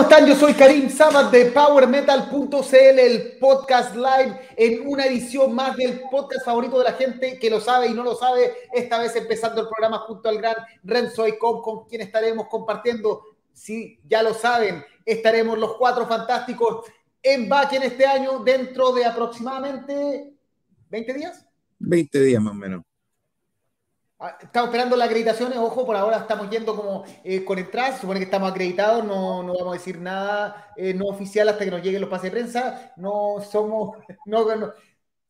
¿cómo están? Yo soy Karim Sabat de PowerMetal.cl, el podcast live en una edición más del podcast favorito de la gente que lo sabe y no lo sabe. Esta vez empezando el programa junto al gran Renzo Icon, con quien estaremos compartiendo, si ya lo saben, estaremos los cuatro fantásticos en en este año dentro de aproximadamente 20 días. 20 días más o menos. Ah, estamos esperando las acreditaciones, ojo, por ahora estamos yendo como eh, con entradas, supone que estamos acreditados, no, no vamos a decir nada eh, no oficial hasta que nos lleguen los pases de prensa, no somos, no,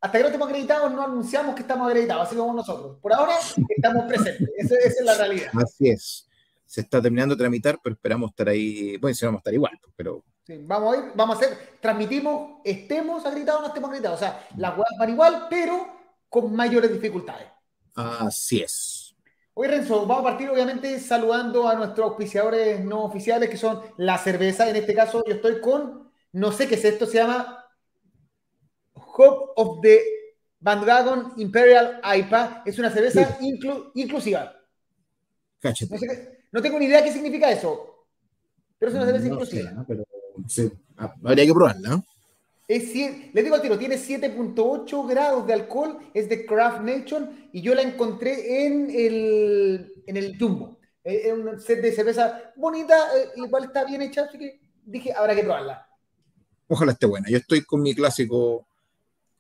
hasta que no estemos acreditados no anunciamos que estamos acreditados, así como nosotros. Por ahora estamos presentes, esa, es la realidad. Así es, se está terminando de tramitar, pero esperamos estar ahí, bueno, si vamos a estar igual, pues, pero... Sí, vamos a ir, vamos a hacer, transmitimos, estemos acreditados o no estemos acreditados, o sea, las huevas van igual, pero con mayores dificultades. Así es. Hoy, Renzo, vamos a partir obviamente saludando a nuestros auspiciadores no oficiales, que son la cerveza. En este caso, yo estoy con, no sé qué es esto, se llama Hope of the Bandwagon Imperial IPA. Es una cerveza inclusiva. No, tengo ni idea qué significa eso, pero es una cerveza inclusiva. pero, habría que probarla. Es, le digo al tiro, tiene 7.8 grados de alcohol, es de Craft Nation y yo la encontré en el, en el Jumbo. Es eh, un set de cerveza bonita, eh, igual está bien hecha, así que dije, habrá que probarla. Ojalá esté buena. Yo estoy con mi clásico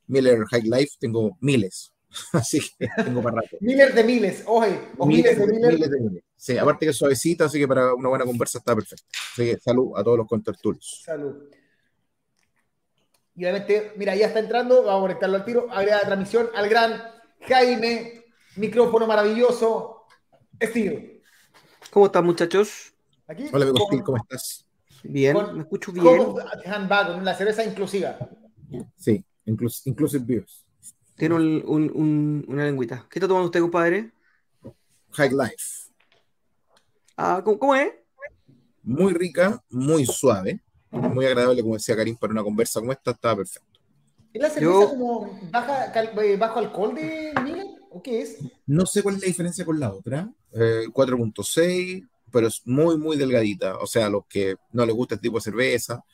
Miller High Life, tengo miles, así que tengo para rato. Miller de miles, oye, o miles, de Miller. Sí, aparte que es suavecita, así que para una buena conversa está perfecto. Así que salud a todos los contertulios. Salud. Y obviamente, mira, ya está entrando, vamos a conectarlo al tiro, agrega la transmisión al gran Jaime, micrófono maravilloso, Steve. ¿Cómo están, muchachos? Aquí, Hola, amigo Steve, ¿cómo estás? Bien, me escucho bien. Handbag, la cerveza inclusiva. Sí, inclusive beers. Tiene un, una lengüita. ¿Qué está tomando usted, compadre? High Life. Ah, ¿cómo es? Muy rica, muy suave muy agradable, como decía Karim, para una conversa como esta, estaba perfecto. ¿Es la cerveza como eh, bajo alcohol de Miguel? ¿O qué es? No sé cuál es la diferencia con la otra. 4.6, eh, pero es muy, muy delgadita. O sea, a los que no les gusta este tipo de cerveza,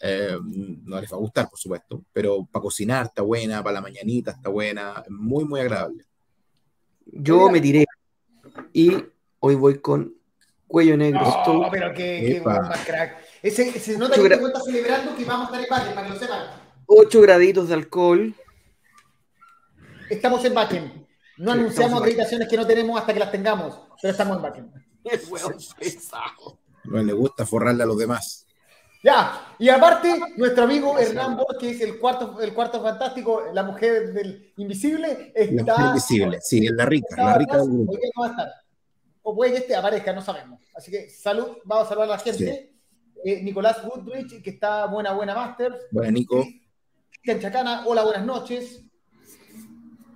eh, no les va a gustar, por supuesto. Pero para cocinar está buena, para la mañanita está buena, muy, muy agradable. Yo me tiré y hoy voy con cuello negro. Oh, pero qué, qué más crack. Ese, se nota que te está celebrando que vamos a estar en Bakken, para que lo sepan. 8 graditos de alcohol. Estamos en Bakken. No anunciamos acreditaciones que no tenemos hasta que las tengamos, pero estamos en. Es pesado. No le gusta forrarle a los demás. Ya, y aparte, nuestro amigo Hernán Borges, que es el cuarto, el cuarto fantástico, la mujer del invisible, está. La invisible, sí, es la rica, la rica del grupo. O puede que este aparezca, no sabemos. Así que salud, vamos a saludar a la gente. Eh, Nicolás Woodbridge, que está buena, buena Master. Buena, Nico. Cristian Chacana, hola, buenas noches.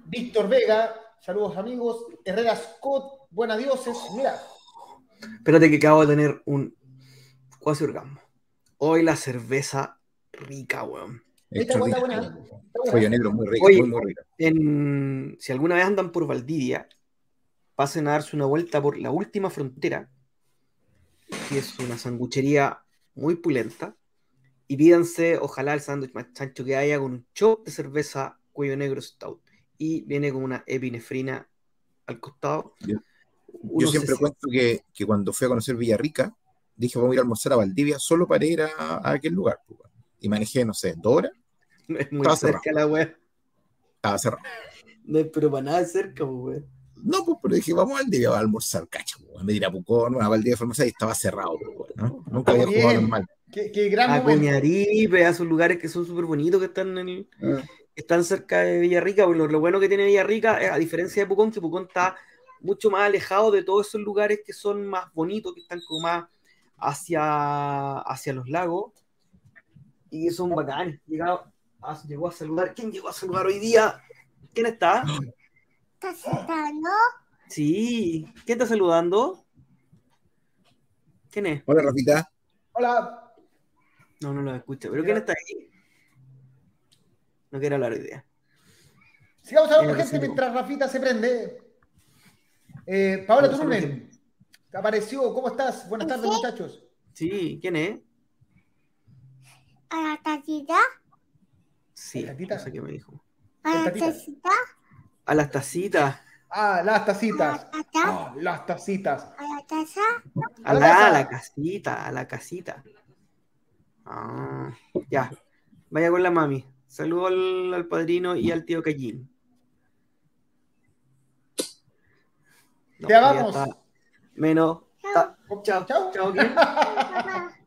Víctor Vega, saludos amigos. Herrera Scott, buenas dioses. Mira. Espérate que acabo de tener un cuasi orgasmo. Hoy la cerveza rica, weón. Esta buena, buena. Pollo negro muy rico, muy, muy rica. si alguna vez andan por Valdivia, pasen a darse una vuelta por la última frontera, que es una sanguchería muy pulenta. Y pídanse, ojalá, el sándwich más chancho que haya con un chop de cerveza cuello negro stout. Y viene con una epinefrina al costado. Yo, siempre cuento que, que, cuando fui a conocer Villarrica, dije, vamos a ir a almorzar a Valdivia solo para ir a, aquel lugar. Pues, y manejé, no sé, dos horas. es muy cerca la web. Estaba cerrado. No es pero para nada cerca, pues, no, pues, pero dije, vamos al día a almorzar, cacho. Me dirá Pucón, a Valdivia Farmacia y estaba cerrado, ¿no? Nunca había jugado normal. Qué, qué gran a Coñaripe, a esos lugares que son súper bonitos que están en ah. están cerca de Villarrica. Bueno, lo bueno que tiene Villarrica, es, a diferencia de Pucón, que Pucón está mucho más alejado de todos esos lugares que son más bonitos, que están como más hacia, hacia los lagos y son bacanes. Llegado, llegó a saludar. ¿Quién llegó a saludar hoy día? ¿Quién está? ¿Estás saludando? Sí. ¿Quién está saludando? ¿Quién es? Hola, Rafita. Hola. No, no lo escucho. ¿Pero quién está ahí? No quiero hablar hoy día. Sigamos hablando, gente, mientras Rafita se prende. Eh, Paola Turunen, te apareció. ¿Cómo estás? Buenas tardes, muchachos. Sí, ¿quién es? a la tacita, Sí, ¿Tatita? no sé qué me dijo. a la tacita, A las tacitas. Ah, las tacitas. la Ah, las tacitas. A la A la a casita, a la casita. Ah, ya. Vaya con la mami. Saludo al, al padrino y al tío Callín. No, Ya ya vamos. Menos. Chao. Chao. Chao,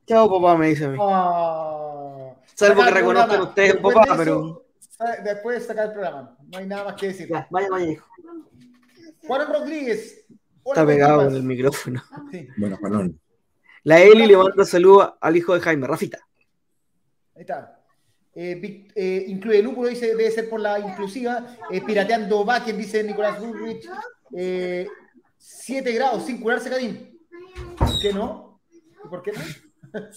Chao, papá, me dice a mí. Ah. Salvo que reconozcan ustedes, Después papá, de pero. eso, Después sacar el programa. No hay nada más que decir. Ya, vaya, vaya, hijo. Juan Rodríguez. Hola, Está ¿cómo pegado con el micrófono. Sí, Bueno, Juanón. La Eli le manda saludos al hijo de Jaime, Rafita. ahí está. Eh, eh, incluye lúpulo, dice, debe ser por la inclusiva. Eh, pirateando Bakken, dice Nicolás Bullrich. Eh, 7 grados sin curarse, Karim. ¿Por qué no? ¿Y por qué no?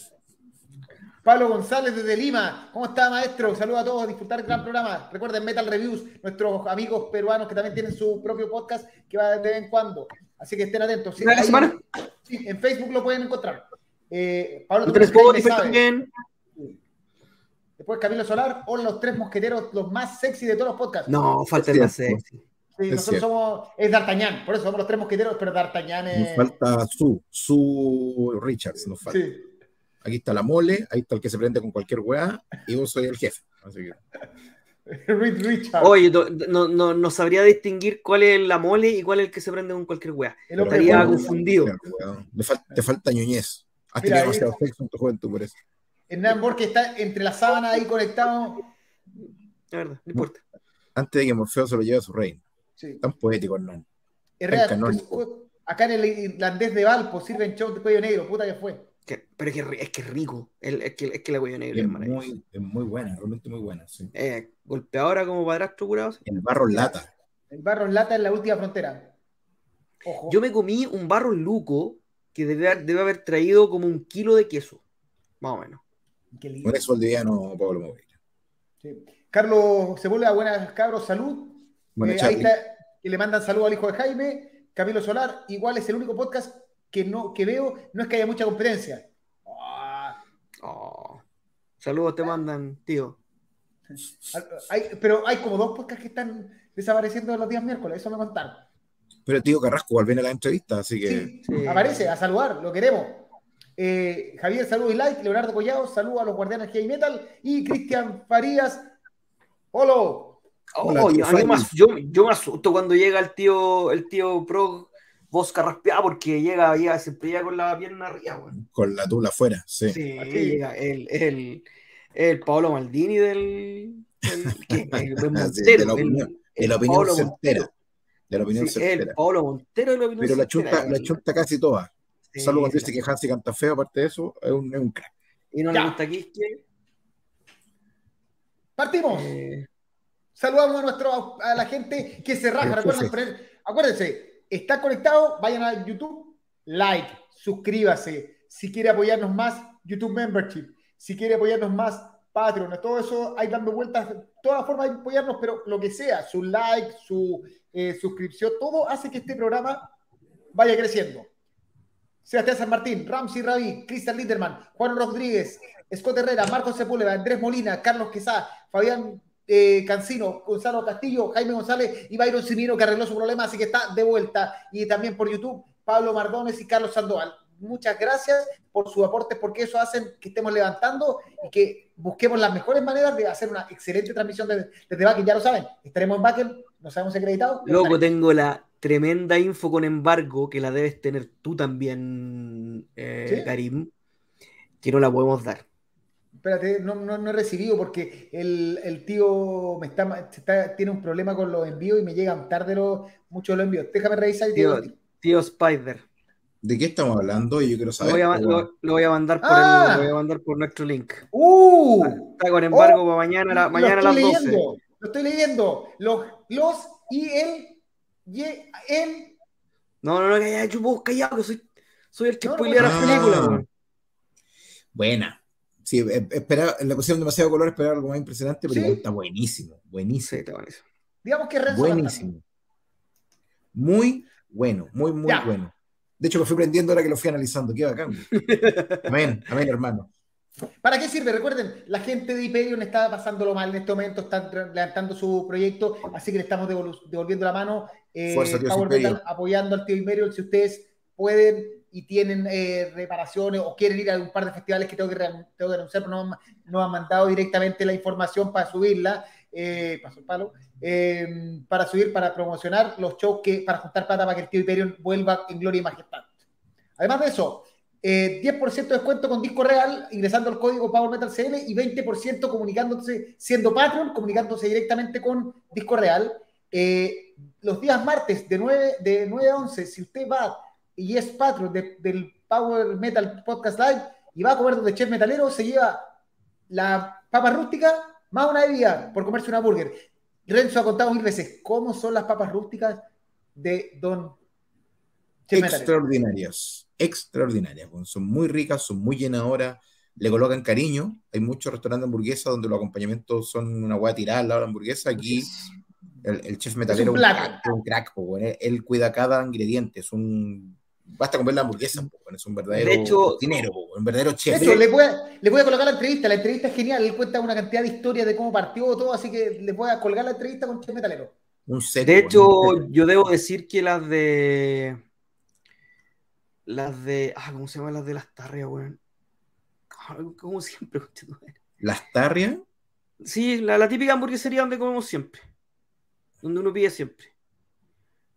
Pablo González desde Lima. ¿Cómo está, maestro? Saludos a todos, disfrutar el gran programa. Recuerden Metal Reviews, nuestros amigos peruanos que también tienen su propio podcast que va de vez en cuando. Así que estén atentos. Sí, ¿Una vez a la ahí- semana? sí, en Facebook lo pueden encontrar. Eh, Pablo ¿No tenés Jaime Spotify sabe. también? Después Camilo Solar o los tres mosqueteros, los más sexy de todos los podcasts. No, falta el más sexy. Sí, es nosotros cierto. somos, es D'Artagnan, por eso somos los tres mosqueteros, pero D'Artagnan Nos es. falta su, su Richards, nos falta. Sí. Aquí está la mole, ahí está el que se prende con cualquier weá, y vos soy el jefe. Así que, Reed Richards. Oye, no, no, no, sabría distinguir cuál es la mole y cuál es el que se prende con cualquier wea. el hombre estaría confundido. fal- te falta ñoñez. Has Mira, tenido ahí- demasiado sexo en tu juventud por eso. Hernán Borges está entre las sábanas ahí conectado. La verdad, no importa. Antes de que Morfeo se lo lleve a su reino. Sí. Tan poético, canónico. acá en el irlandés de Valpo sirven show de cuello negro, puta que fue. Que- pero es que, es que es rico. El- es, que, es que la cuello negro Es es muy, es muy buena, realmente muy buena. sí. Eh, golpeadora como padrastro curado. sí. El barro en lata. El barro en lata en la última frontera. Ojo. Yo me comí un barro luco que debe, haber- debe haber traído como un kilo de queso. Más o menos. Qué lindo. Un ex boliviano, Pablo. Sí. Carlos Sepúlveda, buenas cabros, salud. Bueno, Eh, ahí Charlie, está, y le mandan saludos al hijo de Jaime, Camilo Solar. Igual es el único podcast que, no, que veo, no es que haya mucha competencia. Ah, Oh. Saludos te mandan, tío. hay- pero hay como dos podcasts que están desapareciendo los días miércoles, eso me contaron. pero tío Carrasco igual viene a la entrevista, así que Sí, Sí. aparece a saludar, lo queremos. Eh, Javier, saludos y like. Leonardo Collado, saludos a los guardianes Heavy Metal. Y Cristian Farías, holo. Hola, Oh, tío yo, a mí me Fanny. as- yo, yo me asusto cuando llega el tío, el tío Pro voz carraspeada porque llega, llega, siempre llega con la pierna arriba, weón. con la tula afuera, sí. Sí, Aquí. llega el, el, el Paolo Maldini del, de Montero, la el- opinión- certera. Montero. De la opinión Sí, el certera. Paolo Montero de la opinión Pero la certera, chunta, la weón. chunta casi toda. Sí, Salvo cuando dice que Hansi canta feo, aparte de eso, es un, es un crack. Y no Ya. le gusta Quisque. Partimos. Eh, Saludamos a, nuestro, a la gente que se raja. Acuérdense, está conectado, vayan a YouTube, like, suscríbase. Si quiere apoyarnos más, YouTube Membership. Si quiere apoyarnos más, Patreon. Todo eso hay dando vueltas, todas formas de apoyarnos, pero lo que sea, su like, su eh, suscripción, todo hace que este programa vaya creciendo. Sebastián San Martín, Ramsey Ravi, Cristian Linderman, Juan Rodríguez, Scott Herrera, Marcos Sepúlveda, Andrés Molina, Carlos Quesá, Fabián eh, Cancino, Gonzalo Castillo, Jaime González y Byron Simino, que arregló su problema, así que está de vuelta. Y también por YouTube, Pablo Mardones y Carlos Sandoval. Muchas gracias por sus aportes, porque eso hacen que estemos levantando y que busquemos las mejores maneras de hacer una excelente transmisión desde, desde Bakken. Ya lo saben, estaremos en Bakken, no sabemos acreditados. pero Loco, tengo la tremenda info con embargo que la debes tener tú también, eh, ¿Sí? Karim, que no la podemos dar. Espérate, no, no, no he recibido porque el, el tío me está, está- tiene un problema con los envíos y me llegan tarde los, muchos los envíos. Déjame revisar y Tío, tío Spider. ¿De qué estamos hablando? Yo quiero Lo saber. voy, a, lo- lo voy a mandar por Ah. el- lo voy a mandar por nuestro link. ¡Uh! Está con embargo Oh, para mañana, la- Lo mañana a las estoy 12. leyendo, Lo estoy leyendo. Los, los y el, y el, No, no, no, callado, yo puedo callado, que soy, soy el que No, no, spoilea las ah. películas. Buena. Sí, eh, esperaba, le pusieron demasiado color, esperaba algo más impresionante, pero Sí. está buenísimo. Sí, Buenísimo. está buenísimo. digamos que Renzo Buenísimo. Muy bueno, muy, muy Ya. bueno. De hecho, me fui prendiendo ahora que lo fui analizando. Qué bacán. Amén, amén, hermano. ¿Para qué sirve? Recuerden, la gente de Hyperion está pasándolo mal en este momento, están levantando su proyecto, así que le estamos devolviendo la mano. eh, Fuerza. Metal apoyando al tío Hyperion. Si ustedes pueden y tienen eh, reparaciones o quieren ir a un par de festivales que tengo que, tengo que anunciar, pero no, no han mandado directamente la información para subirla, eh, pasó el palo, eh, para subir, para promocionar los shows, que, para juntar plata para que el tío Hyperion vuelva en gloria y majestad. Además de eso, eh, 10% de descuento con disco real, ingresando al código Power Metal CL y 20% comunicándose, siendo Patreon, comunicándose directamente con disco real. Eh, los días martes de 9, de 9 a 11, si usted va y es Patreon de- del Power Metal Podcast Live y va a comer donde Chef Metalero, se lleva la papa rústica más una bebida por comerse una burger. Renzo ha contado mil veces cómo son las papas rústicas de Don Chef Metalero. extraordinarias, extraordinarias. bueno, Son muy ricas, son muy llenadoras, le colocan cariño. Hay muchos restaurantes de hamburguesa donde los acompañamientos son una hueá tirada al lado de la hamburguesa. Aquí el, el chef metalero un es un plato. crack, un crack, él, él cuida cada ingrediente. Es un basta comer la hamburguesa, po, es un verdadero De hecho- dinero, un verdadero De chef. hecho, le voy, a, le voy a colocar la entrevista. La entrevista es genial. Él cuenta una cantidad de historias de cómo partió todo, así que le voy a colgar la entrevista con Chef Metalero. un set, De hecho, un yo debo decir que las de. Las de. Ah, ¿cómo se llaman las de las tarrias, weón? Ah, Como siempre, las tarrias, Sí, la, la típica hamburguesería donde comemos siempre. Donde uno pide siempre.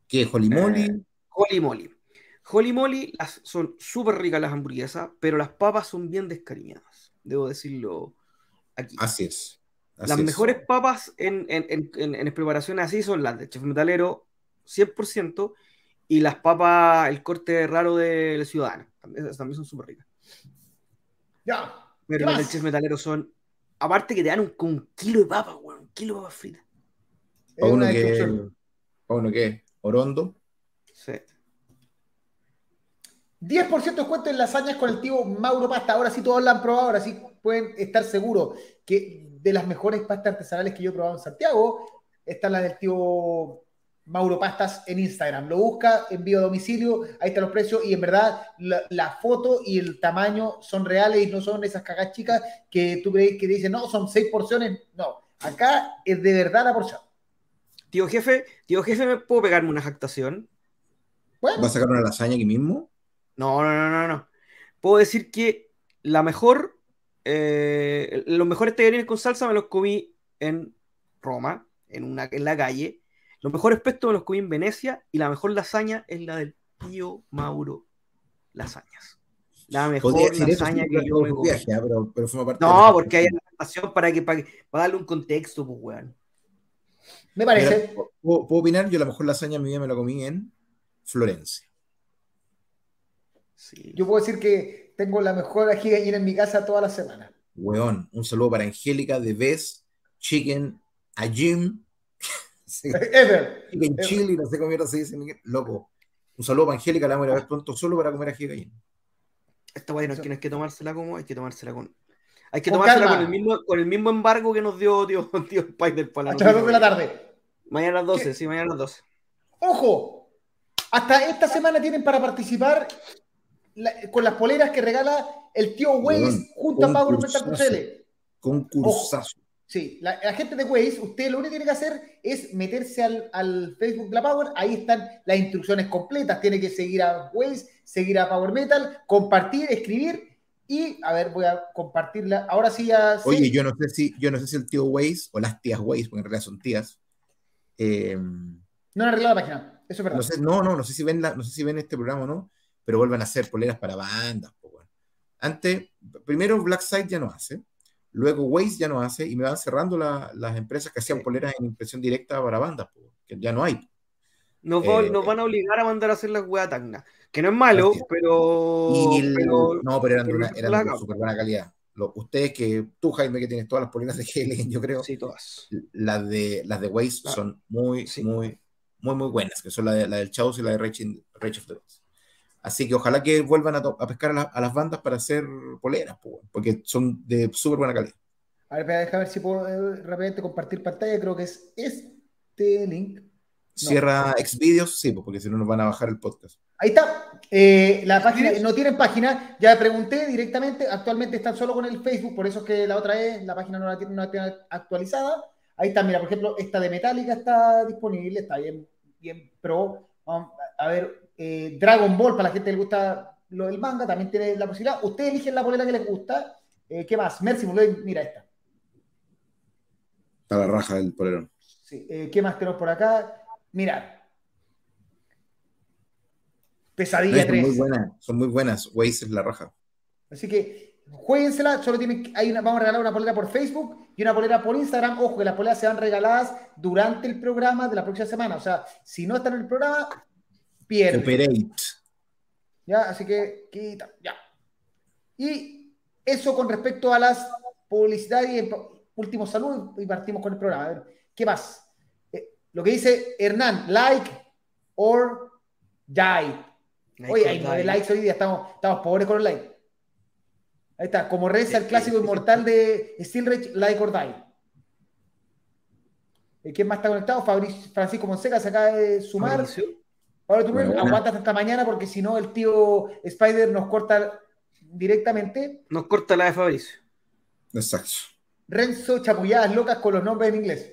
que Holy Moly, Eh, Holy Moly. Holy Moly las, son súper ricas las hamburguesas, pero las papas son bien descariñadas. Debo decirlo aquí. así es. así Las es. mejores papas en, en, en, en- en preparaciones así son las de Chef Metalero 100% y las papas, el corte raro del Ciudadano. También, esas también son súper ricas. Ya. Pero ¿Qué las del? Chef Metalero son, aparte que te dan un, con un kilo de papas, weón, un kilo de papas fritas. Es Para uno una que, para uno que Orondo, Sí. 10% de descuento en lasañas con el tío Mauro Pasta. Ahora sí todos la han probado, ahora sí pueden estar seguros que de las mejores pastas artesanales que yo he probado en Santiago, están las del tío Mauro Pastas en Instagram. Lo busca, envío a domicilio, ahí están los precios y en verdad la, la foto y el tamaño son reales y no son esas cagas chicas que tú crees que dicen, no, son seis porciones. No, acá es de verdad la porción. Tío jefe, tío jefe, ¿me puedo pegarme una jactación? Bueno, ¿va a sacar una lasaña aquí mismo? No, no, no, no, no. Puedo decir que la mejor, eh, los mejores tallarines con salsa me los comí en Roma, en, una, en la calle. Los mejores pestos me los comí en Venecia y la mejor lasaña es la del tío Mauro Lasañas. La mejor lasaña que yo me comí. viaje, pero, pero forma parte de No, la- porque hay adaptación para, que, para, que- para darle un contexto, pues, weón. me parece. ¿puedo, puedo opinar? Yo la mejor lasaña en mi vida me la comí en Florencia. Sí. Yo puedo decir que tengo la mejor ají gallina en mi casa toda la semana. Weón, un saludo para Angélica de Best Chicken a Jim. Ever. Chicken chili, no sé cómo mierda se dice, loco. Un saludo para Angélica, la vamos a ir a ver pronto solo para comer ají gallina. Esta weá no, no hay que tomársela como, hay que tomársela con. Hay que Con tomársela calma. con el, mismo, con el mismo embargo que nos dio tío, tío Spider para la Hasta las 2 de la tarde. Mañana a las 12, ¿Qué? sí, mañana a las 12. Ojo, hasta esta semana tienen para participar la- con las poleras que regala el tío Waze Weón, junto a Pablo concursazo. Sí, la, la gente de Waze, usted lo único que tiene que hacer es meterse al, al Facebook de la Power, ahí están las instrucciones completas, tiene que seguir a Waze, seguir a Power Metal, compartir, escribir y, a ver, voy a compartirla, ahora sí ya. Oye, yo no sé si, yo no sé si el tío Waze o las tías Waze, porque en realidad son tías. eh, no han arreglado la página, eso es verdad. no, sé, no, no, no sé si ven la, no sé si ven este programa o no, pero vuelvan a hacer poleras para bandas. po, weón. Antes, primero Blackside ya no hace, luego Waze ya no hace, y me van cerrando la- las empresas que hacían poleras en impresión directa para bandas, po, que ya no hay. Nos, Eh, nos van a obligar a mandar a hacer las weas tagna. Que no es malo, pero. El- pero- no, pero eran de, pero una, eran de hagamos. súper buena calidad. Lo- ustedes que, tú Jaime, que tienes todas las poleras de GL, yo creo, Sí, todas. las de, las de Waze Claro. son muy, Sí. muy, muy, muy buenas, que son la, de, la del Chaos y la de Rage, of the Gods. Así que ojalá que vuelvan a, a pescar a, la- a las bandas para hacer poleras, porque son de súper buena calidad. A ver, déjame ver si puedo eh, rápidamente compartir pantalla, creo que es este link. Cierra Xvideos, sí, po, porque si no nos van a bajar el podcast. Ahí está. Eh, la página, no tienen página, ya pregunté directamente, actualmente están solo con el Facebook, por eso es que la otra es, la página no la tiene, no la tiene actualizada. Ahí está, mira, por ejemplo, esta de Metallica está disponible, está bien, bien pro. Vamos a ver, eh, Dragon Ball, para la gente que le gusta lo del manga, también tiene la posibilidad. Ustedes eligen la polera que les gusta. Eh, ¿Qué más? Mercy, mira esta. Está la raja del polerón. Sí, eh, ¿Qué más tenemos por acá? Mira. Pesadilla son 3. muy buenas, son muy buenas. Waze es la raja. Así que jueguensela, solo tienen, hay una, vamos a regalar una polera por Facebook y una polera por Instagram. Ojo que las poleras se van regaladas durante el programa de la próxima semana. O sea, si no están en el programa, Operate. ¿Ya? Así que, quita, ya. Y eso con respecto a las publicidades y el último saludo y partimos con el programa. A ver, ¿qué más? Eh, lo que dice Hernán, like or die. Oye, hay nueve likes hoy día, estamos, estamos pobres con los likes. Ahí está, como reza el clásico inmortal de Steel Rage, Like or Die. Eh, ¿Quién más está conectado? Fabricio, Francisco Monseca se acaba de sumar. Fabricio. Ahora tú Bueno, aguantas hasta mañana porque si no el tío Spider nos corta directamente. Nos corta la de Fabricio. Exacto. Renzo chapulladas locas con los nombres en inglés.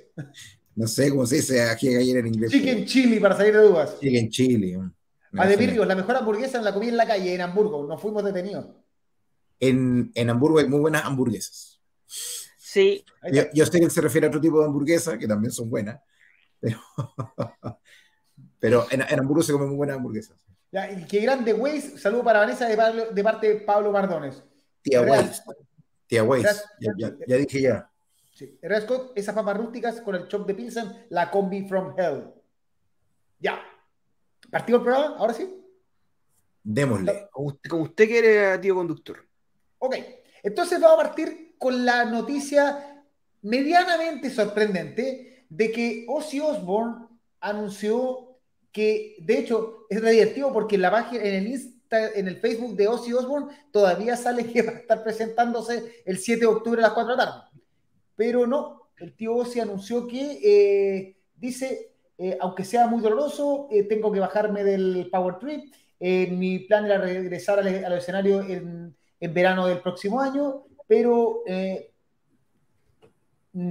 No sé cómo se dice aquí ayer en inglés. Chicken chili para salir de dudas. Chicken chili. mm. Me A de imagino. Virgos, la mejor hamburguesa la comí en la calle, en Hamburgo. Nos fuimos detenidos. En, en Hamburgo hay muy buenas hamburguesas. Sí, Yo, yo sé que él se refiere a otro tipo de hamburguesa, que también son buenas, pero, pero en, en Hamburgo se comen muy buenas hamburguesas. Ya, y qué grande Waze. Saludo para Vanessa de, Pablo- de parte de Pablo Mardones. Tía. Weiss, tía Weiss, ya, ya- ya dije ya. Sí. Scott, esas papas rústicas con el chop de Pilsen, la combi from hell. Ya. ¿Partimos el programa? ¿Ahora sí? Démosle. como usted, como usted quiere, tío conductor. Ok. Entonces vamos a partir con la noticia medianamente sorprendente de que Ozzy Osbourne anunció que, de hecho, es divertido porque en la página, en el Insta, en el Facebook de Ozzy Osbourne todavía sale que va a estar presentándose el 7 de octubre a las 4 de la tarde. Pero no, el tío Ozzy anunció que eh, dice, eh, aunque sea muy doloroso, eh, tengo que bajarme del Power Trip. Eh, mi plan era regresar al, al escenario en, en verano del próximo año, pero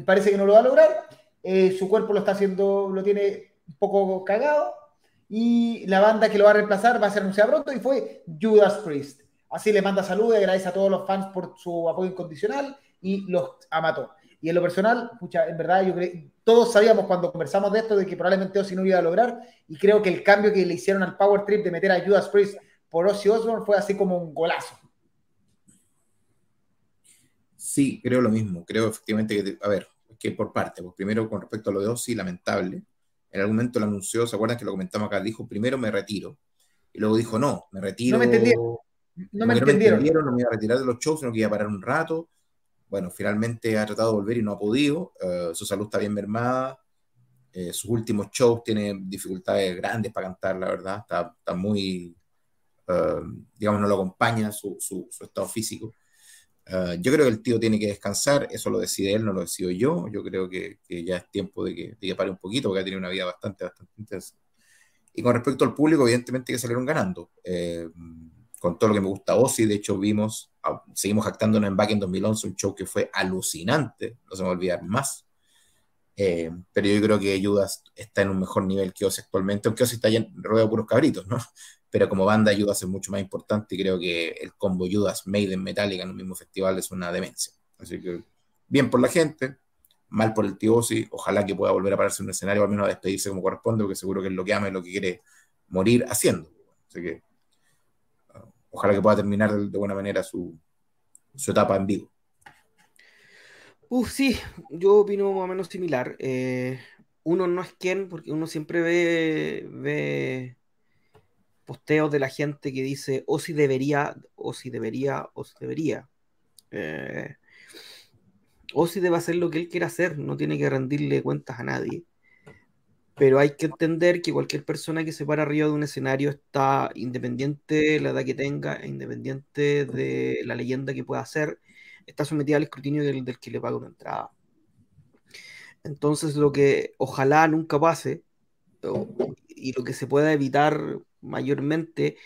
parece que no lo va a lograr. Su cuerpo lo está haciendo, lo tiene un poco cagado. Y la banda que lo va a reemplazar va a ser anunciada pronto y fue Judas Priest. Así le manda saludos y agradece a todos los fans por su apoyo incondicional y los amató. Y en lo personal, pucha, en verdad, yo creo, todos sabíamos cuando conversamos de esto de que probablemente Ozzy no iba a lograr. Y creo que el cambio que le hicieron al Power Trip de meter a Judas Priest por Ozzy Osbourne fue así como un golazo. Sí, creo lo mismo. Creo efectivamente que, a ver, que por parte, pues primero con respecto a lo de Ozzy, lamentable. En algún momento lo anunció, ¿se acuerdan que lo comentamos acá? Dijo, primero me retiro. Y luego dijo, no, me retiro. No me entendieron. No me entendieron. no me iba a retirar de los shows, sino que iba a parar un rato. Bueno, finalmente ha tratado de volver y no ha podido. Eh, su salud está bien mermada. Eh, sus últimos shows tiene dificultades grandes para cantar, la verdad. Está, está muy, eh, digamos, no lo acompaña su, su- su estado físico. Eh, yo creo que el tío tiene que descansar, eso lo decide él, no lo decido yo. Yo creo que, que ya es tiempo de que, de que pare un poquito, porque ha tenido una vida bastante, bastante intensa. Y con respecto al público, evidentemente que salieron ganando. Eh, con todo lo que me gusta Ozzy, de hecho vimos, ah, seguimos jactándonos en Back en 2011, un show que fue alucinante, no se me va a olvidar más. Eh, pero yo creo que Judas está en un mejor nivel que Ozzy actualmente, aunque Ozzy está ya rodeado de puros cabritos, ¿no? Pero como banda Judas es mucho más importante y creo que el combo Judas Maiden Metallica en un mismo festival es una demencia. Así que bien por la gente, mal por el Ozzy, ojalá que pueda volver a pararse en un escenario, al menos a despedirse como corresponde, porque seguro que es lo que ama y lo que quiere morir haciendo. Así que uh, ojalá que pueda terminar de, buena manera su, su etapa en vivo. Uf, sí, yo opino más o menos similar. Eh, uno no es quien, porque uno siempre ve, ve posteos de la gente que dice, o si debería, o si debería, o si debería. Eh, o si debe hacer lo que él quiera hacer, no tiene que rendirle cuentas a nadie. Pero hay que entender que cualquier persona que se para arriba de un escenario está independiente de la edad que tenga, e independiente de la leyenda que pueda hacer, está sometida al escrutinio del, del que le paga una entrada. Entonces, lo que ojalá nunca pase, y lo que se pueda evitar mayormente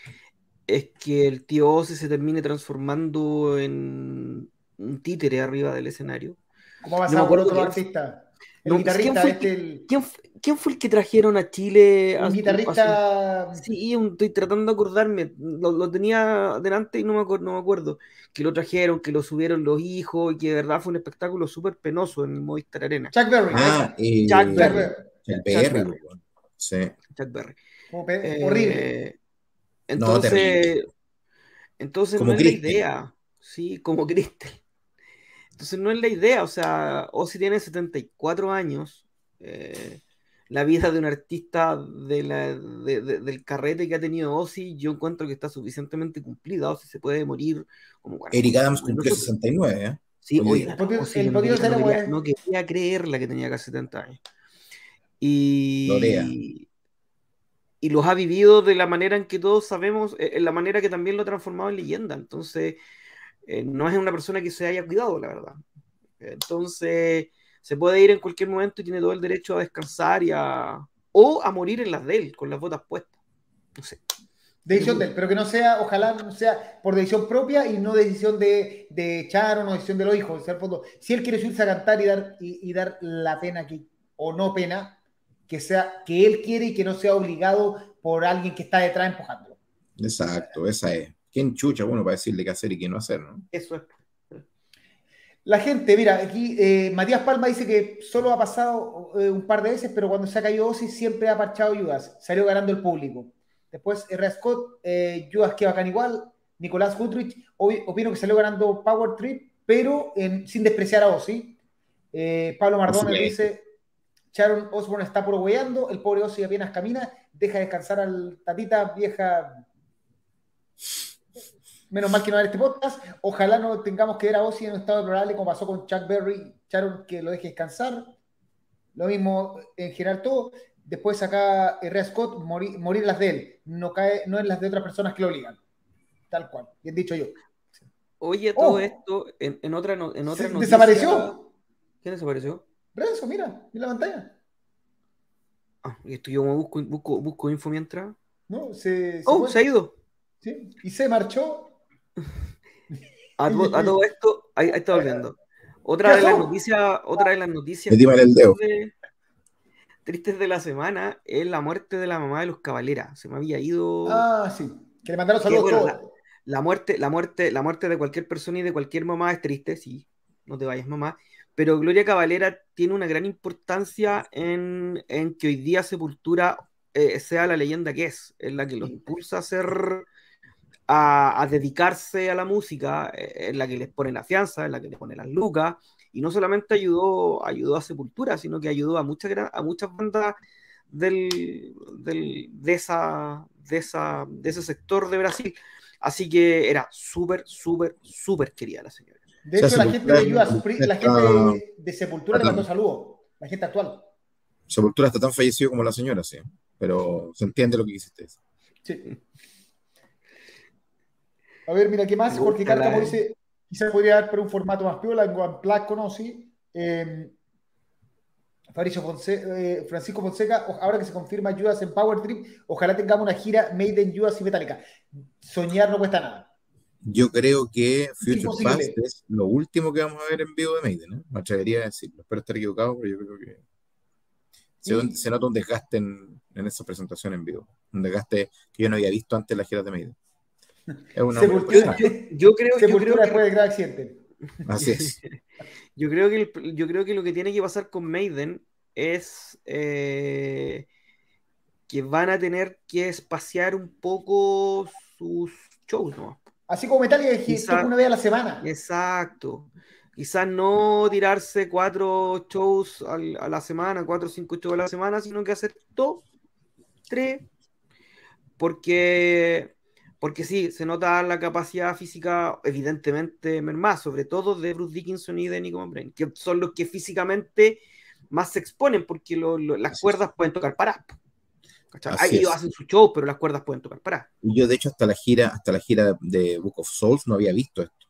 es que el tío Ozzy se termine transformando en un títere arriba del escenario. ¿Cómo va a No me ser por acuerdo otro quién- artista? El No, guitarrista, ¿quién fue el este, el, ¿Quién, fu- quién fue el que trajeron a Chile? un hace- guitarrista. hace- Sí, un- estoy tratando de acordarme. Lo, lo tenía delante y no me, acuer- no me acuerdo. Que lo trajeron, que lo subieron los hijos y que de verdad fue un espectáculo súper penoso en el Movistar Arena. Chuck Berry. Ah, eh, Chuck Chuck Berry. Berry. Chuck Chuck Berry, Berry. weón. Sí. Chuck Berry. Pe- Eh, horrible. Entonces, terrible. entonces Como no es la idea. Sí, como Cristel. Entonces no es la idea. O sea, Ozzy tiene 74 años. eh, la vida de un artista de la- de- de- del carrete que ha tenido Ozzy, yo encuentro que está suficientemente cumplida. Ozzy se puede morir como bueno, Eric Adams cumplió nosotros. 69, ¿eh? Sí, Oye, el podio- Ozzy, el no quería, no quería- no creerla que tenía casi 70 años. Y, Lorea. Y los ha vivido de la manera en que todos sabemos, eh, en la manera que también lo ha transformado en leyenda. Entonces, eh, no es una persona que se haya cuidado, la verdad. Entonces, se puede ir en cualquier momento y tiene todo el derecho a descansar y a, o a morir en las de él, con las botas puestas. No sé. Decisión de él, pero que no sea, ojalá no sea por decisión propia y no decisión de, de Charo, no decisión de los hijos. O sea, al fondo, si él quiere subirse a cantar y dar, y, y dar la pena que, o no pena, que sea que él quiere y que no sea obligado por alguien que está detrás empujándolo. Exacto, esa es. ¿Quién chucha, bueno, para decirle qué hacer y qué no hacer, no? Eso es. La gente, mira, aquí eh, Matías Palma dice que solo ha pasado eh, un par de veces, pero cuando se ha caído Ozzy siempre ha parchado Judas, salió ganando el público. Después R. Scott, eh, Judas que bacán igual, Nicolás Gutrich, hoy opino que salió ganando Power Trip, pero en- sin despreciar a Ozzy. Eh, Pablo Mardone supuesto. dice, Sharon Osbourne está puro hueando, el pobre Ozzy apenas camina, deja descansar al tatita vieja. Menos mal que no va a haber este podcast. Ojalá no tengamos que ver a Ozzy en un estado deplorable como pasó con Chuck Berry, Sharon que lo deje descansar. Lo mismo en general todo. Después acá R. Scott, morir, morir las de él. No cae, no en las de otras personas que lo obligan. Tal cual. Bien dicho yo. Oye, todo Oh. esto, en, en otra, en otra Se- noticia- desapareció. ¿Quién desapareció? Renzo, mira, en la pantalla. Ah, y esto yo busco, busco, busco info mientras. ¿No? Se, se Oh, fue, se ha ido. ¿sí? Y se marchó. A, to- a todo esto, ahí, ahí está volviendo. Otra ¿Qué de las noticias, otra de las noticias tristes de, tristes de la semana es la muerte de la mamá de los Caballeras. Se me había ido. Ah, sí. Que le mandaron saludos bueno. La muerte, la muerte, la muerte de cualquier persona y de cualquier mamá es triste, sí, no te vayas mamá, pero Gloria Cavalera tiene una gran importancia en, en que hoy día Sepultura eh, sea la leyenda que es, es la que los impulsa a ser, a, a dedicarse a la música, eh, es la que les pone la fianza, es la que les pone las lucas, y no solamente ayudó, ayudó a Sepultura, sino que ayudó a muchas, a muchas bandas del, del- de, esa, de, esa, de ese sector de Brasil. Así que era súper, súper, súper querida la señora. De O sea, hecho, la gente de Sepultura- Judas Priest- la está- gente de, de Sepultura le está- mandó saludos. La gente actual. Sepultura está tan fallecido como la señora, sí. Pero se entiende lo que decir. Sí. A ver, mira, ¿qué más? Jorge Cárcamo dice, quizás podría dar por un formato más piola, en One Plus conocí. Eh, Fabricio Fonse- eh, Francisco Fonseca, ahora que se confirma Judas en Power Trip, ojalá tengamos una gira Made in Judas y Metallica. Soñar no cuesta nada. Yo creo que Future. Past es lo último que vamos a ver en vivo de Maiden, ¿eh? Me atrevería a decirlo. Espero estar equivocado, pero yo creo que se, Y- se nota un desgaste en, en esa presentación en vivo. Un desgaste que yo no había visto antes en las giras de Maiden. Es una Sepultura. Yo, yo creo, yo Sepultura creo que después del gran accidente. Así es. Yo creo que, el- yo creo que lo que tiene que pasar con Maiden es eh, que van a tener que espaciar un poco sus shows, ¿no? Así como Metallica, que Quizá- toca una vez a la semana. Exacto. Quizás no tirarse cuatro shows al- a la semana, cuatro o cinco shows a la semana, sino que hacer dos, tres, porque, porque sí, se nota la capacidad física evidentemente mermada, sobre todo de Bruce Dickinson y de Nico Brain, que son los que físicamente más se exponen, porque lo- lo- las Así es. cuerdas pueden tocar paradas. Así Ellos hacen su show, pero las cuerdas pueden tocar paradas. Y yo, de hecho, hasta la gira, hasta la gira de Book of Souls no había visto esto.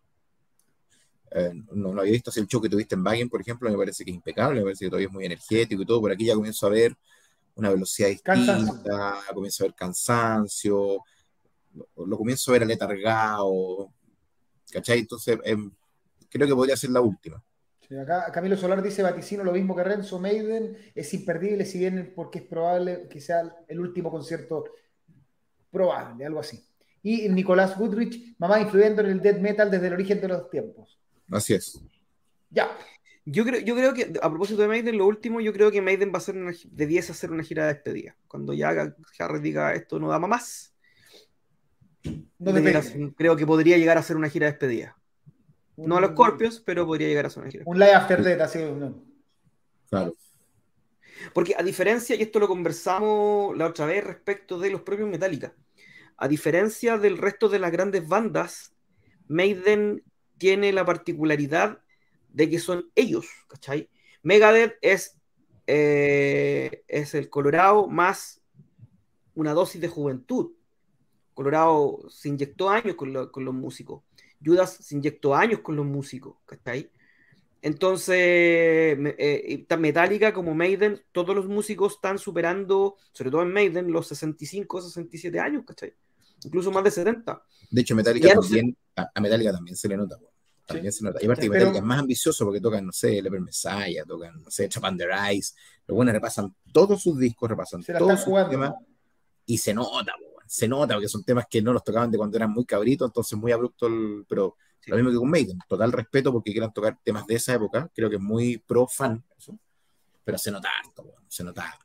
Eh, no, no había visto así el show que tuviste en Wagen, por ejemplo, me parece que es impecable, me parece que todavía es muy energético y todo. Por aquí ya comienzo a ver una velocidad distinta, Cansancio. comienzo a ver cansancio, lo, lo comienzo a ver aletargado, ¿cachai? Entonces, em, creo que podría ser la última. Sí, acá Camilo Solar dice vaticino lo mismo que Renzo Maiden, es imperdible, si bien porque es probable que sea el último concierto probable, algo así. Y Nicolás Goodrich, mamá influyendo en el death metal desde el origen de los tiempos. Así es. Ya, Yo creo, yo creo que, a propósito de Maiden, lo último, yo creo que Maiden va a hacer una, debiese hacer una gira de despedida. Cuando ya Harry diga esto no da más no creo que podría llegar a hacer una gira de despedida. No a los Scorpions, pero podría llegar a una gira. Un live after death, así. no. Claro. Porque a diferencia, y esto lo conversamos la otra vez respecto de los propios Metallica, a diferencia del resto de las grandes bandas, Maiden tiene la particularidad de que son ellos, ¿cachai? Megadeth es, eh, es el Colorado más una dosis de juventud. Colorado se inyectó años con, lo- con los músicos. Judas se inyectó años con los músicos, ¿cachai? Entonces, eh, Metallica como Maiden, todos los músicos están superando, sobre todo en Maiden, los 65, 67 años, ¿cachai? Incluso más de 70. De hecho, Metallica también, a, a Metallica también se le nota, weón. También se nota. Y aparte, Sí, Metallica pero- es más ambicioso porque tocan, no sé, Leper Messiah, tocan, no sé, Chapin the Rise. Los buenos repasan todos sus discos, repasan Se todos sus temas y se nota, weón. Se nota porque son temas que no los tocaban de cuando eran muy cabritos, entonces muy abrupto, el- pero Sí. lo mismo que con Maiden. Total respeto porque quieran tocar temas de esa época. Creo que es muy pro fan. eso. Pero se nota harto. Se nota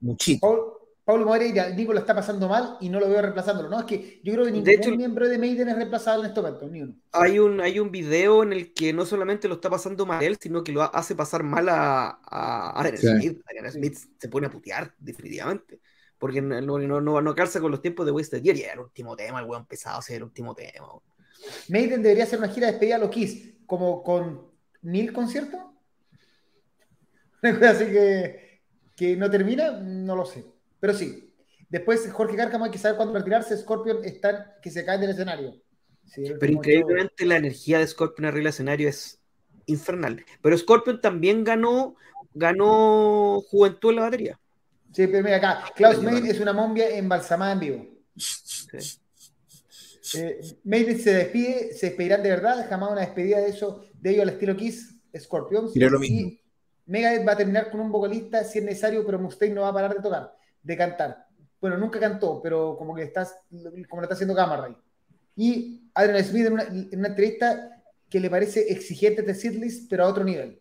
muchito. Paul- Pablo Moreira, Nico lo está pasando mal y no lo veo reemplazándolo. No, es que yo creo que ningún De hecho- miembro de Maiden es reemplazable en este momento, ni uno. Hay un, hay un video en el que no solamente lo está pasando mal él, sino que lo ha- hace pasar mal a, a Adrian Sí. Smith. Adrian Smith se pone a putear, definitivamente. Porque no, no, no, no- calza con los tiempos de Wasted Year. Y era el último tema, el weón pesado, ese era el último tema. weón. Maiden debería hacer una gira de despedida a los Kiss, como con mil conciertos. Así que, que no termina, no lo sé. Pero sí. Después, Jorge Cárcamo, hay que saber cuándo retirarse. Scorpion están que se caen del escenario. Sí, Pero increíblemente la energía de Scorpion arriba del escenario es infernal. Pero Scorpion también ganó, ganó juventud en la batería. Sí, pero mira acá. Klaus Maiden es una momia embalsamada en vivo. Sí. Eh, Maiden se despide, se despedirán de verdad, jamás una despedida de eso, de ellos al estilo Kiss, Scorpions. Diré lo mismo. Y Megadeth va a terminar con un vocalista si es necesario, pero Mustaine no va a parar de tocar, de cantar. Bueno, nunca cantó, pero como que estás, como lo está haciendo Gamma Y Adrian Smith en una, en una entrevista que le parece exigente de Seedless, pero a otro nivel.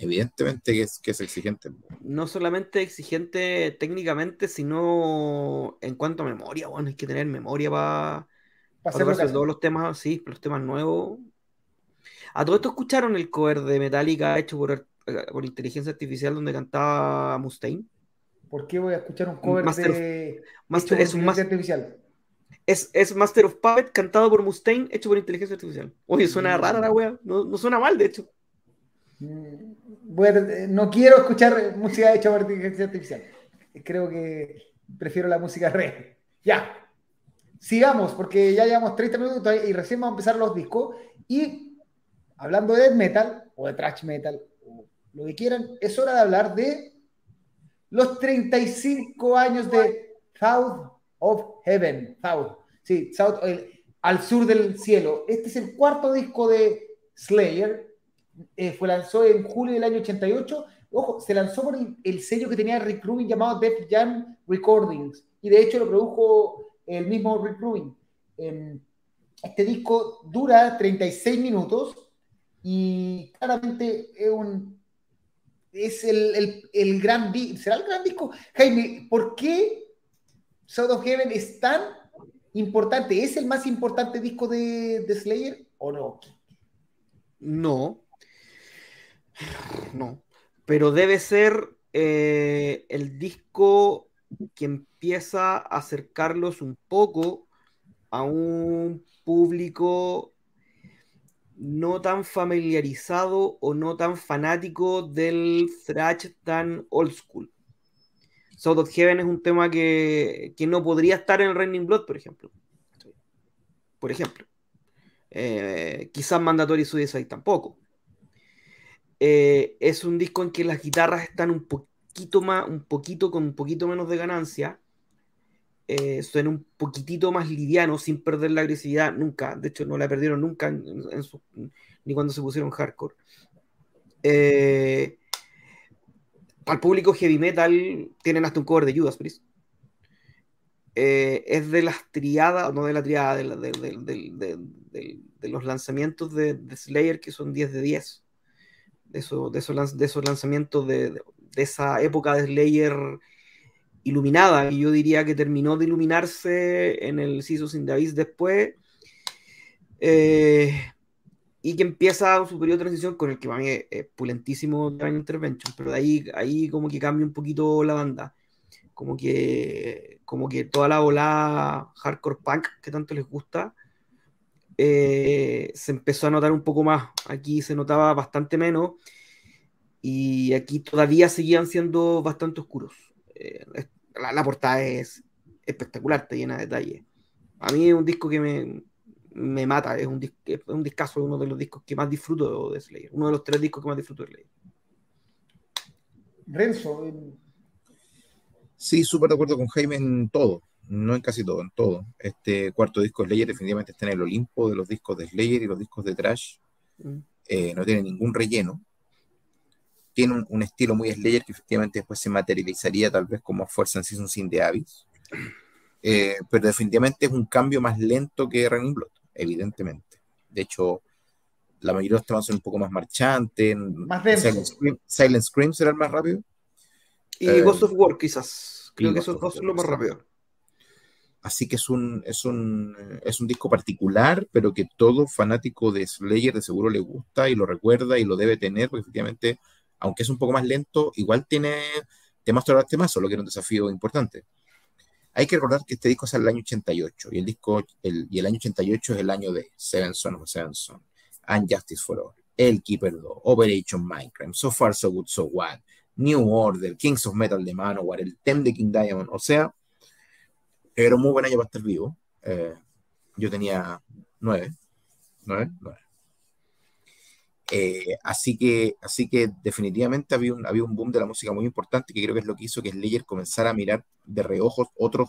Evidentemente que es, que es exigente. No solamente exigente técnicamente, sino en cuanto a memoria. Bueno, hay que tener memoria para caso. todos los temas, sí, los temas nuevos. A todo esto escucharon el cover de Metallica hecho por, por inteligencia artificial donde cantaba Mustaine. ¿Por qué voy a escuchar un cover Master of- de Master- hecho es un mas- inteligencia artificial? es, es Master of Puppet cantado por Mustaine hecho por inteligencia artificial. Oye, suena Mm. rara la wea, no, no suena mal de hecho. Mm, a- no quiero escuchar música hecha por inteligencia artificial. Creo que prefiero la música real. Ya. Sigamos, porque ya llevamos 30 minutos y recién vamos a empezar los discos. Y hablando de death metal, o de thrash metal, o lo que quieran, es hora de hablar de los 35 años de South of Heaven. South. Sí, South, el- al sur del cielo. Este es el cuarto disco de Slayer. Eh, fue lanzó en julio del año 88. Ojo, se lanzó por el, el sello que tenía Rick Rubin llamado Def Jam Recordings. Y de hecho lo produjo el mismo Rick Rubin. Eh, este disco dura 36 minutos y claramente es un es el, el, el gran disco. ¿Será el gran disco? Jaime, ¿por qué South of Heaven es tan importante? ¿Es el más importante disco de Slayer o no? No. No. Pero debe ser eh, el disco que empieza a acercarlos un poco a un público no tan familiarizado o no tan fanático del thrash tan old school. South of Heaven es un tema que, que no podría estar en Raining Blood, por ejemplo. Por ejemplo. Eh, quizás Mandatory Suicide tampoco. Eh, es un disco en que las guitarras están un po poquito más, un poquito con un poquito menos de ganancia, eh, suena un poquitito más liviano sin perder la agresividad nunca. De hecho, no la perdieron nunca ni cuando se pusieron hardcore. Eh, para público heavy metal tienen hasta un cover de Judas Priest. Eh, es de las triadas, no de la triada, de, de- los lanzamientos de, de Slayer que son 10 de 10. De, eso- de, esos, de esos lanzamientos de, esa época de Slayer iluminada, y yo diría que terminó de iluminarse en el Seasons in the Abyss después, eh, y que empieza su periodo de transición con el que para mí es pulentísimo Divine Intervention, pero de ahí, ahí como que cambia un poquito la banda, como que, como que toda la ola hardcore punk que tanto les gusta, eh, se empezó a notar un poco más, aquí se notaba bastante menos, y aquí todavía seguían siendo bastante oscuros. Eh, la, la portada es espectacular, está llena de detalles. A mí es un disco que me, me mata, es un, dis- es un discazo, uno de los discos que más disfruto de Slayer, uno de los tres discos que más disfruto de Slayer. Renzo, eh, Sí, súper de acuerdo con Jaime en todo, no en casi todo, en todo. Este cuarto disco de Slayer definitivamente está en el Olimpo de los discos de Slayer y los discos de Trash. Mm. Eh, no tiene ningún relleno. Tiene un, un estilo muy Slayer que efectivamente después se materializaría tal vez como fuerza en Season Sin de Abyss. Eh, pero definitivamente es un cambio más lento que Running Blood, evidentemente. De hecho, la mayoría de los temas son un poco más marchantes. Más. Silent Scream, Silent Scream será el más rápido. Y Eh, Ghost of War, quizás. Creo que esos dos son los más rápidos. Así que es un, es un, es un disco particular, pero que todo fanático de Slayer de seguro le gusta y lo recuerda y lo debe tener, porque efectivamente, aunque es un poco más lento, igual tiene temas tras temas, solo que era un desafío importante. Hay que recordar que este disco es el año 88 y el disco y el año 88 es el año de Seven Son of Seven Son, And Justice for All, El Keeper 2, Operation Minecraft, So Far So Good So What, New Order, Kings of Metal de Manowar, el Tem de King Diamond, o sea, era muy buen año para estar vivo. Eh, yo tenía nueve, nueve, nueve. Eh, así que, así que definitivamente había un, había un boom de la música muy importante que creo que es lo que hizo que Slayer comenzara a mirar de reojos otros,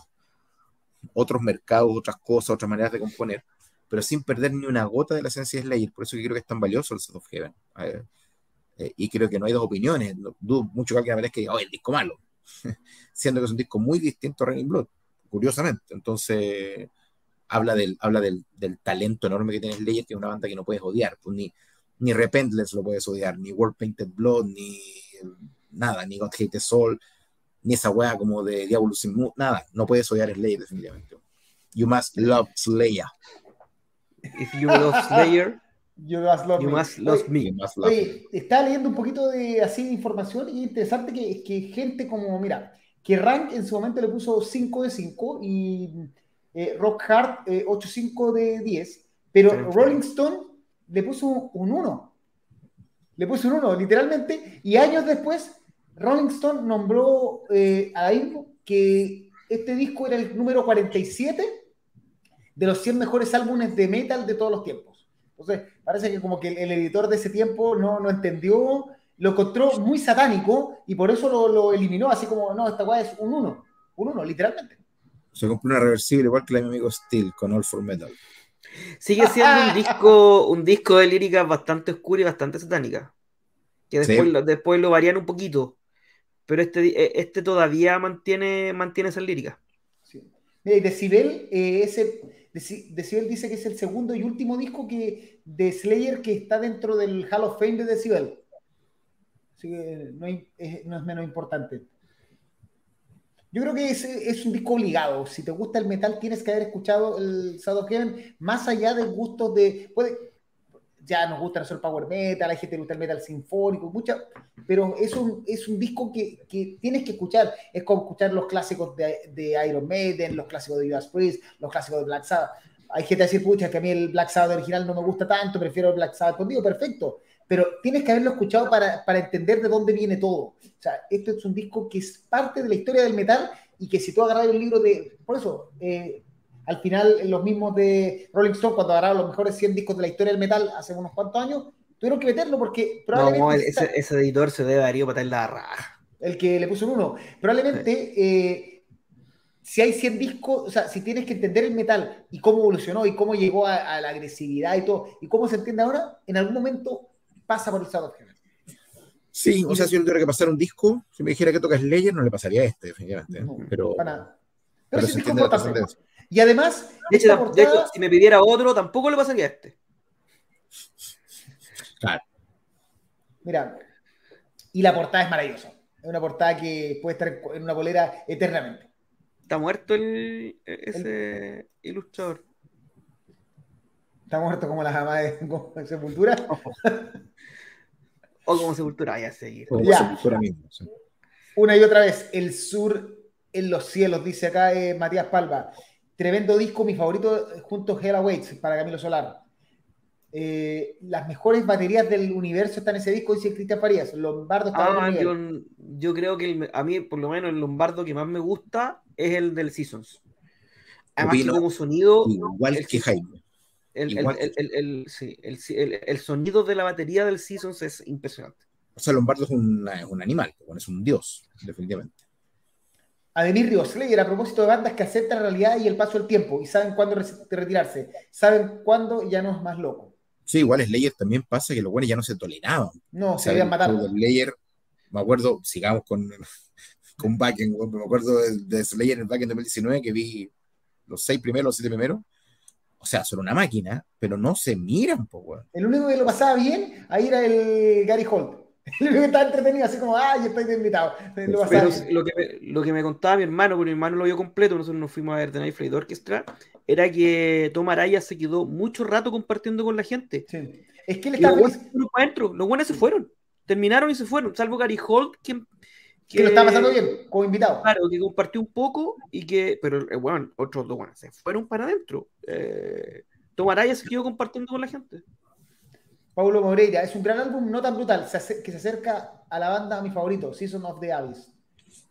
otros mercados, otras cosas, otras maneras de componer, pero sin perder ni una gota de la esencia de Slayer. Por eso que creo que es tan valioso el Set of Heaven. Eh, eh, y creo que no hay dos opiniones. No- Dudo mucho que alguien aparezca y diga, oh, el disco malo. Siendo que es un disco muy distinto a Raining Blood, curiosamente. Entonces, habla del, habla del, del talento enorme que tiene Slayer, que es una banda que no puedes odiar. Pues ni, ni Repentless lo puedes odiar, ni World Painted Blood, ni nada, ni God Hate the Soul, ni esa wea como de Diabolus in Moon, nada. No puedes odiar Slayer, definitivamente. You must love Slayer. If you love Slayer, You Must Love you Me. must love Oye, me. You must love Oye, estaba leyendo un poquito de así de información y es interesante que, que gente como, mira, que Rank en su momento le puso 5 de 5 y eh, Rock Hard eh, 8.5 de 10, pero Sí. Rolling Stone le puso un 1. Le puso un 1, literalmente, y años después Rolling Stone nombró eh, a Ingo que este disco era el número 47 de los 100 mejores álbumes de metal de todos los tiempos. Entonces, parece que como que el, el editor de ese tiempo no, no entendió, lo encontró muy satánico y por eso lo, lo eliminó, así como, no, esta weá es un 1, un 1, literalmente. Se compró una reversible igual que la de mi amigo Steel con All for Metal. Sigue siendo un disco, un disco de líricas bastante oscura y bastante satánica. Que después, Sí. lo, después lo varían un poquito. Pero este, eh, este todavía mantiene, mantiene esas líricas. Sí. Mira, y Decibel, eh, ese, Decibel dice que es el segundo y último disco que, de Slayer que está dentro del Hall of Fame de Decibel. No, es, no es menos importante. Yo creo que es, un disco obligado. Si te gusta el metal, tienes que haber escuchado el Shadow Heaven, más allá de gustos de. Puede, ya nos gusta el power metal, hay gente que le gusta el metal sinfónico, mucha, pero es un, es un disco que, que tienes que escuchar. Es como escuchar los clásicos de, de Iron Maiden, los clásicos de Judas Priest, los clásicos de Black Sabbath. Hay gente que decir, pucha, que a mí el Black Sabbath original no me gusta tanto, prefiero el Black Sabbath contigo, perfecto. Pero tienes que haberlo escuchado para, para entender de dónde viene todo. O sea, este es un disco que es parte de la historia del metal y que si tú agarras el libro de. Por eso, eh, al final, los mismos de Rolling Stone, cuando agarraron los mejores 100 discos de la historia del metal hace unos cuantos años, tuvieron que meterlo porque probablemente. No, ese, ese editor se debe haber ido para la raja. el que le puso un 1. Probablemente, eh, si hay 100 discos, o sea, si tienes que entender el metal y cómo evolucionó y cómo llegó a, a la agresividad y todo, y cómo se entiende ahora, en algún momento pasa por el of Heaven. Sí, o sea, si yo tuviera que pasar un disco, si me dijera que toca Slayer, no le pasaría a este, definitivamente. ¿eh? No, pero, para nada. Pero, pero sí se la. Y además, De hecho, tam- de hecho, portada- si me pidiera otro, tampoco le pasaría a este. Claro. Mira, y la portada es maravillosa. Es una portada que puede estar en una bolera eternamente. Está muerto el, ese ilustrador. Está muerto como la jamás de como Sepultura. O como sepultura, vaya a seguir. Como Ya. Sepultura mismo, sí. Una y otra vez, el sur en los cielos, dice acá eh, Matías Palma. Tremendo disco, mi favorito, junto a Hell Awaits, para Camilo Solar. Eh, las mejores baterías del universo están en ese disco, dice Cristian Farías. Lombardo está Ah, yo, yo creo que el- a mí, por lo menos, el Lombardo que más me gusta es el del Seasons. Además, Opino como sonido, Igual el que Seasons- Jaime. El, el, el, el- el- sí, el- el- el sonido de la batería del Seasons es impresionante. O sea, Lombardo es, una- es un animal, bueno, es un dios, definitivamente. Ademir Ríos Slayer, a propósito de bandas que aceptan la realidad y el paso del tiempo y saben cuándo retirarse, saben cuándo ya no es más loco. Sí, igual Slayer también pasa que los buenos ya no se toleraban. No, O se show de Slayer, me acuerdo, sigamos con, con Backen, me acuerdo de, de Slayer en Backen 2019 que vi los seis primeros, los siete primeros. O sea, son una máquina, pero no se miran, pues, weón. El único que lo pasaba bien, ahí era el Gary Holt. El único que estaba entretenido, así como, ay, estoy de invitado. Lo Pero que, me, lo que me contaba mi hermano, porque mi hermano lo vio completo, nosotros nos fuimos a ver The Night Flight Orchestra, era que Tom Araya se quedó mucho rato compartiendo con la gente. Sí. Es que él Y estaba los feliz. buenos se fueron para adentro, los buenos se fueron, terminaron y se fueron, salvo Gary Holt, quien, que lo estaba pasando bien, como invitado. Claro, que compartió un poco y que, pero eh, bueno, otros dos bueno, se fueron para adentro. Eh, Tom Araya se quedó compartiendo con la gente. Paulo Moreira, es un gran álbum, no tan brutal, que se acerca a la banda a mi favorito, Season of the Abyss.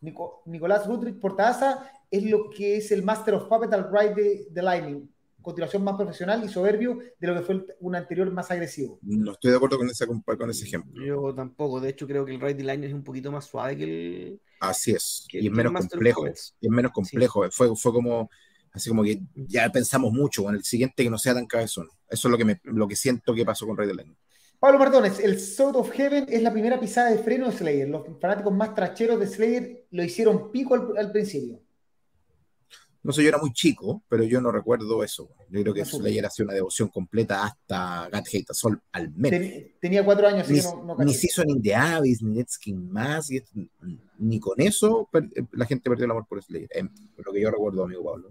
Nico- Nicolás Goodrich Portaza es lo que es el Master of Puppet al Ride de, de Lightning, continuación más profesional y soberbio de lo que fue un anterior más agresivo. No estoy de acuerdo con, esa, con ese ejemplo. Yo tampoco, de hecho creo que el Ride Line es un poquito más suave que el... Así es. Y es menos complejo. Puppets. Y es menos complejo. Fue, fue como, así como que ya pensamos mucho en el siguiente que no sea tan cabezón. Eso es lo que, me, lo que siento que pasó con Rey de Lightning. Pablo Mardones, el Sword of Heaven es la primera pisada de freno de Slayer. Los fanáticos más tracheros de Slayer lo hicieron pico al, al principio. No sé, yo era muy chico, pero yo no recuerdo eso. Yo creo que. Slayer hacía una devoción completa hasta God Hate All, al menos. Ten- tenía cuatro años, Ni, no, no ni. Season in the Abyss, ni más, y esto- ni con eso per- la gente perdió el amor por Slayer. Eh, por lo que yo recuerdo, amigo Pablo.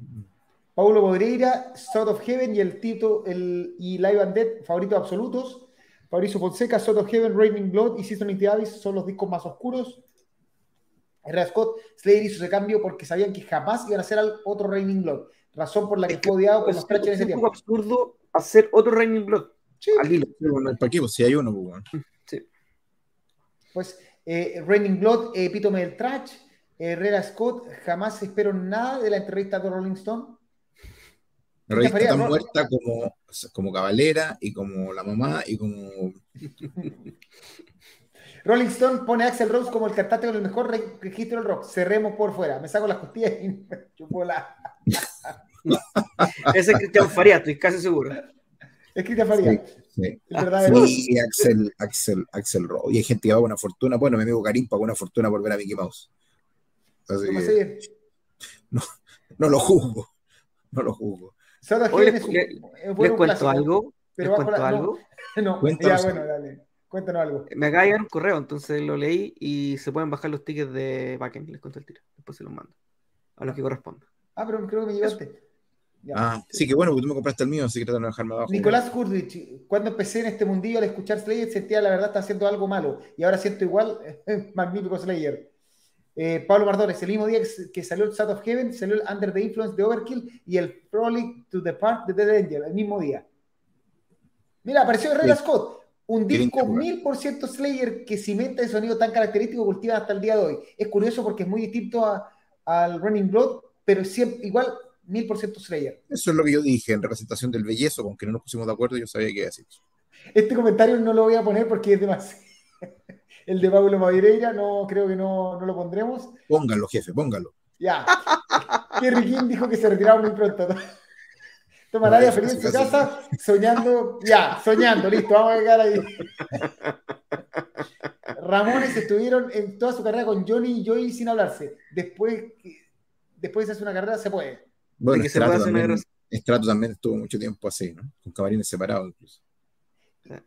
Paulo Moreira, Sword of Heaven y el Tito el, y Live and Dead, favoritos absolutos. Fabricio Fonseca, Sword of Heaven, Raining Blood y Season of the Abyss son los discos más oscuros. R. Scott, Slayer hizo ese cambio porque sabían que jamás iban a hacer al- otro Raining Blood. Razón por la que Es que fue odiado por Es los trachos en ese un tiempo. poco absurdo hacer otro Raining Blood. Sí, Al hilo. ¿Para qué? Pues si hay uno, pues, bueno. Sí. pues eh, Raining Blood, eh, epítome del trash. Herrera Scott, jamás espero nada de la entrevista de Rolling Stone. La revista ¿no? muerta como, como Cabalera y como la mamá y como Rolling Stone pone a Axel Rose como el cantante con el mejor re- registro del rock. Cerremos por fuera. Me saco las costillas y me chupo la. Ese es Cristian Faría, estoy casi seguro. Es Cristian Faría. Sí. Sí, Axel, Axel, Axel Rose. Y hay gente que paga una fortuna. Bueno, mi amigo Karim pagó una fortuna por ver a Mickey Mouse. Así Lo que bien. no lo juzgo. No lo juzgo. Les, les un cuento algo. pero les cuento la- no. algo. No, Cuéntanos ya, bueno, dale. Cuéntanos algo. Me acaba de llegar un correo, entonces lo leí y se pueden bajar los tickets de Backend. Les cuento el tiro. Después se los mando. A los que corresponda. Ah, pero creo que me llevaste. Ya. Ah, sí, que bueno, porque tú me compraste el mío, así que trata de dejarme abajo. Nicolás Kurdich, cuando empecé en este mundillo al escuchar Slayer, sentía la verdad está haciendo algo malo. Y ahora siento igual, magnífico Slayer. Eh, Pablo Mardones, el mismo día que, salió el South of Heaven, salió el Under the Influence de Overkill y el Frolic to the Park de Dead Angel, el mismo día. Mira, apareció Herrera Sí. Scott, un disco mil por ciento Slayer que cimenta el sonido tan característico cultiva hasta el día de hoy. Es curioso porque es muy distinto a- al Running Blood, pero siempre, igual mil por ciento Slayer. Eso es lo que yo dije en representación del bellezo, con que no nos pusimos de acuerdo, yo sabía que iba a decir eso. Este comentario no lo voy a poner porque es demasiado. El de Pablo Madureira, no, creo que no, no lo pondremos. Póngalo, jefe, póngalo. Ya. Kerry King dijo que se retiraba muy pronto. Toma Nadia feliz en su casa, soñando. Ya, soñando, listo, vamos a llegar ahí. Ramones estuvieron en toda su carrera con Johnny y Joey sin hablarse. Después, después de hacer una carrera, se puede. Bueno, que se también. Strato también estuvo mucho tiempo así, ¿no? Con camarines separados incluso.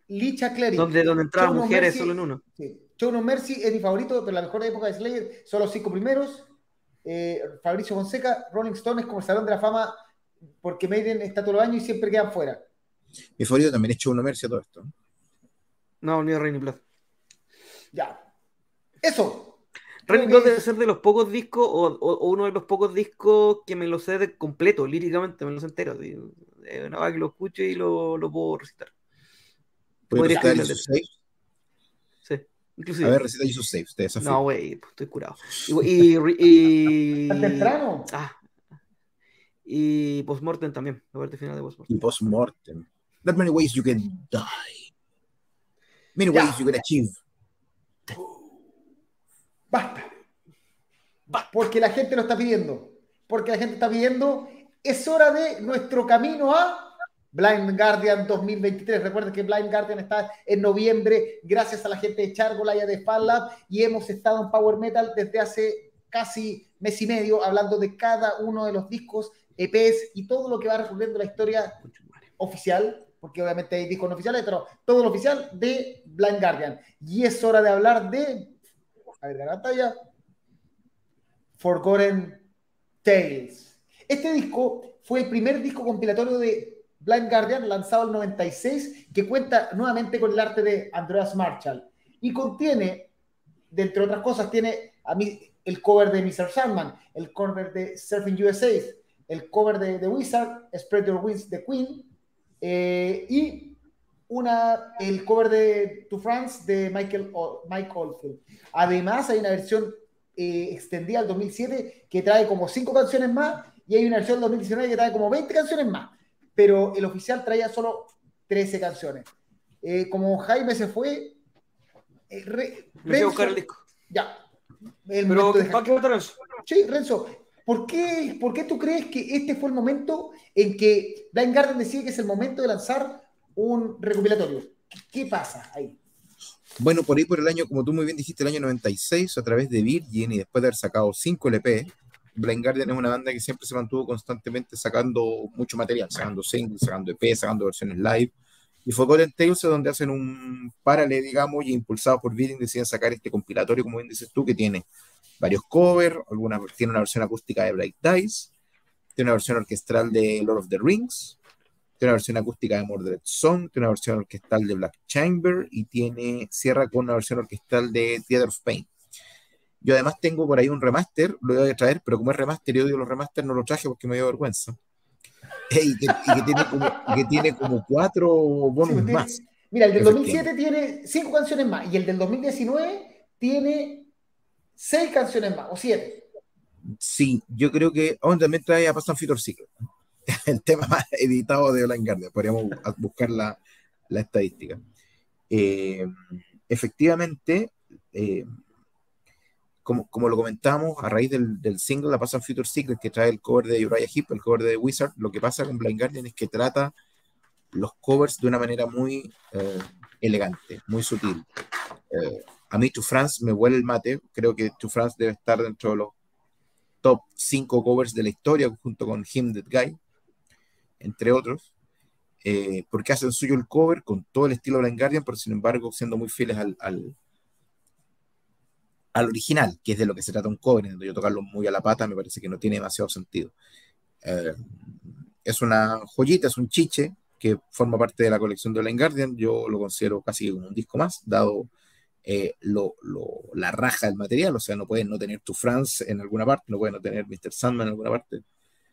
Licha Cleric. Donde, donde entraban mujeres Mercy- solo en uno. Sí. Show No Mercy es mi favorito, pero la mejor época de Slayer son los cinco primeros. Eh, Fabricio Fonseca, Rolling Stone es como el Salón de la Fama porque Maiden está todos los años y siempre quedan fuera. Mi favorito también es No Mercy a todo esto. ¿no? No, ni Rainy Blood. Ya. Eso. Rainy Blood debe ser de los pocos discos, o, o- o uno de los pocos discos que me lo sé de completo, líricamente, me lo sé entero. Es una vaga que lo escucho y lo, lo puedo recitar. ¿Puede Podría recitar sus saves? Sí. Inclusive. A ver, recita sus saves, te desafío. no, güey, pues, estoy curado. Y, y, y- ¿Tan temprano? Ah. Y Postmortem también, la parte final de Postmortem. y post-mortem. There are many ways you can die. Many Ya. ways you can achieve. Basta. Porque la gente lo está pidiendo. Porque la gente está pidiendo. Es hora de nuestro camino a Blind Guardian 2023. Recuerden que Blind Guardian está en noviembre gracias a la gente de Chargolaya de Lab y hemos estado en Power Metal desde hace casi mes y medio hablando de cada uno de los discos, EPs y todo lo que va recorriendo la historia oficial, porque obviamente hay discos no oficiales, pero todo lo oficial de Blind Guardian. Y es hora de hablar de, a ver, la pantalla, Forgotten Tales. Este disco fue el primer disco compilatorio de Blind Guardian lanzado en el 96, que cuenta nuevamente con el arte de Andreas Marshall y contiene, de entre otras cosas, tiene a mí el cover de Mr. Sandman, el cover de Surfing USA, el cover de The Wizard, Spread Your Wings de Queen, eh, y una, el cover de To France de Michael Mike Oldfield. Además, hay una versión eh, extendida al 2007 que trae como 5 canciones más, y hay una versión del 2019 que trae como 20 canciones más, pero el oficial traía solo 13 canciones. Eh, como Jaime se fue, eh, Re- Me fui a buscar Renzo- el disco. ya. El Pero, de- ¿para qué votaron eso? Sí, Renzo, ¿por qué, ¿por qué tú crees que este fue el momento en que Blind Guardian decide que es el momento de lanzar un recopilatorio? ¿Qué, qué pasa ahí? Bueno, por ahí por el año, como tú muy bien dijiste, el año 96, a través de Virgin y después de haber sacado 5 LP, Blind Guardian es una banda que siempre se mantuvo constantemente sacando mucho material, sacando singles, sacando EP, sacando versiones live. Y Forgotten Tales es donde hacen un paralelo, digamos, y impulsados por Virgin deciden sacar este compilatorio, como bien dices tú, que tiene varios covers, algunas, tiene una versión acústica de Bright Dice, tiene una versión orquestral de Lord of the Rings, tiene una versión acústica de Mordred Song, tiene una versión orquestal de Black Chamber y tiene cierra con una versión orquestal de Theater of Pain. Yo además tengo por ahí un remaster, lo voy a traer, pero como es remaster y odio los remaster, no lo traje porque me dio vergüenza. Y, que, y que tiene como, que tiene como cuatro bonus Sí, pues tiene- más. Mira, el del Efectivamente. 2007 tiene cinco canciones más y el del 2019 tiene seis canciones más o siete. Sí, yo creo que aún también trae a and Future Secret, el tema más editado de Blind Guardian. Podríamos bu- buscar la, la estadística. Eh, efectivamente, eh, como, como lo comentamos, a raíz del, del single La Past and Future Secret que trae el cover de Uriah Heep, el cover de Wizard, lo que pasa con Blind Guardian es que trata los covers de una manera muy eh, elegante, muy sutil. Eh, a mí To France me huele el mate, creo que To France debe estar dentro de los top 5 covers de la historia, junto con Him That Guy, entre otros, eh, porque hacen suyo el cover con todo el estilo Blind Guardian, pero sin embargo siendo muy fieles al, al, al original, que es de lo que se trata un cover, donde yo tocarlo muy a la pata me parece que no tiene demasiado sentido. Eh, es una joyita, es un chiche que forma parte de la colección de Blind Guardian, yo lo considero casi como un disco más, dado eh, lo, lo, la raja del material, o sea, no pueden no tener tu France en alguna parte, no pueden no tener Mr. Sandman en alguna parte,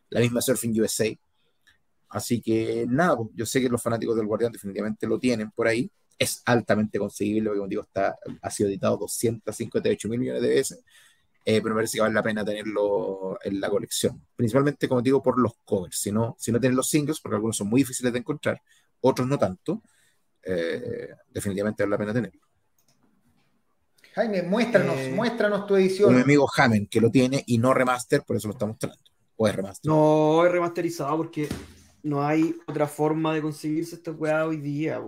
la misma Surfing USA. Así que nada, pues, yo sé que los fanáticos del Guardián definitivamente lo tienen por ahí. Es altamente conseguible, porque como digo, está, ha sido editado 258 mil millones de veces, eh, pero me parece que vale la pena tenerlo en la colección. Principalmente, como digo, por los covers. Si no, si no tienen los singles, porque algunos son muy difíciles de encontrar, otros no tanto, eh, definitivamente vale la pena tenerlo. Jaime, muéstranos, Eh, muéstranos tu edición. amigo Hammond, que lo tiene y no remaster, por eso lo está mostrando. O es remaster. No, es remasterizado porque no hay otra forma de conseguirse esta weá hoy día.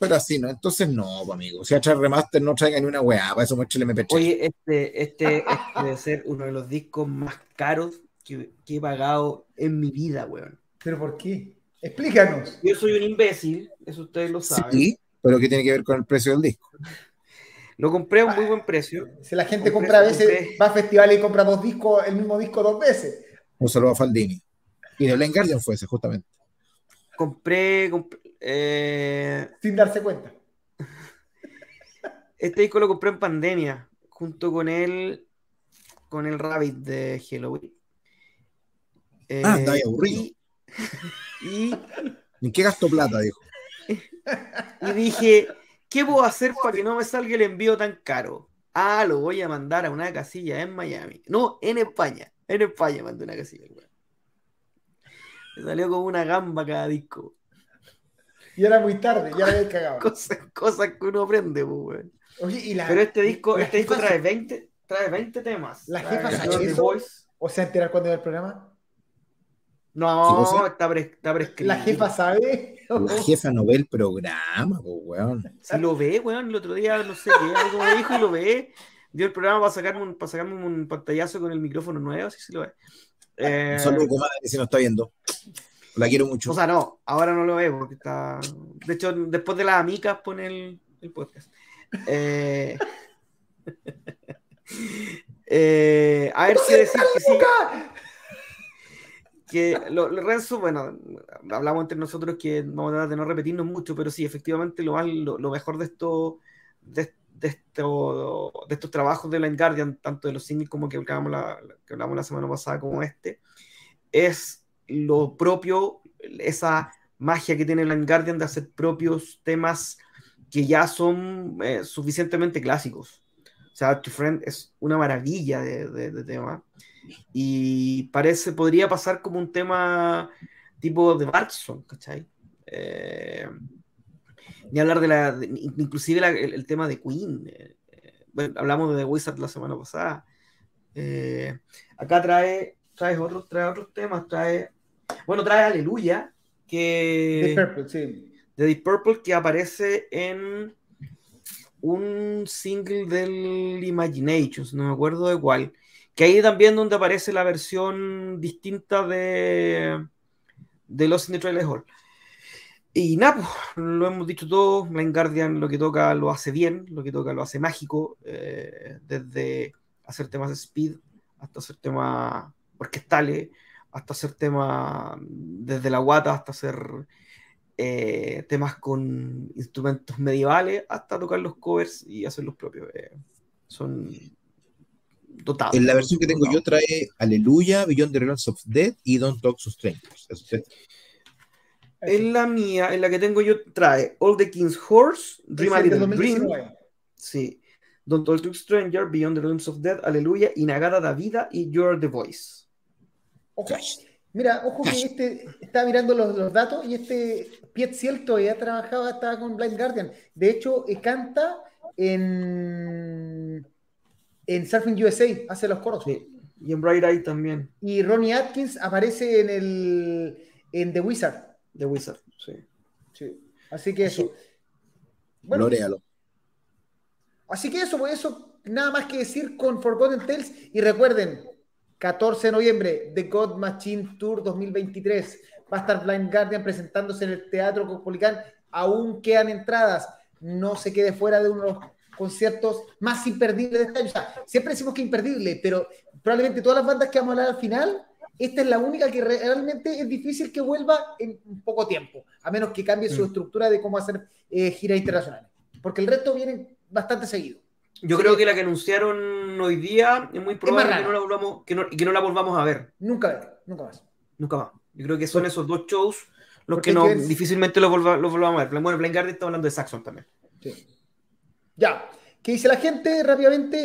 Pero así, ¿no? Entonces no, pues, amigo. Si traer remaster, no traiga ni una weá. Para eso muestre el MP3. Oye, este, este, este debe ser uno de los discos más caros que, que he pagado en mi vida, weón. ¿Pero por qué? Explícanos. Yo soy un imbécil, eso ustedes lo saben. sí, pero ¿qué tiene que ver con el precio del disco? Lo compré a un muy buen precio. Si la gente Compré, compra a veces, compré. va a festivales y compra dos discos, el mismo disco dos veces, Un saludo a Faldini. Y de Blind Guardian fue ese, justamente. Compré, compré, eh, sin darse cuenta. este disco lo compré en pandemia, junto con el, con el Rabbit de Halloween. Eh, Ah, andaba ahí aburrido. y, y ¿En qué gasto plata? Dijo. Y dije, ¿qué puedo hacer para que no me salga el envío tan caro? Ah, lo voy a mandar a una casilla en Miami. No, en España. En España mandé una casilla. Me salió como una gamba cada disco. Y era muy tarde, ya la había cagado. Cosas, cosas que uno aprende, pues, weón. Oye, y la, Pero este disco, este disco trae 20, trae 20 temas. La jefa. Voice. ¿O sea, enterar cuándo era el programa? ¿Qué No, cosa? está, pre- está prescrito. La jefa sabe. La jefa no ve el programa, pues, weón. Si lo ve, weón, el otro día, no sé qué, algo me dijo y lo ve. Dio el programa para sacarme un, para sacarme un pantallazo con el micrófono nuevo, así se lo ve. Eh, Un saludo, comadre, si no está viendo. La quiero mucho. o sea, no, ahora no lo ve porque está. De hecho, después de las amicas pone el, el podcast. Eh, eh, a ver si decir que sí. Que lo, lo Renzo, bueno, hablamos entre nosotros que vamos a tratar de no repetirnos mucho, pero sí, efectivamente lo, más- lo, lo mejor de esto, de, de esto, de estos trabajos de Blind Guardian, tanto de los singles como que hablamos la, que hablamos la semana pasada como este, es lo propio, esa magia que tiene Blind Guardian de hacer propios temas que ya son eh, suficientemente clásicos. O sea, To Friend es una maravilla de, de- de tema. Y parece, podría pasar como un tema tipo de Bartson, ¿cachai? Eh, ni hablar de la, de- inclusive la- el, el tema de Queen. eh, eh, bueno, hablamos de The Wizard la semana pasada. Eh, acá trae, trae otros, trae otros temas, trae, bueno, trae Aleluya, que The Purple, sí. de Deep Purple que aparece en un single del Imaginations, no me acuerdo de cuál. Que ahí también donde aparece la versión distinta de, de Los in the Trailer Hall. Y nada, pues, lo hemos dicho todo. Blind Guardian lo que toca lo hace bien, lo que toca lo hace mágico, eh, desde hacer temas de speed hasta hacer temas orquestales, hasta hacer temas desde la guata hasta hacer eh, temas con instrumentos medievales hasta tocar los covers y hacer los propios. eh, son dotados. En la versión que tengo yo trae Aleluya, Beyond the Realms of Death y Don't Talk to Strangers. En la mía, en la que tengo yo, trae All the King's Horse, Dream a Little Dream, 2019. sí, Don't Talk to Stranger, Beyond the Realms of Death, Aleluya, Inagada da Vida y You're the Voice. Ojo. Mira, ojo que este estaba mirando los, los datos y este Piet Cielto ya trabajaba, estaba con Blind Guardian. De hecho, eh, canta en, en Surfing USA, hace los coros. Sí. Y en Bright Eye también, Y Ronnie Atkins aparece en el en The Wizard. The Wizard. Sí. Sí. Así que eso. Bueno, Gloréalo. así que eso, pues eso, nada más que decir con Forgotten Tales. Y recuerden, 14 de noviembre, The God Machine Tour 2023. Va a estar Blind Guardian presentándose en el Teatro Cosmopolitan. Aún quedan entradas. No se quede fuera de uno de los conciertos más imperdibles de este año. O sea, siempre decimos que imperdible, pero probablemente todas las bandas que vamos a hablar al final, esta es la única que realmente es difícil que vuelva en poco tiempo, a menos que cambie su Mm. estructura de cómo hacer eh, giras internacionales. Porque el resto viene bastante seguido. Yo Sí. creo que la que anunciaron hoy día es muy probable que no, la volvamos, que, no, y que no la volvamos a ver. Nunca nunca más. Nunca más. Yo creo que son esos dos shows los Porque que no, que difícilmente los, volva- los volvamos a ver. Bueno, Blind Guardian está hablando de Saxon también. Sí. Ya, ¿qué dice la gente rápidamente?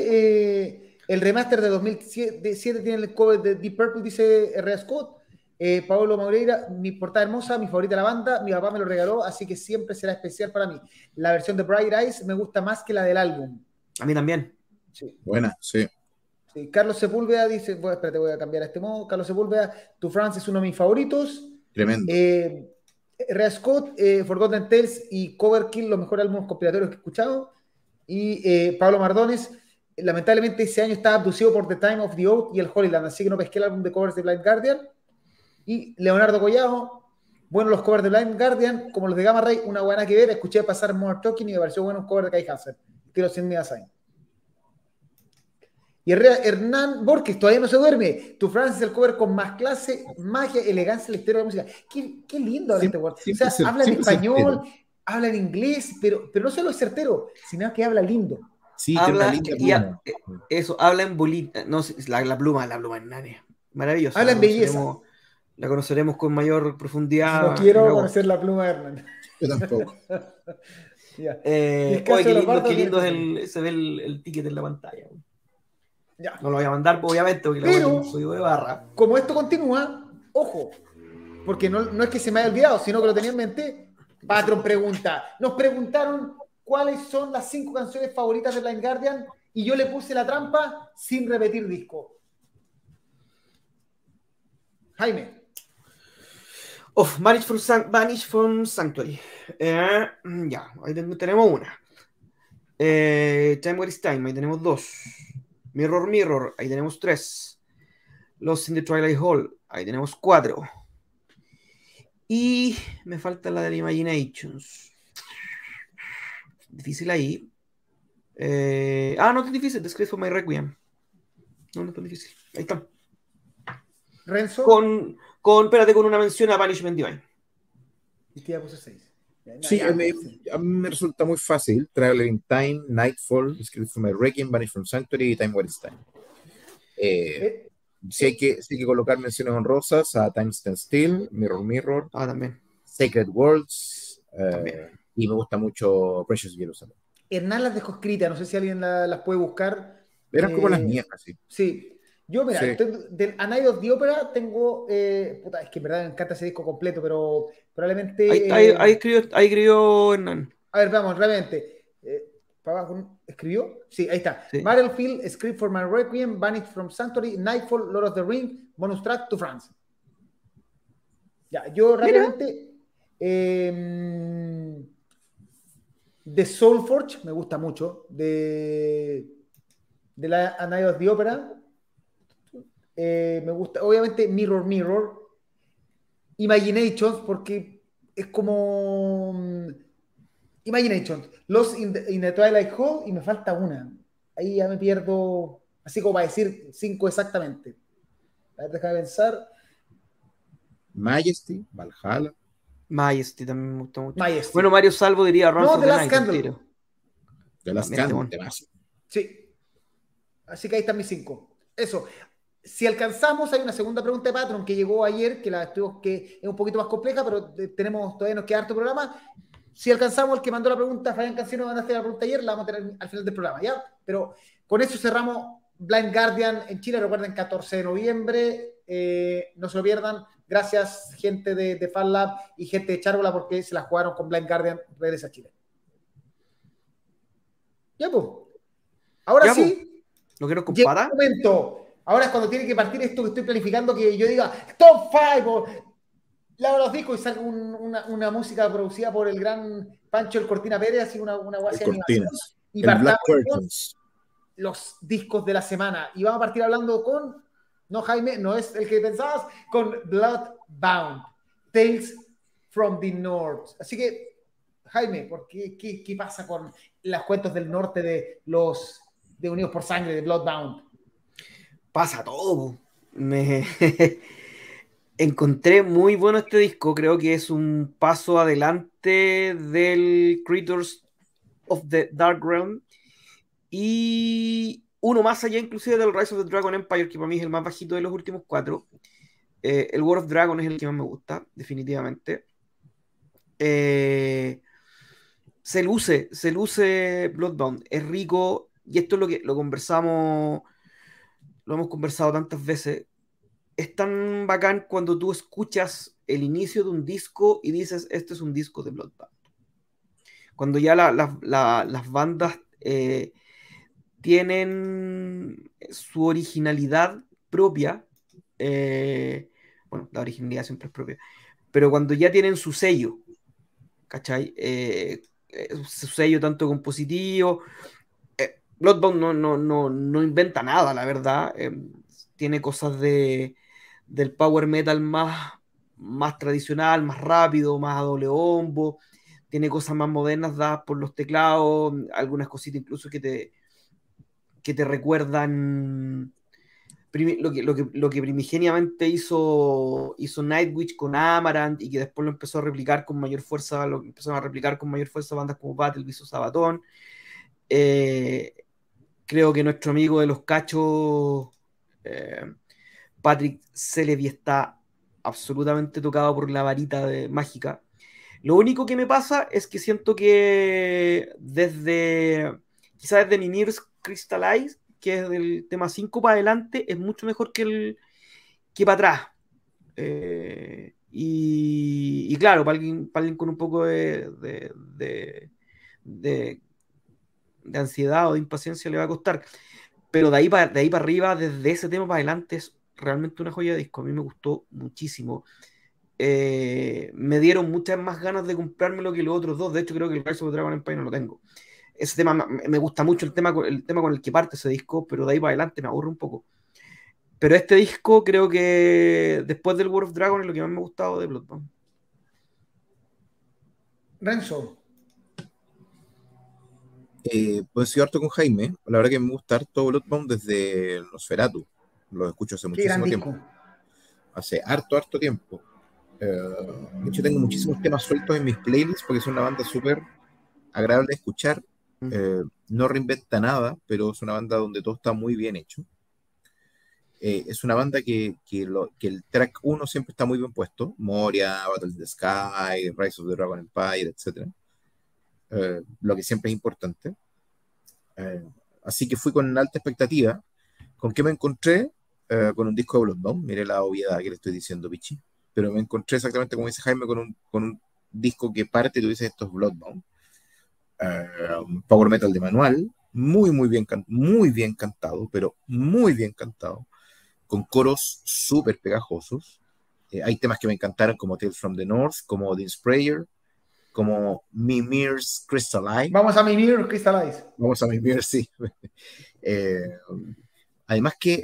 Eh, el remaster de 2007 tiene el cover de Deep Purple, dice R. Scott. Eh, Pablo Maureira, mi portada hermosa, mi favorita de la banda, mi papá me lo regaló, así que siempre será especial para mí. La versión de Bright Eyes me gusta más que la del álbum. A mí también. Sí. Buena, sí. Sí, Carlos Sepúlveda dice, bueno, espérate, voy a cambiar a este modo. Carlos Sepúlveda, tu France es uno de mis favoritos. Tremendo. Eh, Rea Scott, eh, Forgotten Tales y Coverkill, los mejores álbumes compilatorios que he escuchado. Y eh, Pablo Mardones, lamentablemente ese año estaba abducido por The Time of the Oath y el Holyland, así que no pesqué el álbum de covers de Blind Guardian. Y Leonardo Collado, bueno los covers de Blind Guardian, como los de Gamma Ray, una buena que ver. Escuché pasar More Talking y me pareció bueno un cover de Kai Hansen. Quiero 100 días ahí. Y Herrera- Hernán Borges, todavía no se duerme. Tu France es el cover con más clase, magia, elegancia la historia de la música. Qué, qué lindo habla este. O sea, habla en español, habla en inglés, pero, pero no solo es certero, sino que habla lindo. Sí, habla, linda pluma. eh, eso, habla en bolita. No, la, la pluma, la pluma en Nania. Maravillosa. Habla en belleza. La conoceremos con mayor profundidad. no quiero conocer la pluma de Hernán. Yo tampoco. Ya, Eh, oye, qué lindo, qué lindo es el, se ve el, el ticket en la pantalla. ya. No lo voy a mandar, obviamente, porque la Pero- voy a un código de barra. Como esto continúa, ojo, porque no, no es que se me haya olvidado, sino que lo tenía en mente. Patron pregunta, nos preguntaron cuáles son las cinco canciones favoritas de Blind Guardian y yo le puse la trampa sin repetir disco. Jaime, Of, Vanish from, San- Vanish from Sanctuary. Eh, mm, ya, ahí ten- tenemos una. Eh, time What is Time, ahí tenemos dos. Mirror Mirror, ahí tenemos tres. Lost in the Twilight Hall, ahí tenemos cuatro. Y me falta la de Imaginations. Difícil ahí. Eh, ah, no es tan difícil. The Script for My Requiem. No, no es tan difícil. Ahí está. Renzo, Con, con, espérate, con una mención a Banishment Divine. y tía puso seis. Ya, Sí, ya, a mí, a mí me resulta muy fácil. Traveling Time, Nightfall, Script from My Requiem, Vanish from Sanctuary y Time What is Time. Eh, Eh, si, hay que, si hay que colocar menciones honrosas a Time Stand Still, Mirror Mirror, Ah, también. Sacred Worlds eh, y me gusta mucho Precious Jerusalem. Hernán las dejó escritas, no sé si alguien la- las puede buscar. Eran como Eh, las mías casi. Sí. Yo, mira, Sí. del A Night of the Opera tengo. eh, puta, es que en verdad me encanta ese disco completo, pero probablemente. Ahí, ahí, eh, ahí escribió, ahí escribió Hernán. A ver, vamos, realmente. Eh, para abajo, ¿escribió? Sí, ahí está. Sí. Battlefield, Script for My Requiem, Banished from Sanctuary, Nightfall, Lord of the Ring, bonus track to France. Ya, yo eh, The Soulforge me gusta mucho. De, de la A Night of the Opera. Eh, me gusta, obviamente, Mirror Mirror. Imaginations, porque es como. mm, Imaginations. Lost in the, in the Twilight Hall y me falta una. Ahí ya me pierdo, así como para decir cinco exactamente. A ver, déjame pensar. Majesty, Valhalla. Majesty también me gustó mucho. Majesty. Bueno, Mario Salvo diría Run No, Night al Candle. de las También, Can, bueno. temazo. Sí. Así que ahí están mis cinco. Eso. Si alcanzamos, hay una segunda pregunta de Patron que llegó ayer, que la tuvimos que es un poquito más compleja, pero eh, tenemos todavía nos queda harto programa. Si alcanzamos, el que mandó la pregunta, Fabián Cancino, van a hacer la pregunta ayer, la vamos a tener al final del programa, ¿ya? Pero con eso cerramos Blind Guardian en Chile. Recuerden, 14 de noviembre. eh, no se lo pierdan. Gracias, gente de, de Fan Lab y gente de Charbola, porque se la jugaron con Blind Guardian. Regresa a Chile. Ya, pues. Ahora Ya, sí. ¿No quiero con Llega pata? un momento. Ahora es cuando tiene que partir esto que estoy planificando, que yo diga top 5 lavo los discos y salga un- una, una música producida por el gran Pancho el Cortina Pérez, así una, una animación. Cortinas. Y partamos con los discos de la semana. Y vamos a partir hablando con, no Jaime, no es el que pensabas, con Bloodbound, Tales from the North. Así que, Jaime, ¿por qué, qué, qué pasa con las cuentos del norte de los de Unidos por Sangre, de Bloodbound? Pasa todo. Me encontré muy bueno este disco. Creo que es un paso adelante del Creatures of the Dark Realm. Y uno más allá inclusive del Rise of the Dragon Empire, que para mí es el más bajito de los últimos cuatro. Eh, el War of Dragon es el que más me gusta, definitivamente. Eh, se luce, se luce Bloodbound. Es rico. Y esto es lo que lo conversamos lo hemos conversado tantas veces, es tan bacán cuando tú escuchas el inicio de un disco y dices, este es un disco de Bloodbound. Cuando ya la- la- la- las bandas eh, tienen su originalidad propia. eh, bueno, la originalidad siempre es propia. Pero cuando ya tienen su sello, ¿cachai? Eh, su sello tanto compositivo. Bloodbound no, no, no, no inventa nada, la verdad. eh, tiene cosas de, del power metal más, más tradicional, más rápido, más a doble bombo. Tiene cosas más modernas dadas por los teclados, algunas cositas incluso que te, que te recuerdan lo que, lo que, lo que primigeniamente hizo, hizo Nightwish con Amaranth y que después lo empezó a replicar con mayor fuerza, lo empezaron a replicar con mayor fuerza bandas como Battle, Viso Sabatón. Eh, creo que nuestro amigo de los cachos, eh, Patrick Celebi, está absolutamente tocado por la varita de, mágica. Lo único que me pasa es que siento que desde, quizás desde Mimirs Crystallize, que es del tema 5 para adelante, es mucho mejor que, el, que para atrás. Eh, y, y claro, para alguien, para alguien con un poco de, de ansiedad o de impaciencia le va a costar. Pero de ahí, para, de ahí para arriba, desde ese tema para adelante, es realmente una joya de disco. A mí me gustó muchísimo. Eh, me dieron muchas más ganas de comprármelo que los otros dos. De hecho, creo que el of the Dragon Empire no lo tengo. Ese tema me, gusta mucho, el tema, el tema con el que parte ese disco, pero de ahí para adelante me aburre un poco. Pero este disco creo que después del World of Dragon es lo que más me ha gustado de Bloodborne. Renzo, Eh, pues estoy harto con Jaime. La verdad que me gusta harto Bloodbound desde Nosferatu. Lo escucho hace muchísimo tiempo. Hace harto, harto tiempo. Eh, de hecho, tengo muchísimos temas sueltos en mis playlists porque es una banda súper agradable de escuchar. Mm. Eh, no reinventa nada, pero es una banda donde todo está muy bien hecho. Eh, es una banda que, que, lo- que el track 1 siempre está muy bien puesto. Moria, Battle in the Sky, Rise of the Dragon Empire, etc. Eh, lo que siempre es importante. Eh, así que fui con alta expectativa. ¿Con qué me encontré? Eh, con un disco de Bloodbound. Mire la obviedad que le estoy diciendo, Pichi. Pero me encontré exactamente como dice Jaime, con un, con un disco que parte tú dices esto es Bloodbound. Un power metal de manual. Muy, muy bien, muy bien cantado, pero muy bien cantado. Con coros súper pegajosos. Eh, hay temas que me encantaron como Tales from the North, como The Sprayer, como Mimir's Crystalline. Vamos a Mimir Crystallize. Vamos a Mimir, sí. Eh, además que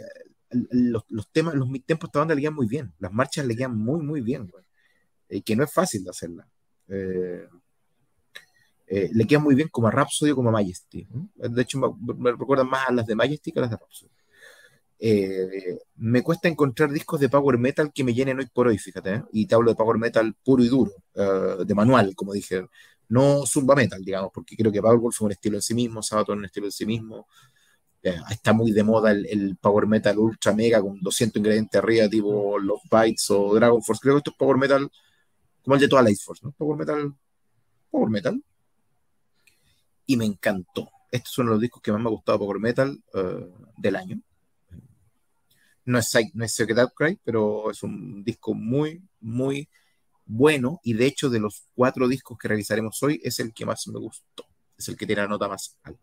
los, los temas, los tempos de esta banda le quedan muy bien. Las marchas le quedan muy, muy bien. güey. Eh, que no es fácil de hacerla. Eh, eh, le quedan muy bien como a Rhapsody o como a Majesty. De hecho, me, me recuerdan más a las de Majesty que a las de Rhapsody. Eh, me cuesta encontrar discos de power metal que me llenen hoy por hoy, fíjate, ¿eh? y te hablo de power metal puro y duro, eh, de manual, como dije, no zumba metal, digamos, porque creo que Powerwolf es un estilo en sí mismo, Sabaton es un estilo en sí mismo, eh, está muy de moda el, power metal ultra mega con 200 ingredientes arriba, tipo Love Bites o Dragon Force, creo que esto es power metal como el de toda Light Force. Power metal, power metal, y me encantó. Este es uno de los discos que más me ha gustado power metal del año no es, no es Secret Outcry, pero es un disco muy, muy bueno. Y de hecho, de los cuatro discos que revisaremos hoy, es el que más me gustó. Es el que tiene la nota más alta.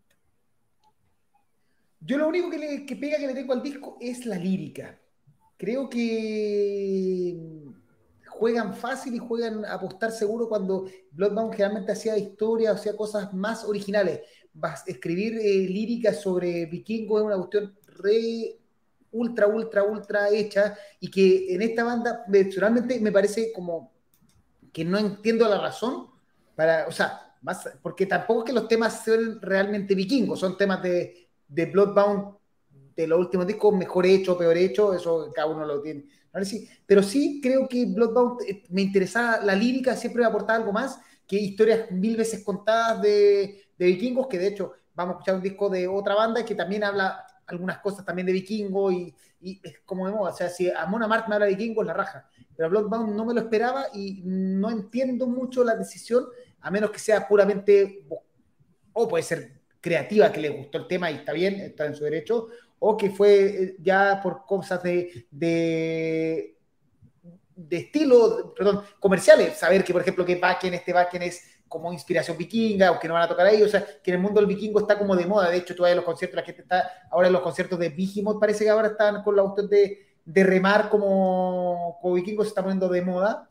Yo lo único que, que pega que le tengo al disco es la lírica. Creo que juegan fácil y juegan a apostar seguro cuando Bloodbound generalmente hacía historias, hacía cosas más originales. Escribir eh, lírica sobre vikingos es una cuestión re ultra, ultra, ultra hecha y que en esta banda personalmente me parece como que no entiendo la razón para, o sea, más, porque tampoco es que los temas sean realmente vikingos, son temas de, de Bloodbound de los últimos discos, mejor hecho, peor hecho, eso cada uno lo tiene. Pero sí creo que Bloodbound eh, me interesaba la lírica, siempre me aportaba algo más que historias mil veces contadas de, de vikingos, que de hecho vamos a escuchar un disco de otra banda que también habla algunas cosas también de vikingo y, es como de moda. O sea, si Amon Amart me habla de vikingos, la raja. Pero a Bloodbound no me lo esperaba y no entiendo mucho la decisión, a menos que sea puramente, o puede ser creativa, que le gustó el tema y está bien, está en su derecho, o que fue ya por cosas de, de, de estilo, perdón, comerciales. Saber que, por ejemplo, que Bakken, este Bakken es como inspiración vikinga, aunque no van a tocar ahí, o sea, que en el mundo del vikingo está como de moda, de hecho, tú vas a los conciertos, la gente está, ahora en los conciertos de Vigimot, parece que ahora están con la cuestión de, de remar como, como vikingo, se está poniendo de moda.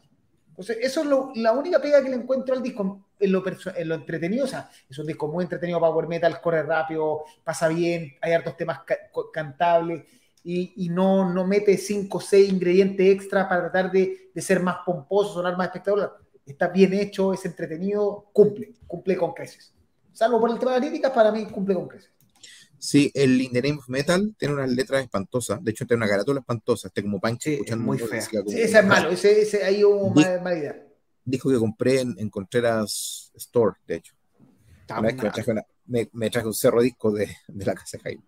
Entonces, eso es lo- la única pega que le encuentro al disco en lo, en lo entretenido, o sea, es un disco muy entretenido, power metal, corre rápido, pasa bien, hay hartos temas ca- cantables, y, y no, no mete 5 o 6 ingredientes extra para tratar de, de ser más pomposo, sonar más espectacular. Está bien hecho, es entretenido, cumple, cumple con creces. Salvo por el tema de las críticas, para mí cumple con creces. Sí, el In the Name of Metal tiene unas letras espantosas. De hecho, tiene una carátula espantosa. Este como Pancho Sí, es escuchando muy música fea. como- Sí, ese es malo, ese, ese ahí hubo Di- mal- mala idea. Dijo que compré en, en Contreras Store, de hecho. Una vez que me mal. traje, una- me, me traje un cerro disco de, de la casa de Jaime.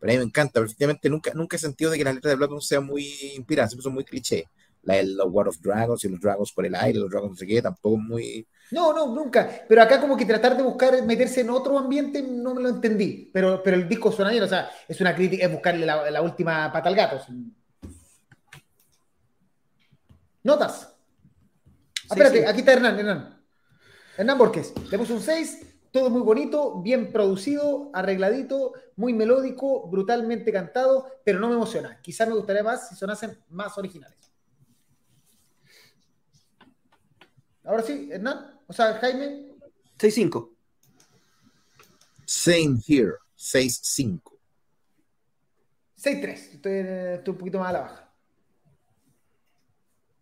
Pero a mí me encanta, pero efectivamente nunca, nunca he sentido de que las letras de Bloodborne sean muy inspiradas, siempre son muy cliché. La de los War of Dragons y los Dragons por el aire, los Dragons no sé qué, tampoco es muy... No, no, nunca. Pero acá como que tratar de buscar meterse en otro ambiente no me lo entendí. Pero, pero el disco suena bien, o sea, es una crítica, es buscarle la, la última pata al gato. ¿Notas? Sí, espérate, sí. aquí está Hernán, Hernán. Hernán Borges, le puso un 6, todo muy bonito, bien producido, arregladito, muy melódico, brutalmente cantado, pero no me emociona. Quizás me gustaría más si sonasen más originales. Ahora sí, Hernán, o sea, Jaime, 6-5. Same here, 6-5. 6-3. Estoy, estoy un poquito más a la baja.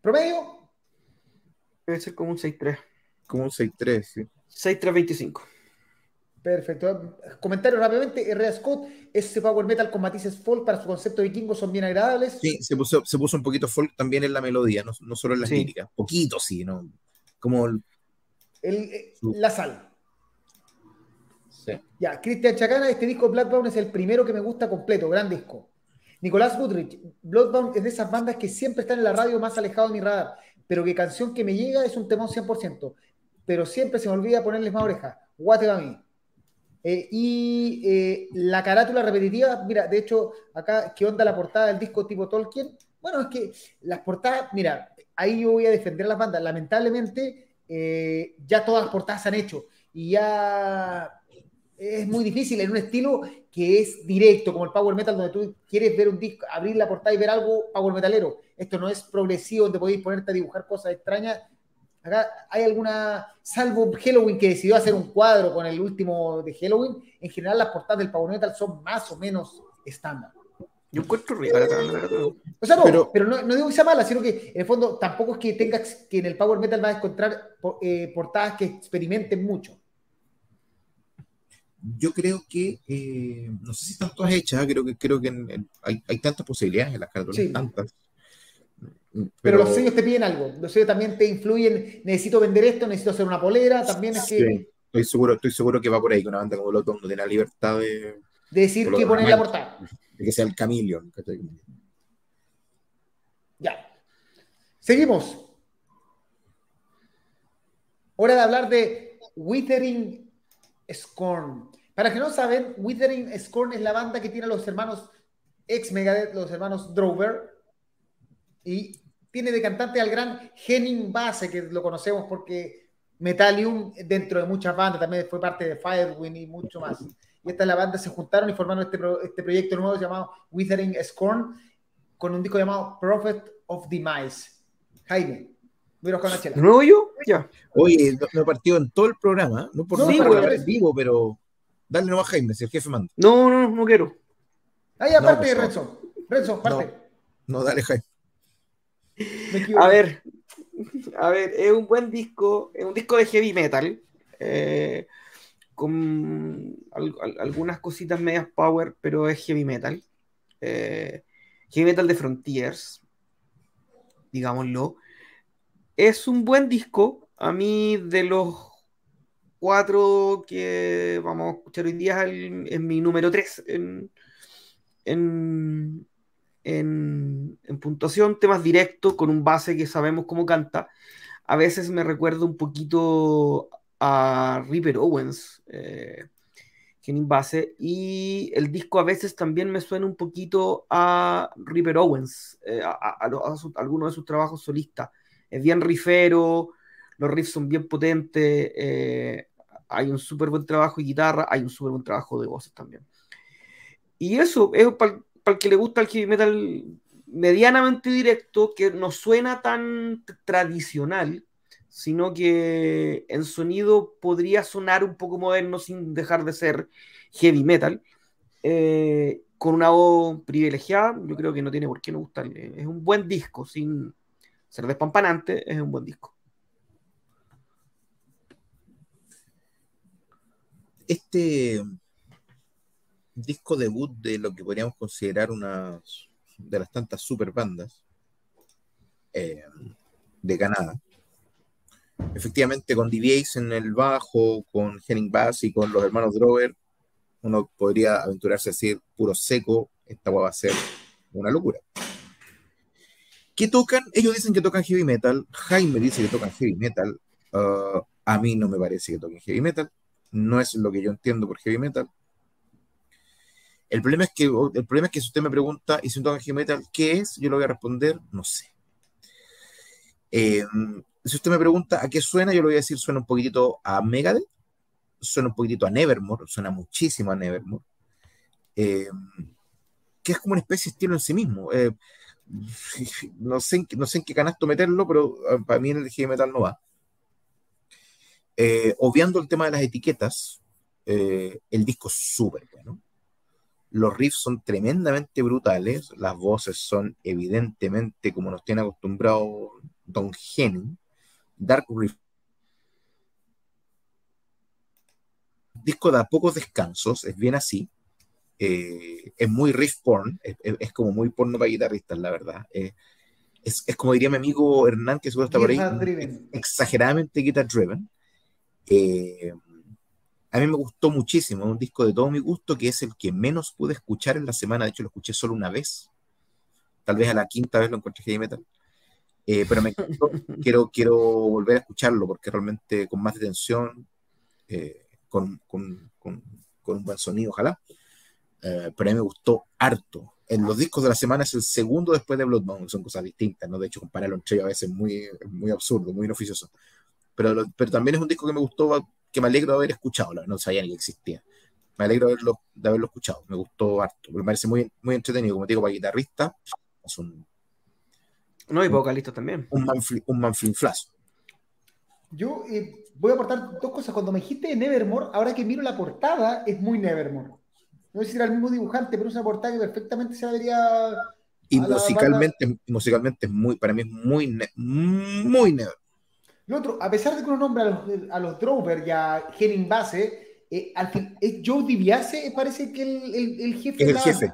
Promedio, Debe ser como un 6-3. Como un 6-3, sí. 6-3-25. perfecto. Comentario rápidamente. R.A. Scott, ese power metal con matices folk para su concepto vikingo son bien agradables. Sí, se puso, se puso un poquito folk también en la melodía, no, no solo en las Sí. líricas. Poquito, sí, ¿no? Como el- El, eh, la sal. sí. Ya, Cristian Chacana, este disco Bloodbound es el primero que me gusta completo, gran disco. Nicolás Goodrich, Bloodbound es de esas bandas que siempre están en la radio más alejado de mi radar, pero que canción que me llega es un temón 100%, pero siempre se me olvida ponerles más oreja. Guate a mí. Eh, y eh, la carátula repetitiva, mira, de hecho, acá, ¿qué onda la portada del disco tipo Tolkien? Bueno, es que las portadas, mira, ahí yo voy a defender las bandas. Lamentablemente, eh, ya todas las portadas se han hecho y ya es muy difícil en un estilo que es directo, como el power metal, donde tú quieres ver un disco, abrir la portada y ver algo power metalero. Esto no es progresivo, donde podéis ponerte a dibujar cosas extrañas. Acá hay alguna, salvo Halloween que decidió hacer un cuadro con el último de Halloween, en general las portadas del power metal son más o menos estándar. Yo encuentro rica la tabla, pero- O sea, no, Pero- pero, no, no digo que sea mala, sino que en el fondo tampoco es que tengas que en el power metal vas a encontrar eh, portadas que experimenten mucho. Yo creo que, eh, no sé si están todas hechas, creo que, creo que en- en- hay, hay tantas posibilidades en las carátulas, Sí. tantas. Pero, los sellos te piden algo. Los sellos también te influyen. Necesito vender esto, necesito hacer una polera. También es que Sí, estoy seguro, estoy seguro que va por ahí, que una banda como Bloodbound no tiene la libertad de, de decir qué poner la portada. Que sea el. ¿cachai? Ya. Seguimos. Hora de hablar de Withering Scorn. Para que no saben, Withering Scorn es la banda que tiene los hermanos ex Megadeth, los hermanos Drover. Y tiene de cantante al gran Henning Base, que lo conocemos porque Metallium, dentro de muchas bandas, también fue parte de Firewind y mucho más. Y esta es la banda, se juntaron y formaron este, pro- este proyecto nuevo llamado Withering Scorn, con un disco llamado Prophet of Demise. Jaime, voy a buscar una ¿De chela. nuevo yo? Ya. Oye, no, no he partido en todo el programa, no por No, sí, hablar en vivo, pero dale nomás a Jaime, si el jefe manda. No, no, no quiero. Ahí aparte No, Renzo. Renzo, parte. No, dale Jaime. A ver, a ver, es un buen disco, es un disco de heavy metal, eh, con al- al- algunas cositas medias power, pero es heavy metal. Eh, heavy metal de Frontiers, digámoslo. Es un buen disco, a mí de los cuatro que vamos a escuchar hoy día es, mi número 3 en, en, en, en puntuación, temas directos, con un base que sabemos cómo canta. A veces me recuerda un poquito a Ripper Owens, eh, Base, y el disco a veces también me suena un poquito a Ripper Owens, eh, a algunos de sus trabajos solistas. Es bien rifero, los riffs son bien potentes, eh, hay un súper buen trabajo de guitarra, hay un súper buen trabajo de voces también. Y eso es para el que le gusta el heavy metal medianamente directo, que no suena tan tradicional, sino que en sonido podría sonar un poco moderno sin dejar de ser heavy metal. Eh, con una voz privilegiada, yo creo que no tiene por qué no gustarle. Es un buen disco, sin ser despampanante, es un buen disco. Este disco debut de lo que podríamos considerar una de las tantas super bandas eh, de Canadá. Efectivamente, con DVAs en el bajo, con Henning Bass y con los hermanos Drover, uno podría aventurarse a decir puro seco, esta va a ser una locura. ¿Qué tocan? Ellos dicen que tocan heavy metal, Jaime dice que tocan heavy metal, uh, a mí no me parece que toquen heavy metal, no es lo que yo entiendo por heavy metal. El problema es que, el problema es que si usted me pregunta, ¿y si tocan heavy metal, qué es? Yo le voy a responder, no sé. Eh, si usted me pregunta a qué suena, yo le voy a decir, suena un poquitito a Megadeth, suena un poquitito a Nevermore, suena muchísimo a Nevermore, eh, que es como una especie de estilo en sí mismo. Eh, no, sé no sé en qué canasto meterlo, pero ah, para mí en el heavy metal no va. Eh, obviando el tema de las etiquetas, el disco es súper bueno. Los riffs son tremendamente brutales, las voces son evidentemente como nos tiene acostumbrado Don Henning. Dark Riff disco da pocos descansos, es bien así. Eh, es muy riff porn, es, es, como muy porno para guitarristas, la verdad. Eh, es, es, como diría mi amigo Hernán, que seguro está por ahí, exageradamente guitar driven. Eh, a mí me gustó muchísimo, un disco de todo mi gusto, que es el que menos pude escuchar en la semana, de hecho lo escuché solo una vez, tal vez a la quinta vez lo encontré heavy metal. Pero me encantó, quiero, quiero volver a escucharlo porque realmente con más atención eh, con, con, con, con un buen sonido, ojalá. Eh, pero a mí me gustó harto. En los discos de la semana es el segundo después de Bloodbound, son cosas distintas, ¿no? De hecho, compararlo entre ellos a veces es muy, muy absurdo, muy inoficioso. Pero, pero también es un disco que me gustó, que me alegro de haber escuchado, no sabía ni que existía. Me alegro de haberlo, de haberlo escuchado, me gustó harto, me parece muy, muy entretenido, como te digo, para guitarrista, es un... No, y vocalista también. Un, manfli, un manflinflazo. Yo eh, voy a aportar dos cosas. Cuando me dijiste Nevermore, ahora que miro la portada, es muy Nevermore. No sé si era el mismo dibujante, pero es una portada que perfectamente se debería. Y musicalmente, musicalmente es muy, para mí es muy, muy Nevermore. Lo otro, a pesar de que uno nombra a los, a los Drover y a Henning Base, eh, al fin, es Joe Diviase, parece que el, el, el jefe. Es el jefe.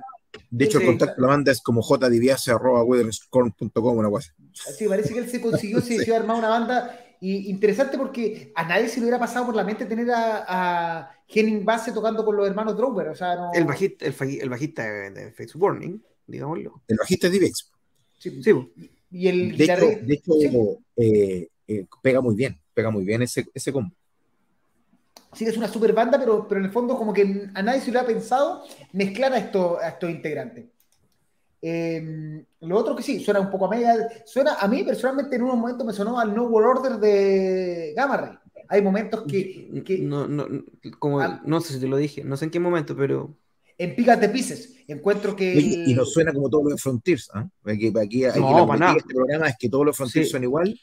De hecho, el contacto de la banda es como jdiviase.com, una cosa. Sí, parece que él se consiguió, se sí. armar una banda y interesante porque a nadie se le hubiera pasado por la mente tener a, a Henning Base tocando con los hermanos Drover. O sea, no... el, bajista, el, el bajista de Face Warning, digámoslo. El bajista de DivX. Sí, sí. Y el de hecho, de hecho sí. eh, eh, pega muy bien, pega muy bien ese, ese combo. Sí, es una super banda, pero, pero en el fondo como que a nadie se le ha pensado mezclar a, esto, a estos integrantes. Eh, lo otro que sí, suena un poco a media. Suena a mí personalmente en unos momentos me sonó al No World Order de Gamma Ray. Hay momentos que. que no, no, como, al, no sé si te lo dije, no sé en qué momento, pero. En Picas de Pieces, encuentro que. Oye, y no suena como todos los Frontiers. ¿eh? Aquí, aquí, aquí no, para nada. este programa es que todos los Frontiers sí. son igual.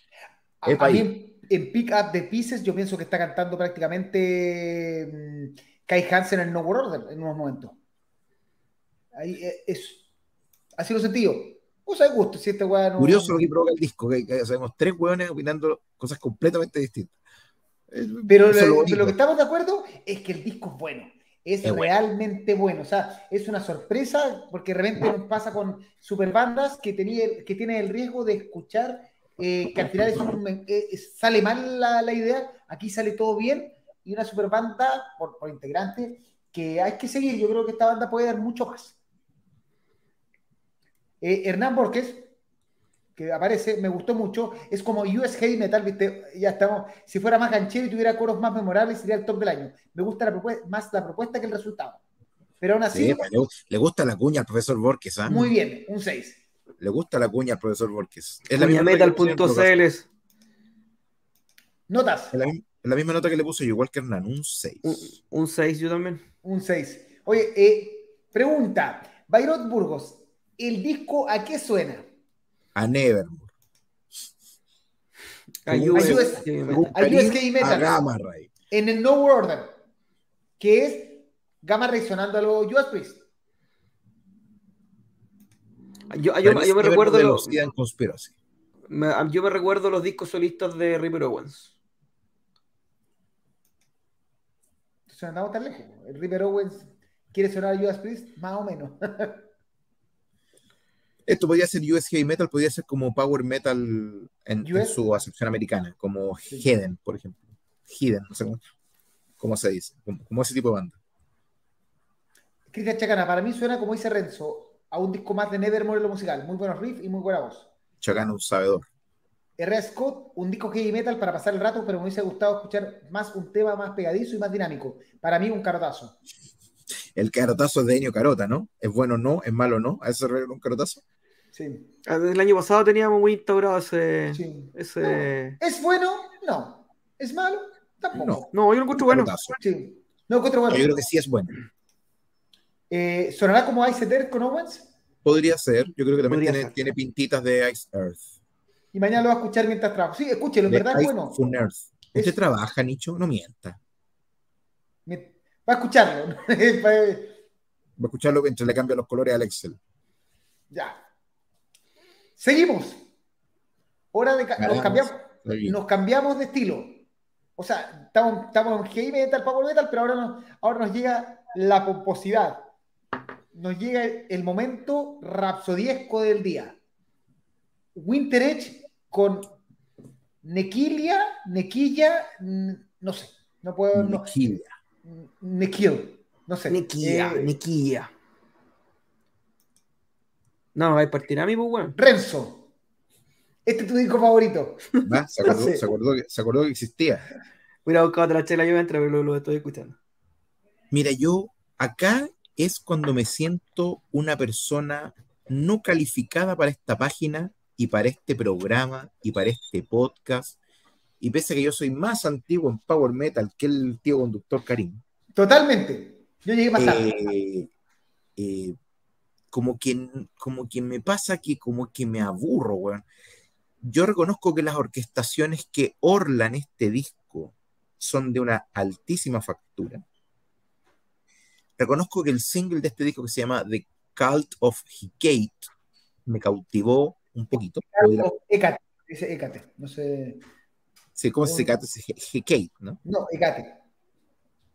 A, a mí, en Pick Up de Pieces, yo pienso que está cantando prácticamente um, Kai Hansen en No World Order en unos momentos. Ahí es Así lo sentí yo. O sea, gusto, si este weón. No... Curioso lo que provoca el disco, que, que sabemos tres weones opinando cosas completamente distintas. Pero lo, lo, que estamos de acuerdo es que el disco es bueno. Es, es realmente bueno. bueno. O sea, es una sorpresa porque de repente nos pasa con superbandas que, tenía, que tienen el riesgo de escuchar eh, que al final es un, eh, sale mal la, la, idea. Aquí sale todo bien. Y una superbanda por, por integrante que hay que seguir. Yo creo que esta banda puede dar mucho más. Eh, Hernán Borges, que aparece, me gustó mucho, es como US Heavy Metal, ¿viste? Ya estamos, si fuera más ganchero y tuviera coros más memorables, sería el top del año. Me gusta la más la propuesta que el resultado. Pero aún así... Sí, le, le, gusta la cuña al profesor Borges, ¿eh? Muy bien, un 6. Le gusta la cuña al profesor Borges. Es la metal.cl. Notas, En la, en la misma nota que le puse yo, igual que Hernán, un 6. Un, un 6 yo también. un 6. Oye, eh, pregunta, Bayrot Burgos, ¿el disco a qué suena? A Nevermore. Karim, Heavy Metal. a Gamma Ray. En el No Order, que es Gamma reaccionando a los Judas Priest. Yo, yo- yo me recuerdo los, me- yo me recuerdo los discos solistas de Ripper Owens. Entonces no andamos tan lejos. El River Owens quiere sonar a Judas Priest, más o menos. Esto podría ser US Heavy Metal, podría ser como Power Metal en, su acepción americana, como Sí. Hidden, por ejemplo. Hidden, no sé cómo, cómo se dice, como, como ese tipo de banda. Cristian Chacana, para mí suena, como dice Renzo, a un disco más de Nevermore en lo musical. Muy buenos riffs y muy buena voz. Chacano, un sabedor. R. Scott, un disco heavy metal para pasar el rato, pero me hubiese gustado escuchar más un tema más pegadizo y más dinámico. Para mí, un carotazo. El carotazo es de Enio Carota, ¿no? ¿Es bueno o no? ¿Es malo o no? ¿A eso se un carotazo? Sí, Ah, El año pasado teníamos muy instaurado ese. sí. ese... ¿Es bueno? No. ¿Es malo? Tampoco. No. No, yo lo encuentro bueno. Sí. No encuentro bueno. Yo creo que sí es bueno. Eh, ¿Sonará como Ice Earth con Owens? Podría ser. Yo creo que también tiene, tiene pintitas de Ice Earth. Y mañana lo va a escuchar mientras trabajo. Sí, escúchelo, en verdad es Ice bueno. Earth. ¿Usted Es- trabaja, Nicho? No mienta. Va a escucharlo. Va a escucharlo mientras le cambia los colores al Excel. ya. Seguimos. Hora de... ca- Nos cambiamos, nos cambiamos de estilo. O sea, estamos, estamos en heavy metal, power metal, pero ahora nos, ahora nos llega la pomposidad. Nos llega el, el momento rapsodiesco del día. Winter Edge con Nequilia, Nequilla, no sé, no puedo, no, Nequilla. Nequil, no sé. Nequilla, Eh, Nequilla. No, va a partir a mí, pues, weón. Renzo, este es tu disco favorito. ¿Va? Se acordó, Sí. se acordó que, se acordó que existía. Voy a buscar otra chela yo mientras lo, lo estoy escuchando. Mira, yo acá es cuando me siento una persona no calificada para esta página y para este programa y para este podcast. Y pese a que yo soy más antiguo en Power Metal que el tío conductor Karim, Totalmente. Yo llegué más eh, eh, como, que, como que me pasa que como que me aburro, weón. Yo reconozco que las orquestaciones que orlan este disco son de una altísima factura. Reconozco que el single de este disco que se llama The Cult of Hecate me cautivó un poquito. O Hécate, dice Hécate, no sé. Sí, ¿Cómo se dice He- Hecate, no? No, Hécate.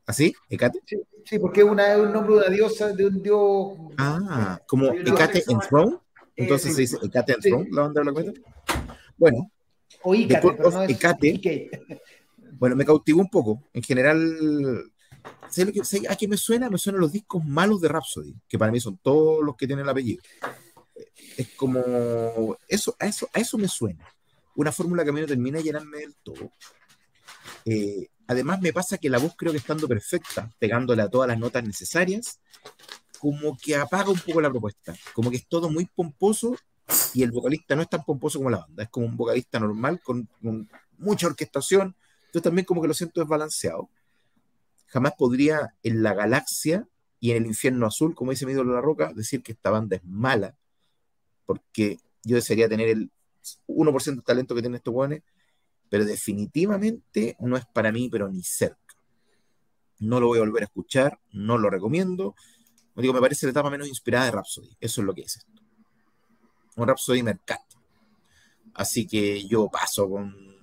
¿Así? ¿Hecate? Sí, sí, porque es un nombre de una diosa, de un dios. Ah, como Hecate que se Enthroned. Entonces Eh, se dice Hecate sí. Enthroned, la banda de Black Metal. Bueno, O. Hécate. Bueno, me cautivó un poco. En general, ¿sé lo que, sé a qué me suena? Me suenan los discos malos de Rhapsody, que para mí son todos los que tienen el apellido. Es como. Eso, a, eso, a eso me suena. Una fórmula que a mí no termina de llenarme del todo. Eh, además, me pasa que la voz creo que estando perfecta, pegándole a todas las notas necesarias, como que apaga un poco la propuesta. Como que es todo muy pomposo y el vocalista no es tan pomposo como la banda. Es como un vocalista normal con, con mucha orquestación. Entonces también como que lo siento desbalanceado. Jamás podría en la galaxia y en el infierno azul, como dice mi ídolo La Roca, decir que esta banda es mala, porque yo desearía tener el 1% de talento que tienen estos jóvenes, pero definitivamente no es para mí, pero ni cerca. No lo voy a volver a escuchar, no lo recomiendo. Como Digo, me parece la etapa menos inspirada de Rhapsody. Eso es lo que es esto. Un Rhapsody mercado. Así que yo paso con,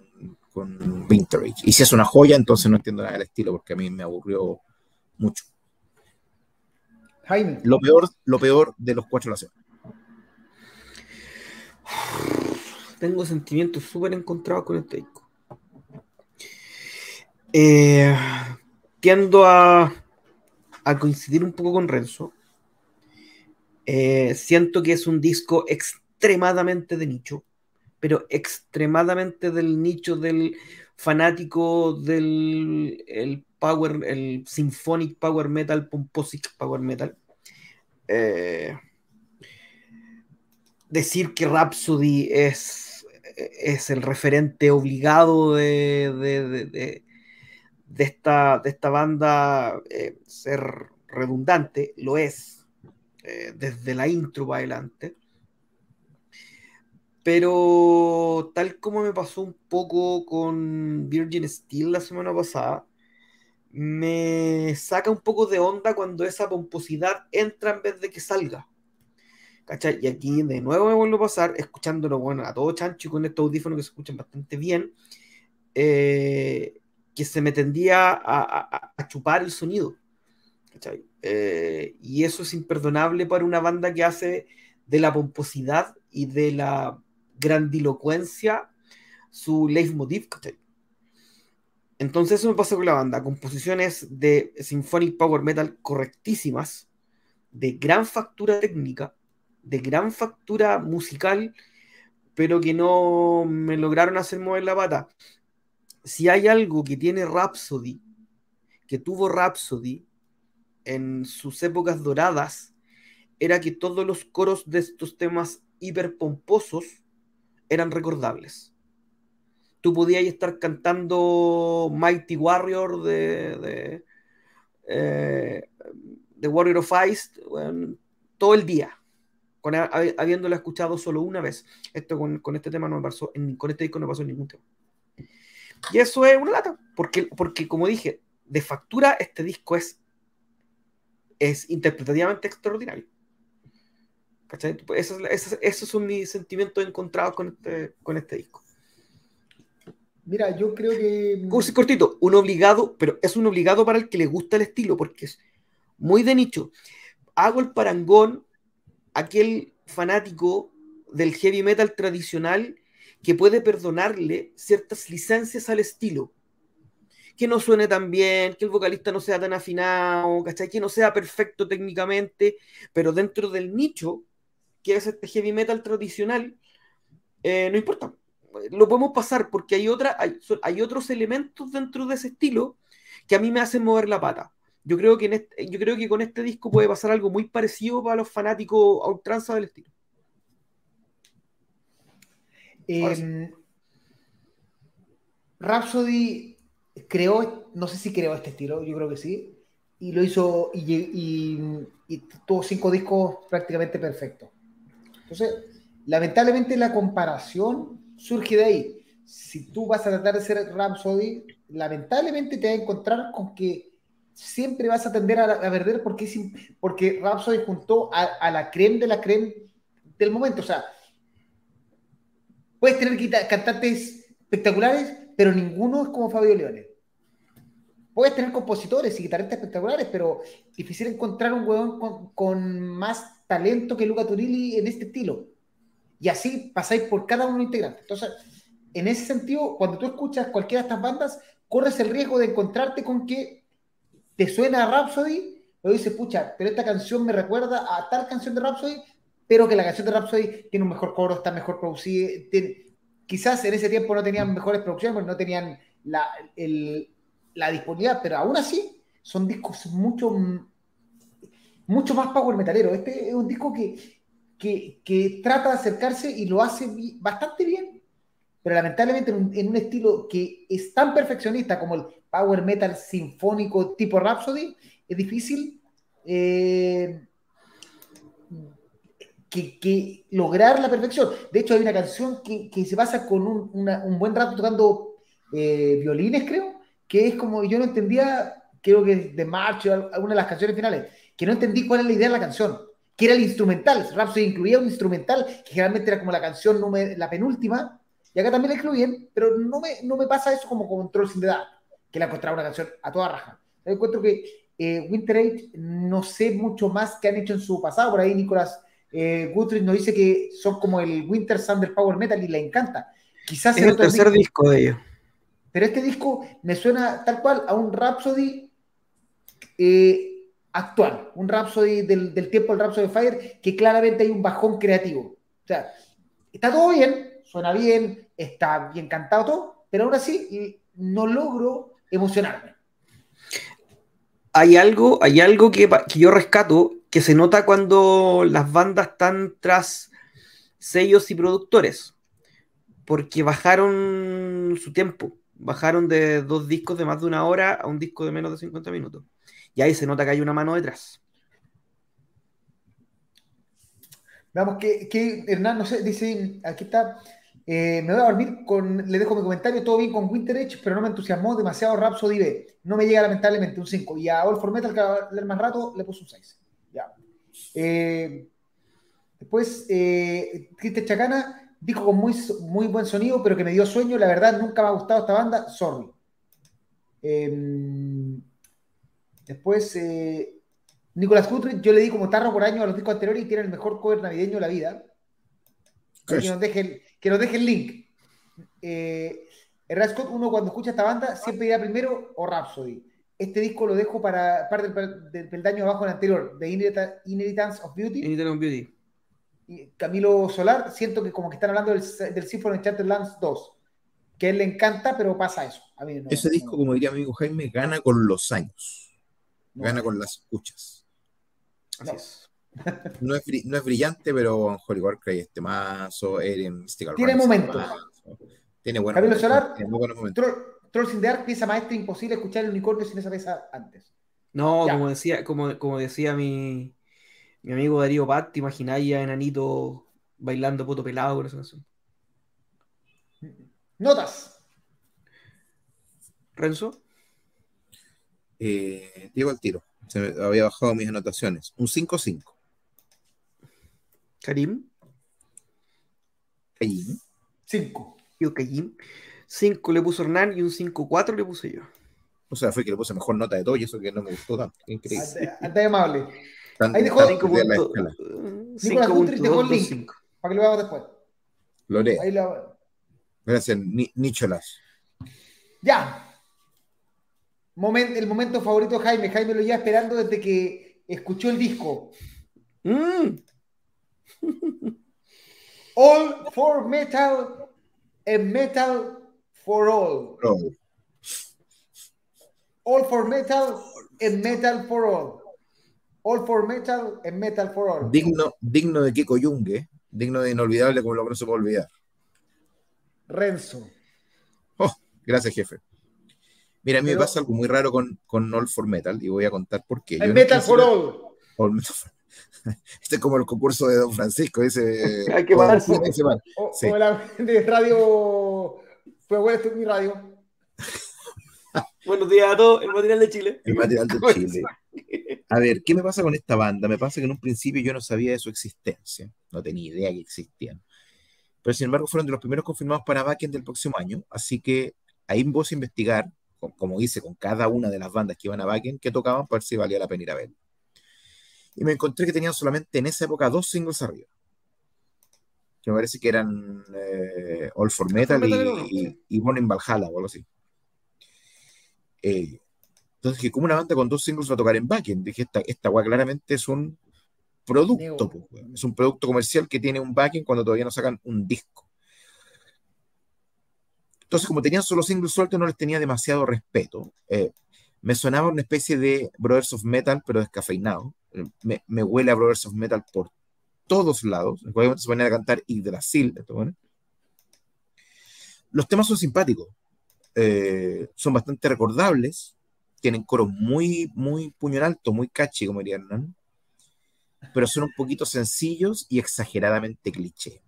con Vintage. Y si es una joya, entonces no entiendo nada del estilo, porque a mí me aburrió mucho. Jaime. Lo peor, lo peor de los cuatro de la semana. Tengo sentimientos súper encontrados con este disco. Eh, tiendo a, a coincidir un poco con Renzo. Eh, siento que es un disco extremadamente de nicho, pero extremadamente del nicho del fanático del el power, el symphonic power metal, pomposic power metal. Eh, decir que Rhapsody es es el referente obligado de, de, de- de- esta, esta banda eh, ser redundante, lo es, eh, desde la intro para adelante. Pero tal como me pasó un poco con Virgin Steel la semana pasada, me saca un poco de onda cuando esa pomposidad entra en vez de que salga. ¿Cachai? Y aquí de nuevo me vuelvo a pasar, escuchándolo bueno, a todo chancho y con estos audífonos que se escuchan bastante bien, eh, que se me tendía a, a- a chupar el sonido. ¿cachai? Eh, y eso es imperdonable para una banda que hace de la pomposidad y de la grandilocuencia su leitmotiv. Entonces eso me pasa con la banda, composiciones de symphonic power metal correctísimas, de gran factura técnica, de gran factura musical, pero que no me lograron hacer mover la pata. Si hay algo que tiene Rhapsody, que tuvo Rhapsody en sus épocas doradas, era que todos los coros de estos temas hiperpomposos eran recordables. Tú podías estar cantando Mighty Warrior de, de, eh, Warrior of Ice todo el día, con, hab- habiéndolo escuchado solo una vez. Esto con, con este tema no me pasó, con este disco no pasó ningún tema. Y eso es una lata, porque, porque como dije, de factura este disco es, es interpretativamente extraordinario. ¿Cachai? Esos, esos- esos son mis sentimientos encontrados con este, con este disco. Mira, yo creo que. Cursi cortito, un obligado, pero es un obligado para el que le gusta el estilo, porque es muy de nicho. Hago el parangón, aquel fanático del heavy metal tradicional que puede perdonarle ciertas licencias al estilo. Que no suene tan bien, que el vocalista no sea tan afinado, ¿cachai? Que no sea perfecto técnicamente, pero dentro del nicho, que es este heavy metal tradicional, eh, no importa lo podemos pasar porque hay, otra, hay, hay otros elementos dentro de ese estilo que a mí me hacen mover la pata. Yo creo, que en este- yo creo que con este disco puede pasar algo muy parecido para los fanáticos a ultranza del estilo. Sí. Eh, Rhapsody creó, no sé si creó este estilo, yo creo que sí, y lo hizo y, y- y tuvo cinco discos prácticamente perfectos. Entonces, lamentablemente la comparación surge de ahí. Si tú vas a tratar de ser Rhapsody, lamentablemente te vas a encontrar con que siempre vas a tender a, perder porque, porque Rhapsody juntó a, la creme de la creme del momento. O sea, puedes tener cantantes espectaculares, pero ninguno es como Fabio Leone. Puedes tener compositores y guitarristas espectaculares, pero difícil encontrar un huevón con, con más talento que Luca Turilli en este estilo. Y así pasáis por cada uno integrante. Entonces, en ese sentido, cuando tú escuchas cualquiera de estas bandas, corres el riesgo de encontrarte con que te suena a Rhapsody, pero dices, pucha, pero esta canción me recuerda a tal canción de Rhapsody, pero que la canción de Rhapsody tiene un mejor coro, está mejor producida. quizás en ese tiempo no tenían mejores producciones, no tenían la, la disponibilidad, pero aún así son discos mucho, mucho más power metalero. Este es un disco que, que, trata de acercarse y lo hace bastante bien, pero lamentablemente en un, estilo que es tan perfeccionista como el power metal sinfónico tipo Rhapsody, es difícil eh, que, lograr la perfección. De hecho, hay una canción que, que se pasa con un, un buen rato tocando eh, violines, creo, que es como yo no entendía, creo que es de March alguna de las canciones finales, que no entendí cuál era la idea de la canción, que era el instrumental. Rhapsody incluía un instrumental, que generalmente era como la canción número, la penúltima, y acá también la incluyen, pero no me, no me pasa eso como Control sin edad, que la encontraba una canción a toda raja. Yo encuentro que eh, Winter Age no sé mucho más que han hecho en su pasado, por ahí Nicolás eh, Guthrie nos dice que son como el Winter Sun del Power Metal y le encanta. Quizás Es el tercer disco de ellos. pero este disco me suena tal cual a un Rhapsody eh, actual, un Rhapsody del, del tiempo del Rhapsody Fire, que claramente hay un bajón creativo. O sea, está todo bien, suena bien, está bien cantado todo, pero aún así eh, no logro emocionarme. Hay algo, hay algo que, yo rescato que se nota cuando las bandas están tras sellos y productores. porque bajaron su tiempo. Bajaron de dos discos de más de una hora a un disco de menos de 50 minutos. Y ahí se nota que hay una mano detrás. Veamos que, que Hernán, no sé, dice, aquí está, eh, me voy a dormir con, le dejo mi comentario, todo bien con Winter Edge, pero no me entusiasmó demasiado Rhapsody B. No me llega lamentablemente un 5. Y a All for Metal, que va a leer más rato, le puse un 6. Ya. Eh, después, eh, Chacana dijo con muy, muy buen sonido, pero que me dio sueño. La verdad, nunca me ha gustado esta banda. Sorry. Eh, después, eh, Nicolás Guthrie, yo le di como tarro por año a los discos anteriores y tiene el mejor cover navideño de la vida. Que nos deje el, que nos deje el link. Eh, Scott, uno cuando escucha esta banda siempre irá primero o Rhapsody. Este disco lo dejo para parte del, del peldaño abajo del anterior, de Inherita- Inheritance of Beauty. Inheritance of Beauty. Y Camilo Solar, siento que como que están hablando del, del Symphony Enchanted Lands 2, que a él le encanta, pero pasa eso. A mí no- Ese no- disco, como diría mi amigo Jaime, gana con los años. Gana con las escuchas. Así No. es. No es, bri- no es brillante, pero Holy Warcry este mazo, Eren, Mystical Tiene momentos. mazo. Tiene buenos Camilo momentos, Solar. tiene muy buenos momentos. Troll, Trolls in the Dark, pieza maestra, imposible escuchar el unicornio sin esa pieza antes. No, Ya. como decía, como, como decía mi, mi amigo Darío Pat, te imagináis a Enanito bailando poto pelado con esa canción. Notas. Renzo, Eh, Diego al tiro. Se me había bajado mis anotaciones. Un 5-5. Karim, ¿no? 5. yo Karim. 5 le puso Hernán y un 5-4 le puse yo. O sea, fue que le puse mejor nota de todo y eso que no me gustó tanto. Increíble. Anda de amable. Tan- Ahí dejó tan cinco de la puntos. Eh, Nicolás dejó el 5.225. link. Para que lo veamos después. Lo leo. Ahí lo- Gracias, Ni- Nicholas. Ya. El momento favorito de Jaime. Jaime lo lleva esperando desde que escuchó el disco. Mm, All for Metal and Metal for All. All for Metal and Metal for All. All for Metal and Metal for All. Digno, digno de Kiko Yungue, digno de inolvidable como lo que no se puede olvidar. Renzo. Oh, gracias, jefe. Mira, a mí Pero- me pasa algo muy raro con, con All for Metal y voy a contar por qué. No Metal for All. All Este es como el concurso de Don Francisco, dice. Hay que parar. O, Sí. o la de radio. Fue bueno, esto es mi radio. Buenos días a todos, el material de Chile. El material de Chile. A ver, ¿qué me pasa con esta banda? Me pasa que en un principio yo no sabía de su existencia, no tenía idea que existían. Pero sin embargo fueron de los primeros confirmados para Backend del próximo año, así que ahí me puse a investigar, co- como hice con cada una de las bandas que iban a Backend, que tocaban para ver si valía la pena ir a ver. Y me encontré que tenían solamente en esa época dos singles arriba. Que me parece que eran eh, All for Metal Metal y, y, y Born in Valhalla o algo así. Eh, entonces, que como una banda con dos singles va a tocar en backend, dije, esta, esta weá claramente es un producto, es un producto comercial que tiene un backend cuando todavía no sacan un disco. Entonces, como tenían solo singles sueltos, no les tenía demasiado respeto. Eh, me sonaba una especie de Brothers of Metal, pero descafeinado. Eh, Me, huele a Brothers of Metal por todos lados. En cualquier se ponían a cantar Yggdrasil. bueno. Los temas son simpáticos, eh, son bastante recordables, tienen coros muy, muy puño alto, muy catchy, como dirían, ¿no? pero son un poquito sencillos y exageradamente cliché.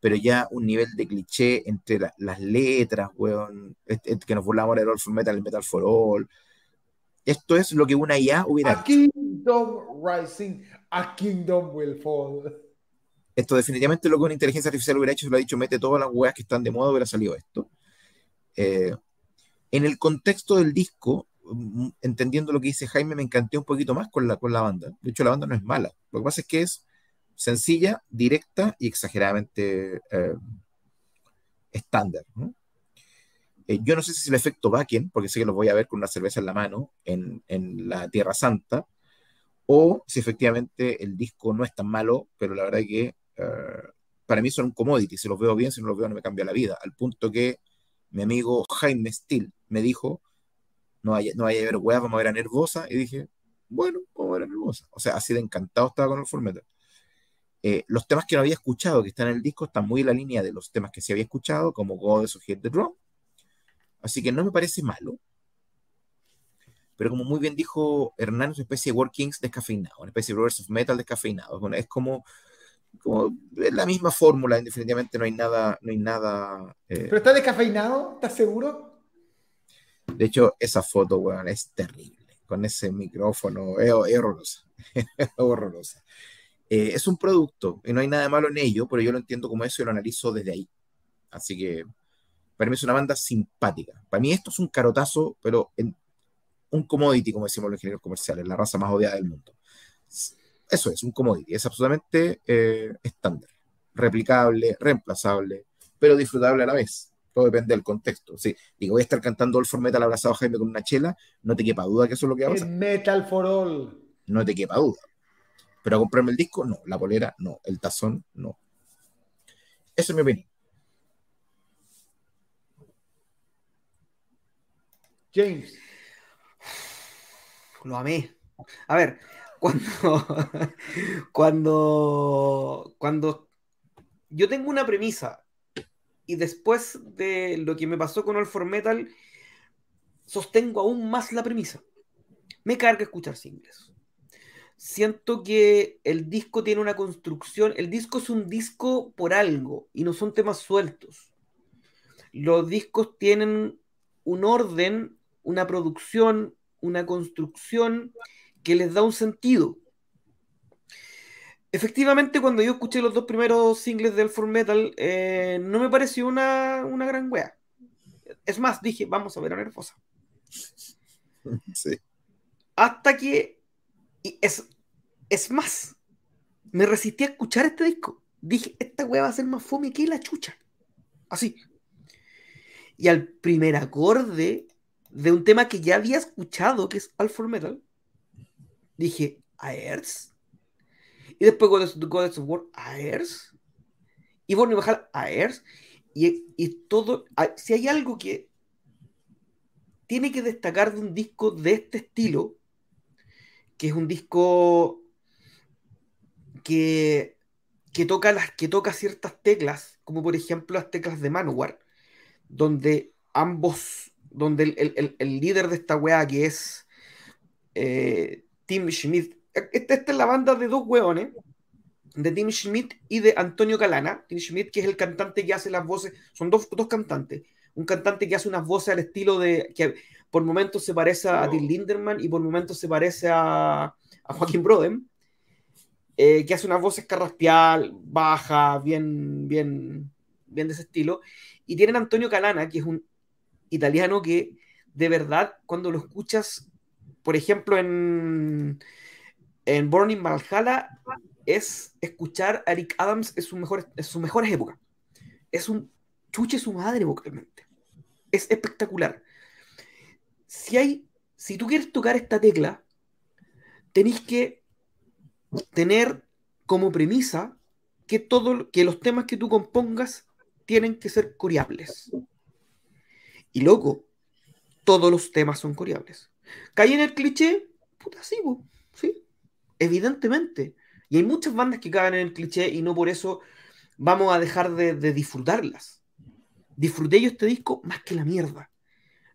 Pero ya un nivel de cliché entre la- las letras, weón, que nos burlamos del All for Metal, el Metal for All. Esto es lo que una IA hubiera A. Kingdom Rising. A Kingdom will fall. Esto definitivamente lo que una inteligencia artificial hubiera hecho, se lo ha dicho, mete todas las weas que están de moda, hubiera salido esto. Eh, en el contexto del disco, mm, entendiendo lo que dice Jaime, me encanté un poquito más con la, con la banda. De hecho, la banda no es mala. Lo que pasa es que es sencilla, directa y exageradamente eh, estándar. Eh, yo no sé si es el efecto Bakken, porque sé que los voy a ver con una cerveza en la mano en, en la Tierra Santa, o si efectivamente el disco no es tan malo, pero la verdad que eh, para mí son un commodity. Si los veo bien, si no los veo, no me cambia la vida. Al punto que mi amigo Jaime Steele me dijo: No vaya, no a ver weas, vamos a ver a Nervosa. Y dije: Bueno, vamos a ver a Nervosa. O sea, así de encantado estaba con el Full. Eh, los temas que no había escuchado, que están en el disco, están muy en la línea de los temas que sí había escuchado, como Goddess o Hit the Drum. Así que no me parece malo. Pero como muy bien dijo Hernán, es una especie de Workings descafeinado, una especie de Brothers of Metal descafeinado. Bueno, es como, como es la misma fórmula, definitivamente no hay nada, no hay nada. eh, ¿Pero está descafeinado? ¿Estás seguro? De hecho, esa foto, weón, es terrible. Con ese micrófono, es, es horrorosa. Es horrorosa. Eh, es un producto y no hay nada malo en ello, pero yo lo entiendo como eso y lo analizo desde ahí. Así que para mí es una banda simpática. Para mí esto es un carotazo, pero en un commodity, como decimos los ingenieros comerciales, la raza más odiada del mundo. Eso es, un commodity. Es absolutamente eh, estándar, replicable, reemplazable, pero disfrutable a la vez. Todo depende del contexto. Sí, digo, voy a estar cantando All for Metal abrazado a Jaime con una chela, no te quepa duda que eso es lo que va a pasar. Metal for All. No te quepa duda. Pero a comprarme el disco, no. La polera, no. El tazón, no. Esa es mi opinión. James. Lo amé. A ver, cuando, cuando, cuando yo tengo una premisa y después de lo que me pasó con All for Metal, sostengo aún más la premisa. Me carga escuchar singles. Siento que el disco tiene una construcción, el disco es un disco por algo y no son temas sueltos. Los discos tienen un orden, una producción, una construcción que les da un sentido. Efectivamente, cuando yo escuché los dos primeros singles del For Metal, eh, no me pareció una, una gran wea. Es más, dije, vamos a ver a Nervosa. Sí. Hasta que. Y es, es más, me resistí a escuchar este disco. Dije, esta wea va a ser más fome que la chucha. Así. Y al primer acorde de un tema que ya había escuchado, que es for Metal, dije, ¿Aers? Y después Goddess, of War, ¿Aers? Y Born Bajal, ¿Aers? Y, y todo, ah, si hay algo que tiene que destacar de un disco de este estilo, que es un disco que, que, toca, las, que toca ciertas teclas, como por ejemplo las teclas de Manowar, donde ambos, donde el, el- líder de esta weá que es eh, Tim Schmidt, esta, esta es la banda de dos weones, de Tim Schmidt y de Antonio Calana. Tim Schmidt, que es el cantante que hace las voces, son dos, dos cantantes. Un cantante que hace unas voces al estilo de. Por momentos se parece a Till Linderman y por momentos se parece a, a Joaquín Brodem. eh, que hace unas voces carraspial, baja, bien, bien, bien de ese estilo. Y tienen a Antonio Calana, que es un italiano que de verdad, cuando lo escuchas, por ejemplo, en, en Burning Valhalla, es escuchar a Eric Adams en sus mejores, en sus mejores épocas. Es un chuche su madre vocalmente. Es espectacular. Si hay, si tú quieres tocar esta tecla, tenéis que tener como premisa que todo, que los temas que tú compongas tienen que ser coreables. Y loco, todos los temas son coreables. ¿Cae en el cliché? Puta, sí, sí, evidentemente. Y hay muchas bandas que caen en el cliché y no por eso vamos a dejar de, de disfrutarlas. Disfruté yo este disco más que la mierda.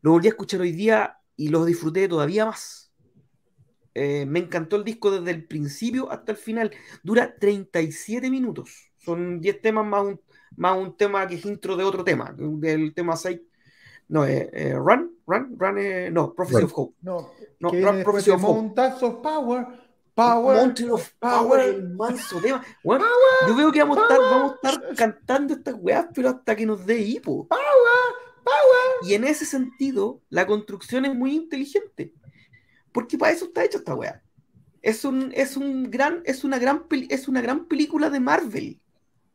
Lo volví a escuchar hoy día y lo disfruté todavía más. Eh, me encantó el disco desde el principio hasta el final. Dura 37 minutos. Son 10 temas más un, más un tema que es intro de otro tema. Del tema 6. No, eh, eh, Run, Run, Run, eh, no, Prophecy Run. of Hope. No, No, después Prophecy of Hope. Mountains of Power. Power. Mountain of Power, el manso tema. Weón, yo veo que vamos a estar, vamos a estar cantando estas weas, pero hasta que nos dé hipo. Y en ese sentido, la construcción es muy inteligente. Porque para eso está hecha esta wea. Es un, es un gran, es una gran peli- es una gran película de Marvel.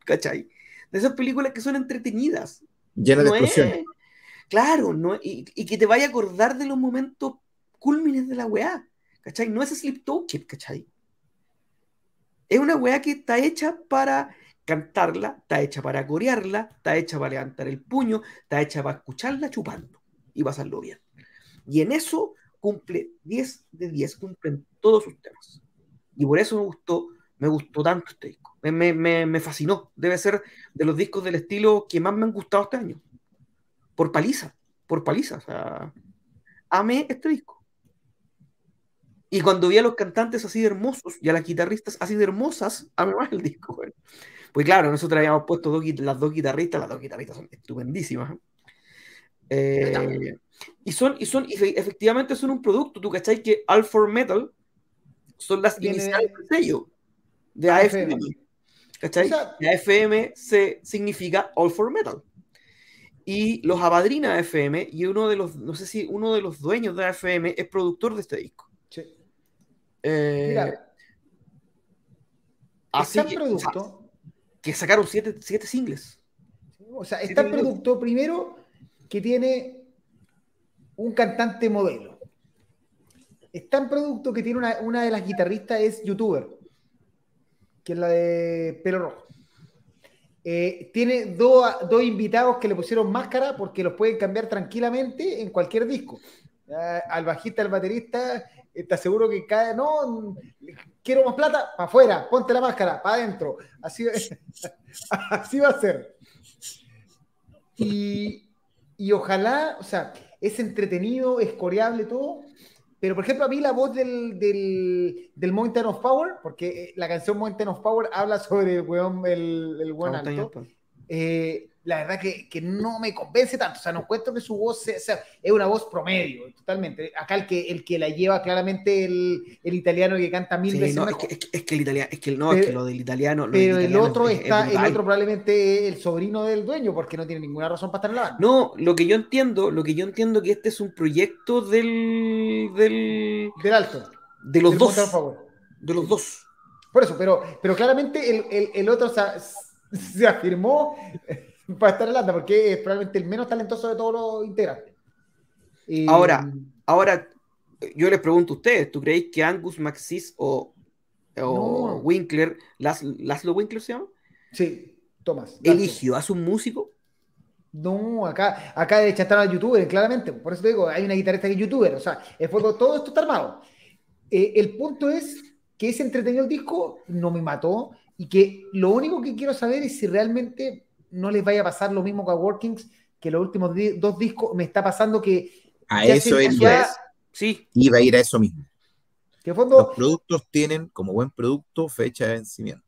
¿Cachai? De esas películas que son entretenidas. Llena de No es- explosiones. Claro, no, y, y que te vaya a acordar de los momentos cúlmines de la weá. ¿Cachai? No es Sleep Token, ¿cachai? Es una weá que está hecha para cantarla, está hecha para corearla, está hecha para levantar el puño, está hecha para escucharla chupando y pasarlo bien. Y en eso cumple 10 de 10, cumplen todos sus temas. Y por eso me gustó Me gustó tanto este disco. Me, me- me- fascinó. Debe ser de los discos del estilo que más me han gustado este año. Por paliza. Por paliza. O sea, amé este disco. Y cuando vi a los cantantes así de hermosos y a las guitarristas así de hermosas, amé más el disco. Pues claro, nosotros habíamos puesto dos las dos guitarristas, las dos guitarristas son estupendísimas. Eh, y son, y son, y fe- efectivamente son un producto. ¿Tú cachai que All for Metal son las Viene- iniciales del sello de AFM. AFM? ¿Cachai? O sea- se, significa All for Metal. Y los apadrina AFM y uno de los, no sé si uno de los dueños de AFM es productor de este disco. Sí. Eh, Mira, así que, producto. Que sacaron siete, siete singles. O sea, está el producto primero que tiene un cantante modelo. Está en producto que tiene una, una de las guitarristas es youtuber, que es la de pelo rojo. Eh, tiene dos, dos invitados que le pusieron máscara porque los pueden cambiar tranquilamente en cualquier disco. Ah, al bajista, al baterista, está seguro que cada no quiero más plata, para afuera, ponte la máscara, para adentro. Así, así va a ser. Y, y ojalá, o sea, es entretenido, es coreable todo. Pero, por ejemplo, a mí la voz del, del, del Mountain of Power, porque eh, la canción Mountain of Power habla sobre el weón, el, el weón alto, eh, la verdad que, que no me convence tanto. O sea, no encuentro que su voz sea, sea- es una voz promedio, totalmente. Acá el que, el que la lleva claramente el, el italiano que canta mil Sí, veces no, es, que, es, que, es que el italiano, es que el no, es Pero- que lo del italiano. lo del Pero el italiano otro es- es está, el otro probablemente es el sobrino del dueño, porque no tiene ninguna razón para estar en la banda. No, lo que yo entiendo, lo que yo entiendo que este es un proyecto del, del Del alto. de los del dos, de los dos. Por eso, pero, pero claramente el, el, el otro se, se afirmó para estar en la banda, porque es probablemente el menos talentoso de todos los integrantes. Y- Ahora, Ahora, yo les pregunto a ustedes, ¿tú creéis que Angus Maxis o, o No. Winkler, Las, Laszlo Winkler se llama, Sí, Tomás. eligió a su músico? No, acá, acá de hecho están a youtuber, claramente. Por eso te digo, hay una guitarrista que es youtuber. O sea, el fondo, todo esto está armado. Eh, el punto es que es entretenido el disco, no me mató. Y que lo único que quiero saber es si realmente no les vaya a pasar lo mismo que a Workings, que los últimos di- dos discos me está pasando que, A eso se- él ya- Sí, iba a ir a eso mismo. que fondo, Los productos tienen como buen producto fecha de vencimiento.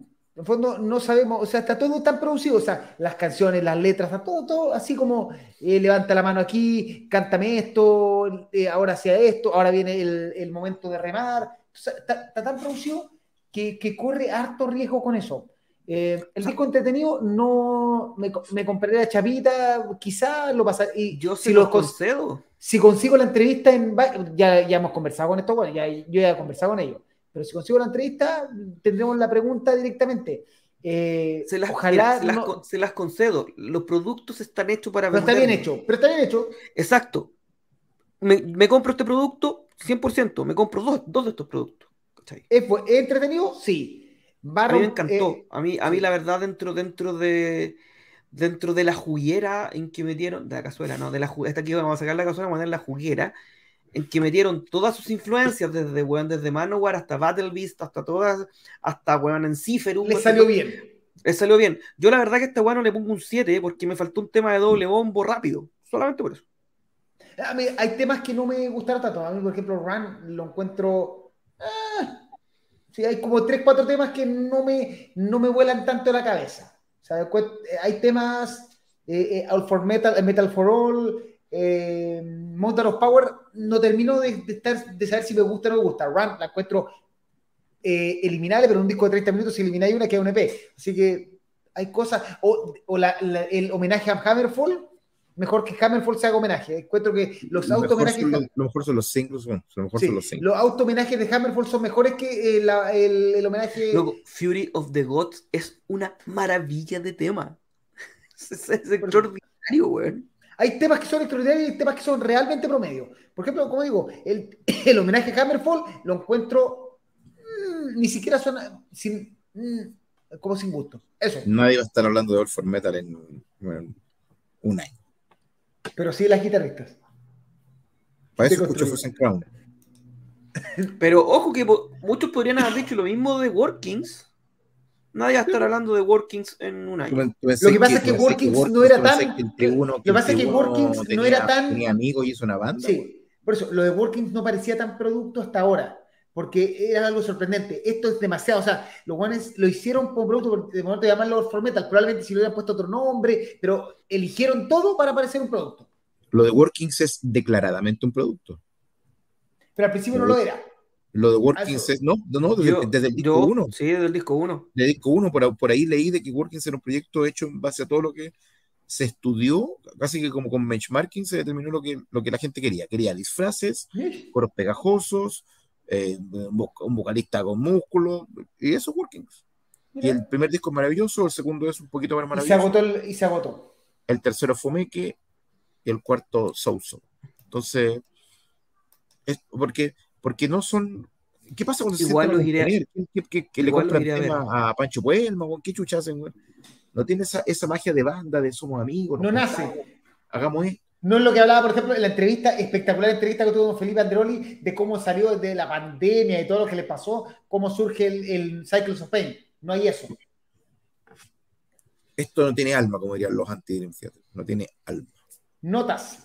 En el fondo no sabemos, o sea, está todo tan producido, o sea, las canciones, las letras, está todo, todo así como eh, levanta la mano aquí, cántame esto, eh, ahora sea esto, ahora viene el, el momento de remar, o sea, está, está tan producido que, que corre harto riesgo con eso. Eh, el disco entretenido no me, me compraré la chapita, quizás lo pasaré. Y yo se si, lo concedo. si consigo la entrevista en ya, ya hemos conversado con esto, bueno, ya, yo ya he conversado con ellos, pero si consigo la entrevista, tendremos la pregunta directamente. Eh, Se las, ojalá se, las, no- con- se las concedo. Los productos están hechos para pero está bien hecho, pero está bien hecho. Exacto. Me, me compro este producto 100%. Me compro dos, dos de estos productos. ¿cachai? ¿Es, bu- es entretenido? Sí. A mí me encantó. eh, a mí, a mí sí. la verdad, dentro, dentro de dentro de la juguera en que metieron, de la cazuela, no, de la esta aquí vamos a sacar la cazuela, vamos a poner la juguera, en que metieron todas sus influencias, desde weón, desde Manowar hasta Battle Beast, hasta todas, hasta weón en le salió bien. Le salió bien. Yo la verdad que a este weón no le pongo un 7 porque me faltó un tema de doble bombo rápido. Solamente por eso. A mí hay temas que no me gustaron tanto. A mí, por ejemplo, Run lo encuentro. ah, hay como tres, cuatro temas que no me, no me vuelan tanto la cabeza. O sea, eh, hay temas. eh, eh, All for Metal, eh, Metal for All, eh, of Power. No termino de, de estar, de saber si me gusta o no me gusta. Run la encuentro eh, eliminable, pero un disco de 30 minutos, si elimináis una, queda un EP. Así que hay cosas. O, o la- la- el homenaje a Hammerfall mejor que Hammerfall se haga homenaje. Encuentro que los Lo mejor, auto-homenajes son los, lo mejor son los singles, bueno, lo mejor sí, son los singles. los auto-homenajes de Hammerfall son mejores que eh, la- el, el homenaje. Luego, Fury of the Gods es una maravilla de tema. Es, es extraordinario, weón. Hay temas que son extraordinarios y hay temas que son realmente promedio. Por ejemplo, como digo, el, el homenaje a Hammerfall lo encuentro mm, ni siquiera suena sin, mm, como sin gusto. Eso. Nadie va a estar hablando de All for Metal en bueno, un año. Pero sí las guitarristas. Para eso escucho. Frozen Crown. Pero ojo que po- muchos podrían haber dicho lo mismo de Workings. Nadie va a estar hablando de Workings en un año. tú Lo que pasa es que Workings no era tan- tribuno- lo que pasa es que Workings no tenía- era tan- Tenía amigos y hizo una banda. Sí, por eso, lo de Workings no parecía tan producto hasta ahora, porque era algo sorprendente. Esto es demasiado, o sea, los guanes lo hicieron como producto, porque de momento llamarlo For Metal, probablemente si le hubieran puesto otro nombre, pero eligieron todo para parecer un producto. Lo de Workings es declaradamente un producto. Pero al principio no lo era. Lo de Workings es, no, no, no, desde, Yo- desde el disco yo- 1. Sí, desde el disco 1. De disco 1, por, por ahí leí de que Workings era un proyecto hecho en base a todo lo que se estudió, casi que como con benchmarking se determinó lo que, lo que la gente quería. Quería disfraces, coros pegajosos, eh, un vo- un vocalista con músculo, y eso es Workings. Y el primer disco es maravilloso, el segundo es un poquito más Y se maravilloso, agotó. el- y se agotó. el tercero Fomeque y el cuarto Souso. Entonces, es porque, porque no son... ¿Qué pasa cuando se Igual a los iré a- componer? ¿Qué- qué- qué- le compran ver. tema a Pancho Puelma? ¿Qué chucha hacen? No tiene esa, esa magia de banda, de somos amigos. No nace. Hagamos esto. No es lo que hablaba, por ejemplo, en la entrevista, espectacular entrevista que tuvo con Felipe Androli, de cómo salió de la pandemia y todo lo que le pasó, cómo surge el, el Cycles of Pain. No hay eso. Esto no tiene alma, como dirían los anti. No tiene alma. Notas.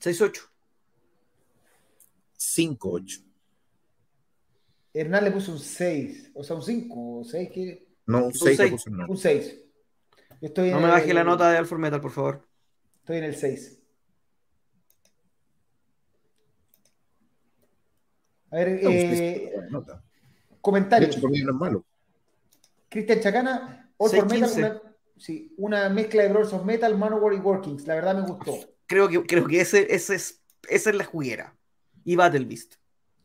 6-8. 5-8. Hernán le puso un 6, o sea, un 5, o 6, que... No, un 6 seis. un 6. Yo estoy No me baje el- la nota de Alpha Metal, por favor. Estoy en el 6. A ver, eh. De comentarios. hecho, por mí no es malo. Cristian Chacana, All for Metal, 6-15. una, sí, una mezcla de Brothers of Metal, Manowar y Workings. La verdad me gustó. Creo que, creo que ese, ese es, esa es la juguera. Y Battle Beast.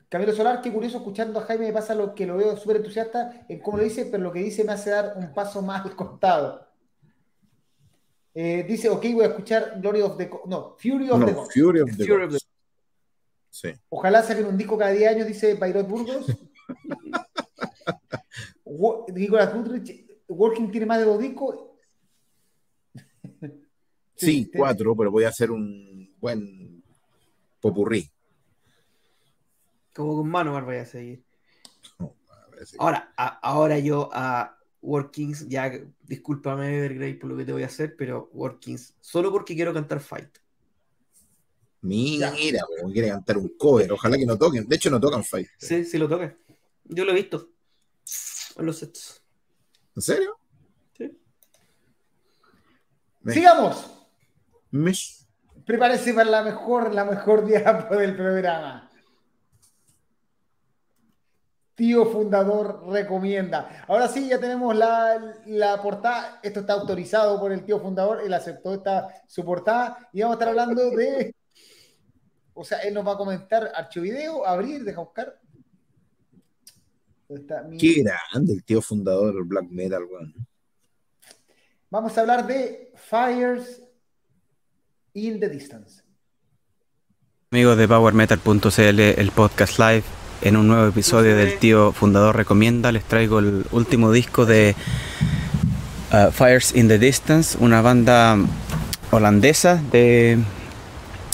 Camilo Solar, qué curioso escuchando a Jaime, me pasa lo que lo veo súper entusiasta en cómo lo dice, pero lo que dice me hace dar un paso más al costado. Eh, dice, ok, voy a escuchar Glory of the... Co- No, Fury of the Gods. Fury of the Fury of Gods. Sí. Ojalá saquen un disco cada 10 años, dice Bayrot Burgos. Nicolás Goodrich, Working tiene más de dos discos. Sí, te- cuatro, pero voy a hacer un buen popurrí. Como con Manowar vaya a seguir. A si- Ahora, a- ahora yo a Workings, ya discúlpame, Evergrey, por lo que te voy a hacer, pero Workings, solo porque quiero cantar Fight. Mira, como quiere cantar un cover. Ojalá que no toquen. De hecho, no tocan Fight. Sí, sí lo toca. Yo lo he visto en los sets. ¿En serio? Sí. Me- Sigamos. Prepárese para la mejor, la mejor diapo del programa. Tío fundador recomienda. Ahora sí, ya tenemos la, la portada. Esto está autorizado por el tío fundador. Él aceptó esta, su portada. Y vamos a estar hablando de. O sea, él nos va a comentar archivo abrir, deja buscar. ¿Dónde está mi- Qué grande el tío fundador del black metal, weón. Vamos a hablar de Fires in the Distance. Amigos de PowerMetal.cl, el podcast live, en un nuevo episodio del tío fundador recomienda, les traigo el último disco de uh, Fires in the Distance, una banda holandesa de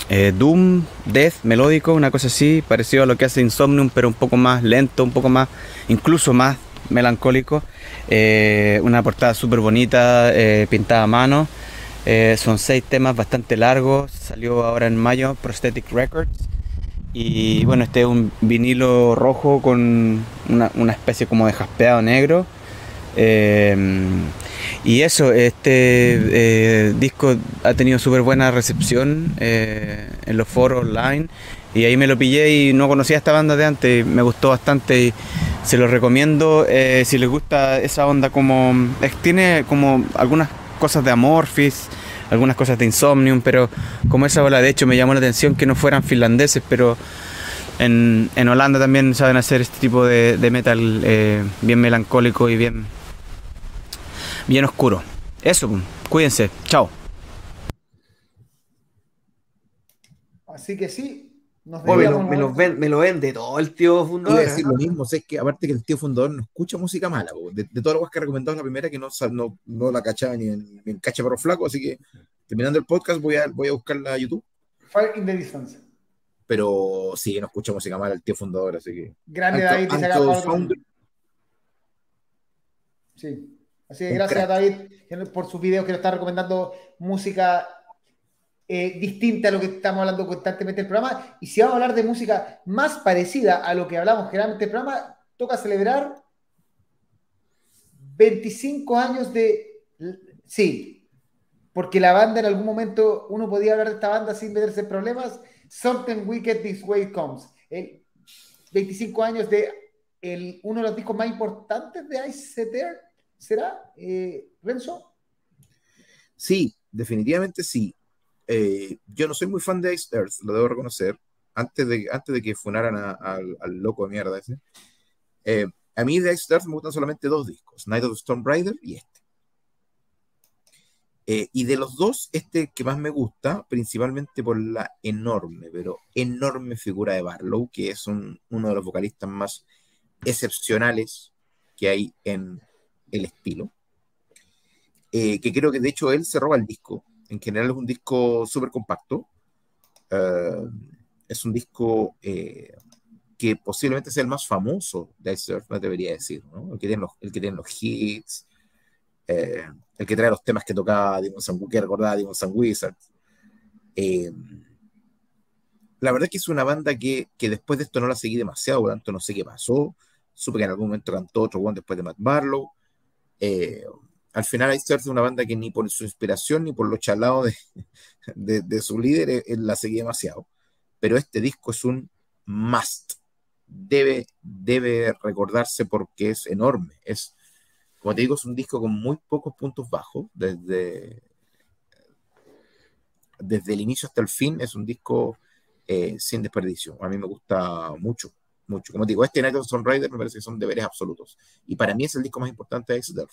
eh, Doom, Death, melódico, una cosa así, parecido a lo que hace Insomnium, pero un poco más lento, un poco más, incluso más melancólico. Eh, una portada súper bonita, eh, pintada a mano. Son seis temas bastante largos. Salió ahora en mayo Prosthetic Records. Y bueno, este es un vinilo rojo con una, especie como de jaspeado negro. Eh, y eso, este eh, disco ha tenido súper buena recepción eh, en los foros online. Y ahí me lo pillé y no conocía esta banda de antes. me gustó bastante y se lo recomiendo. eh, si les gusta esa onda, como tiene como algunas cosas de Amorphis, algunas cosas de Insomnium, pero como esa bola, de hecho me llamó la atención que no fueran finlandeses, pero en, en Holanda también saben hacer este tipo de, de metal eh, bien melancólico y bien, bien oscuro. Eso, pues, cuídense, chao. Así que sí, nos Oh, me, lo, me lo ven- me lo vende todo el tío Iba a fundador. decir ¿eh? lo mismo, o sea, es que aparte que el tío fundador no escucha música mala, po. de, de todas las cosas que ha recomendado es la primera que no, no, no la cachaba ni en, ni en cacha perro flaco, así que terminando el podcast voy a, voy a buscarla a YouTube. Fire in the Distance. pero sí, no escucha música mala el tío fundador, así que. Grande David. Sí. Así que gracias crack. David por sus videos que nos está recomendando música eh, distinta a lo que estamos hablando constantemente en el programa. Y si vamos a hablar de música más parecida a lo que hablamos generalmente en el programa, toca celebrar 25 años de... Sí, porque la banda en algún momento, uno podía hablar de esta banda sin meterse en problemas. Something Wicked This Way Comes. El 25 años de el, uno de los discos más importantes de Ice Earth, ¿será? Eh, ¿Renzo? Sí, definitivamente sí. Eh, yo no soy muy fan de Ice Earth, lo debo reconocer. Antes de, antes de que funaran al, loco de mierda ese. Eh, a mí de Ice Earth me gustan solamente dos discos, Night of the Storm Rider y este. Eh, y de los dos, este que más me gusta, principalmente por la enorme, pero enorme figura de Barlow, que es un- uno de los vocalistas más excepcionales que hay en el estilo. Que creo que de hecho él se roba el disco. En general es un disco súper compacto. Eh, es un disco eh, que posiblemente sea el más famoso de Ice Earth, me debería decir, ¿no? El que tiene los, el que tiene los hits, eh, el que trae los temas que tocaba Demons and, que recordaba Demons and Wizards. Eh, la verdad es que es una banda que, que después de esto no la seguí demasiado, por tanto no sé qué pasó. Supe que en algún momento cantó otro one después de Matt Barlow. Eh, al final Ice Earth es una banda que ni por su inspiración ni por lo chalado de, su líder eh, la seguí demasiado. Pero este disco es un must. Debe, debe recordarse porque es enorme. Es, como te digo, es un disco con muy pocos puntos bajos. Desde, desde el inicio hasta el fin es un disco eh, sin desperdicio. A mí me gusta mucho, mucho. Como digo, este Night of the Storm Rider me parece que son deberes absolutos. Y para mí es el disco más importante de Earth.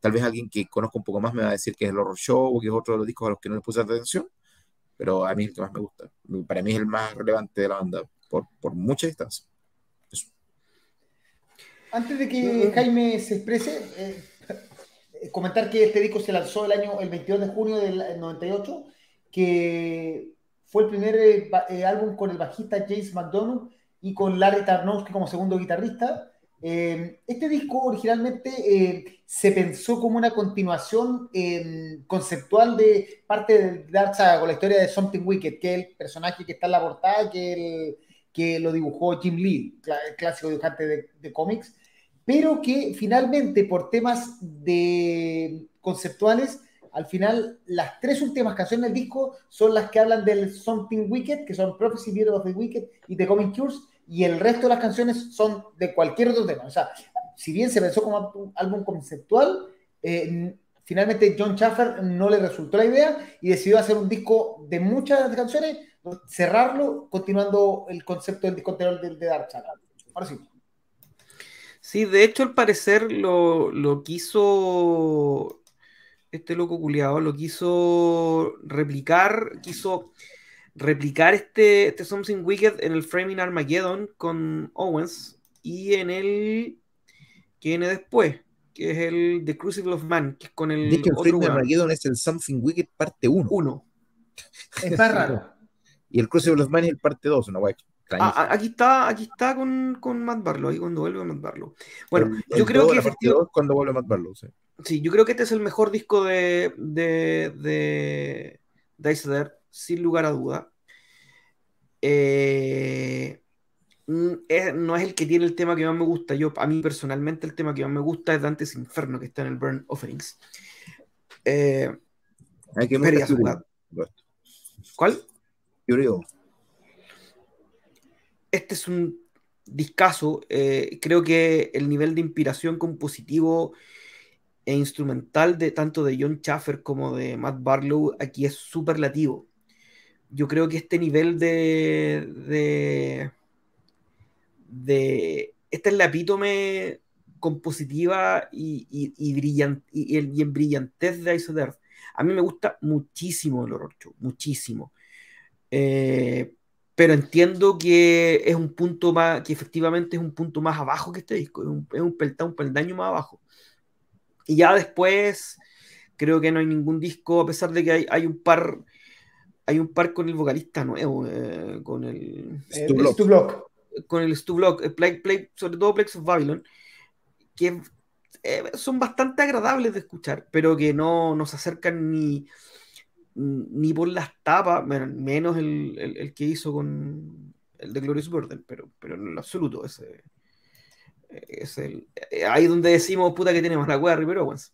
Tal vez alguien que conozca un poco más me va a decir que es el Horror Show o que es otro de los discos a los que no le puse atención, pero a mí es el que más me gusta. Para mí es el más relevante de la banda por, por mucha distancia. Eso. Antes de que Jaime se exprese, eh, comentar que este disco se lanzó el año el 22 de junio del 98, que fue el primer eh, eh, álbum con el bajista James McDonough y con Larry Tarnowski como segundo guitarrista. Eh, este disco originalmente eh, se pensó como una continuación eh, conceptual de parte de Dark Saga con la historia de Something Wicked, que es el personaje que está en la portada, que, el, que lo dibujó Jim Lee, el clásico dibujante de, de cómics, pero que finalmente por temas de conceptuales, al final las tres últimas canciones del disco son las que hablan del Something Wicked, que son Prophecy, Beauty of the Wicked y The Coming Cures, y el resto de las canciones son de cualquier otro tema. O sea, si bien se pensó como un álbum conceptual, eh, finalmente John Schaffer no le resultó la idea y decidió hacer un disco de muchas canciones, cerrarlo, continuando el concepto del disco anterior de, de Dark Saga. Ahora sí. Sí, de hecho, al parecer lo, lo quiso este loco culiado, lo quiso replicar, quiso replicar este, este Something Wicked en el Framing Armageddon con Owens y en el que viene después, que es el The Crucible of Man, que es con el De hecho, el weón. Armageddon es el Something Wicked parte 1. uno. Es más raro. Y el Crucible of Man es el parte 2, una guay Ah, ah, aquí está, aquí está con, con Matt Barlow, ahí cuando vuelve Matt Barlow. Bueno, El- yo el creo que la parte efectivo- 2 cuando vuelve Matt Barlow, sí. Sí, yo creo que este es el mejor disco de, de, de, de Ice Earth, sin lugar a duda. Eh, mm, es- no es el que tiene el tema que más me gusta. Yo, a mí personalmente, el tema que más me gusta es Dante's Inferno, que está en el Burn Offerings. Eh, Hay que ver. ¿Cuál? Este es un discazo. eh, creo que el nivel de inspiración compositivo e instrumental de tanto de John Schaffer como de Matt Barlow aquí es superlativo. Yo creo que este nivel de, de, esta es la epítome compositiva y, y, y, y, y en brillantez de Ice Earth. A mí me gusta muchísimo el horror muchísimo. Eh, pero entiendo que es un punto más, que efectivamente es un punto más abajo que este disco, es un, es un, un peldaño más abajo. Y ya después, creo que no hay ningún disco, a pesar de que hay, hay un par, hay un par con el vocalista nuevo, eh, con el Eh, Stu Block. Con el Stu Block, eh, sobre todo Plagues of Babylon, que eh, son bastante agradables de escuchar, pero que no nos acercan ni, ni por las tapas, menos el, el- el que hizo con el de Glorious Burden, pero, pero en lo absoluto, ese es el, ahí donde decimos, puta que tiene más la wea River Owens.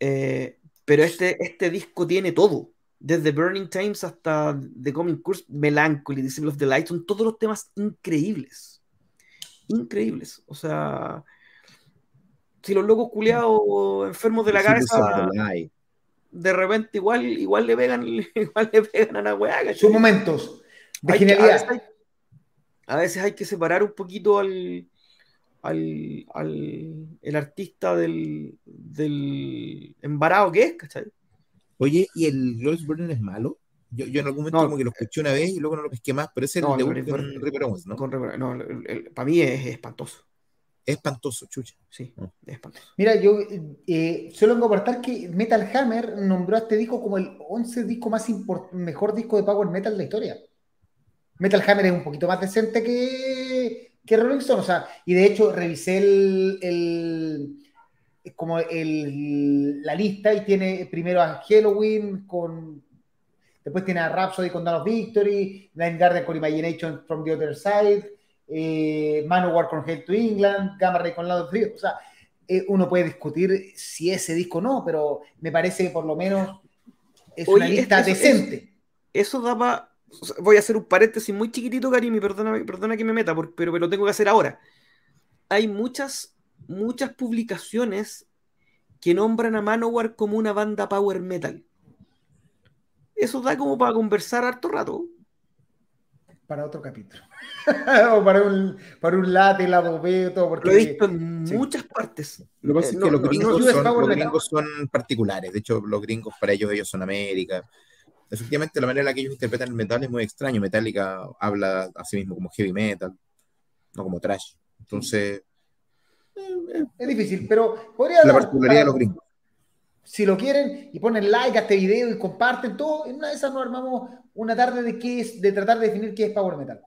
Eh, pero este, este disco tiene todo. Desde Burning Times hasta The Coming Curse, Melancholy, Disciple of the Light, son todos los temas increíbles. Increíbles. O sea, si los locos culiados enfermos de la of cabeza, de repente igual, igual le pegan, igual le pegan a la weá. ¿cachai? Sus momentos de Hay que- a, veces genialidad. hay, a veces hay que separar un poquito al, al, al- el artista del, del embarado que es, ¿cachai? Oye, ¿y el Glorious Burden es malo? Yo, yo en algún momento No. como que lo escuché una vez y luego no lo pesqué más, pero ese es No, el debut Glorious con Owens, ¿no? Con Rebel- no, para mí es espantoso. Es espantoso, chucha. Sí, Mm. es espantoso. Mira, yo eh, solo vengo a aportar que Metal Hammer nombró a este disco como el 11 disco más mejor disco de Power Metal de la historia. Metal Hammer es un poquito más decente que, que Rolling Stone, o sea, y de hecho revisé el, el- como el, la lista y tiene primero a Halloween con después tiene a Rhapsody con Dawn of Victory, Blind Guardian con Imagination from the Other Side, eh, Manowar con Hell to England, Gamma Ray con Lado Frío, o sea, eh, uno puede discutir si ese disco no, pero me parece que por lo menos es Oye, una lista decente. Eso daba. o sea, voy a hacer un paréntesis muy chiquitito, Karim, y perdona, perdona que me meta, por- pero, pero lo tengo que hacer ahora. Hay muchas, muchas publicaciones que nombran a Manowar como una banda power metal. Eso da como para conversar harto rato. para otro capítulo. o para un, para un late, lado B, todo, porque Lo he visto en sí. muchas partes. Lo que pasa Eh, es no, que los no, no, gringos, US son, Power los gringos son particulares. De hecho, los gringos para ellos, ellos son América. Efectivamente, la manera en la que ellos interpretan el metal es muy extraño. Metallica habla a sí mismo como heavy metal, no como trash. Entonces, es difícil, pero podría la particularidad de los gringos. si lo quieren y ponen like a este video y comparten todo, en una de esas nos armamos una tarde de qué es, de tratar de definir qué es Power Metal.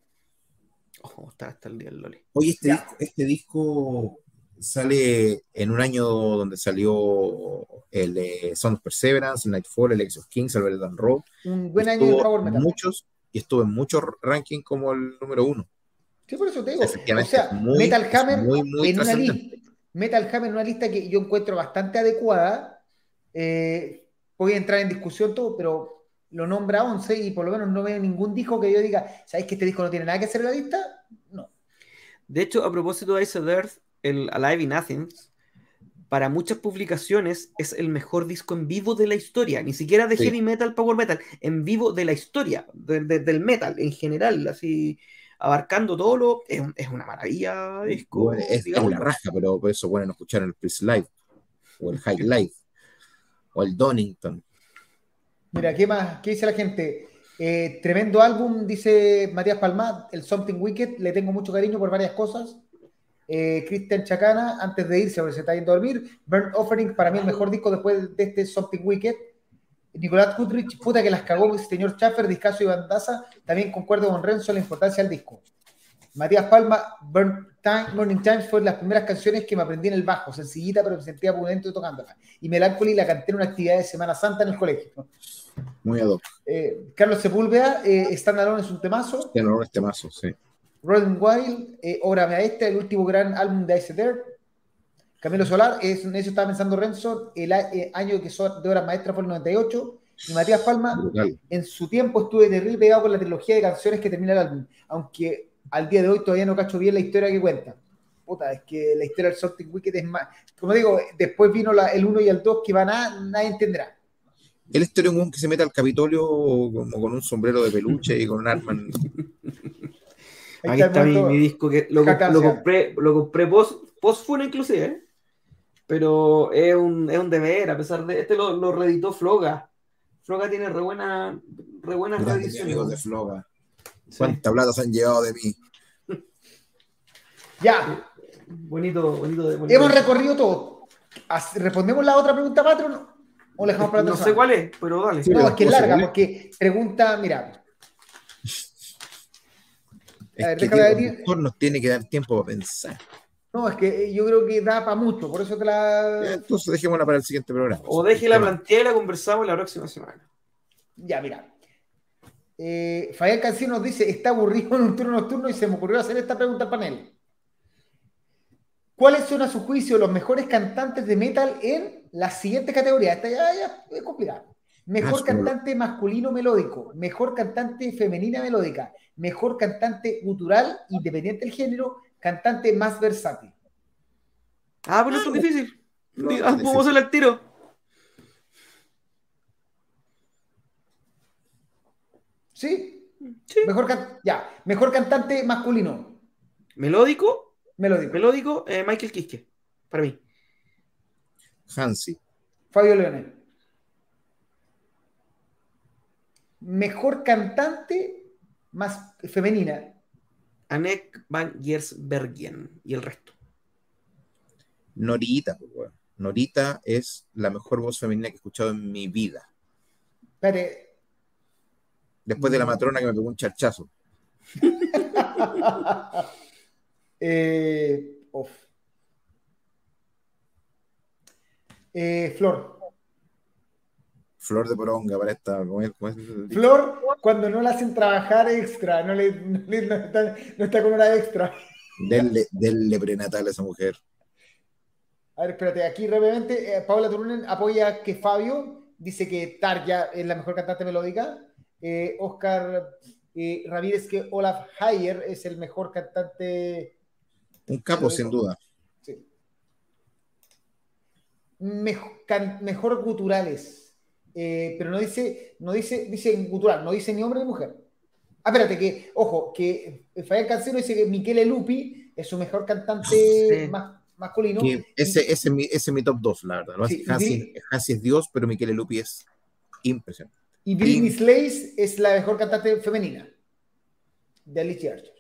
Ojo, está hasta el día del Loli. Oye, este disco, este disco sale en un año donde salió el eh, Sound of Perseverance, Nightfall, el X of Kings, el Velvet Road. Un buen año de Power Metal. muchos y estuvo en muchos rankings como el número uno. Sí, por eso te digo. O sea, muy- Metal Hammer muy, muy en una lista. Metal Hammer en una lista que yo encuentro bastante adecuada. Eh, voy a entrar en discusión todo, pero lo nombra 11 y por lo menos no veo ningún disco que yo diga, ¿sabéis que este disco no tiene nada que hacer en la lista? No. De hecho, a propósito de Ice Earth, el Alive in Athens, para muchas publicaciones es el mejor disco en vivo de la historia, ni siquiera de Sí. heavy metal, power metal, en vivo de la historia, de- de- del metal en general, así abarcando todo lo. Es, un- es una maravilla disco. Bueno, es, la raja, pero por eso, bueno, no escucharon el Please Live, o el High Live, o el Donington. Mira, ¿qué más? ¿Qué dice la gente? Eh, tremendo álbum, dice Matías Palma, el Something Wicked, le tengo mucho cariño por varias cosas. Eh, Cristian Chacana, antes de irse, porque se está yendo a dormir, Burn Offering, para mí el mejor disco después de este Something Wicked. Nicolás Goodrich, puta que las cagó el señor Schaffer, Discaso y Bandaza, también concuerdo con Renzo en la importancia del disco. Matías Palma, Burn Time, Morning Times fue las primeras canciones que me aprendí en el bajo, sencillita pero me sentía pudente tocándola. Y Melancholy la canté en una actividad de Semana Santa en el colegio. Muy ad hoc. Eh, Carlos Sepúlveda, eh, Stand Alone es un temazo. Tiene honor este mazo, sí. Rolling Wild, eh, Obra Maestra, el último gran álbum de Ice Earth. Camilo Solar, es, en eso estaba pensando Renzo, el a- eh, año que son de Obra Maestra fue el 98. Y Matías Palma, Brutal. en su tiempo estuve terrible pegado con la trilogía de canciones que termina el álbum, aunque al día de hoy todavía no cacho bien la historia que cuenta. Puta, es que la historia del Something Wicked es más. Como digo, después vino la- el 1 y el 2 que van a, nadie entenderá. El historia de un que se mete al Capitolio como con un sombrero de peluche y con un arma. en- Ahí está mi, disco que lo, compré, lo compré post, post funa inclusive, ¿eh? Pero es un, es un deber, a pesar de este lo, lo reeditó Floga. Floga tiene re, buena, re buenas reediciones. amigos de Floga. Sí. ¿Cuánta plata se han llevado de mí? Ya, Bonito, bonito bonito. hemos recorrido todo. ¿Respondemos la otra pregunta, Patron? O lo dejamos para No sé cuál es, pero dale. Sí, No, pero es que es ¿cómo se larga, porque pregunta, mira, Es A ver, que déjame el nos tiene que dar tiempo para pensar. No, es que yo creo que da para mucho, por eso te la. Entonces dejémosla para el siguiente programa. O deje la Tema. planteada y la conversamos la próxima semana. Ya, mira. Eh, Fabián Cancino nos dice: Está aburrido en un turno nocturno y se me ocurrió hacer esta pregunta al panel. ¿Cuáles son a su juicio los mejores cantantes de metal en la siguiente categoría? Esta ya, ya es complicada. Mejor cantante masculino melódico, mejor cantante femenina melódica, mejor cantante gutural, independiente del género, cantante más versátil. Ah, pero esto es difícil. No, ah, es ¿Cómo difícil. hacerle al tiro? ¿Sí? Sí. Mejor, can- ya. mejor cantante masculino, Melódico, melódico. melódico, eh, Michael Kiske, para mí. Hansi. Fabio Leone. Mejor cantante más femenina. Anek van Giersbergen y el resto. Norita, pues. Norita es la mejor voz femenina que he escuchado en mi vida. Espérate. Después de la matrona que me pegó un charchazo. Eh, off. Eh, Flor. Flor de poronga para esta. ¿cómo es? ¿Cómo es? Flor, cuando no la hacen trabajar extra, no, le, no, le- no está, no está con hora extra. Denle, denle prenatal a esa mujer. A ver, espérate, aquí brevemente, eh, Paula Turunen apoya que Fabio dice que Tarja es la mejor cantante melódica. Eh, Oscar eh, Ramírez que Olaf Hayer es el mejor cantante. Un capo, sin duda. sí. Mej- can- mejor guturales. Eh, pero no dice, no dice, dice gutural, no dice ni hombre ni mujer. Ah, espérate, que, ojo, que Fabián Cancino dice que Michele Lupi es su mejor cantante Sí. masculino. Que ese, ese, es mi, ese es mi top 2, la verdad. ¿no? Sí, es Dios, pero Michele Lupi es impresionante. Y Britney. Slays es la mejor cantante femenina de Alicia Archer.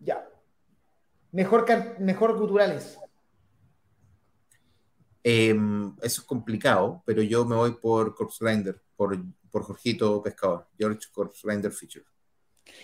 Ya. Mejor, mejor guturales. Em, eso es complicado, pero yo me voy por Corpse Grinder, por, por Jorgito Pescador, George Corpse Grinder Feature.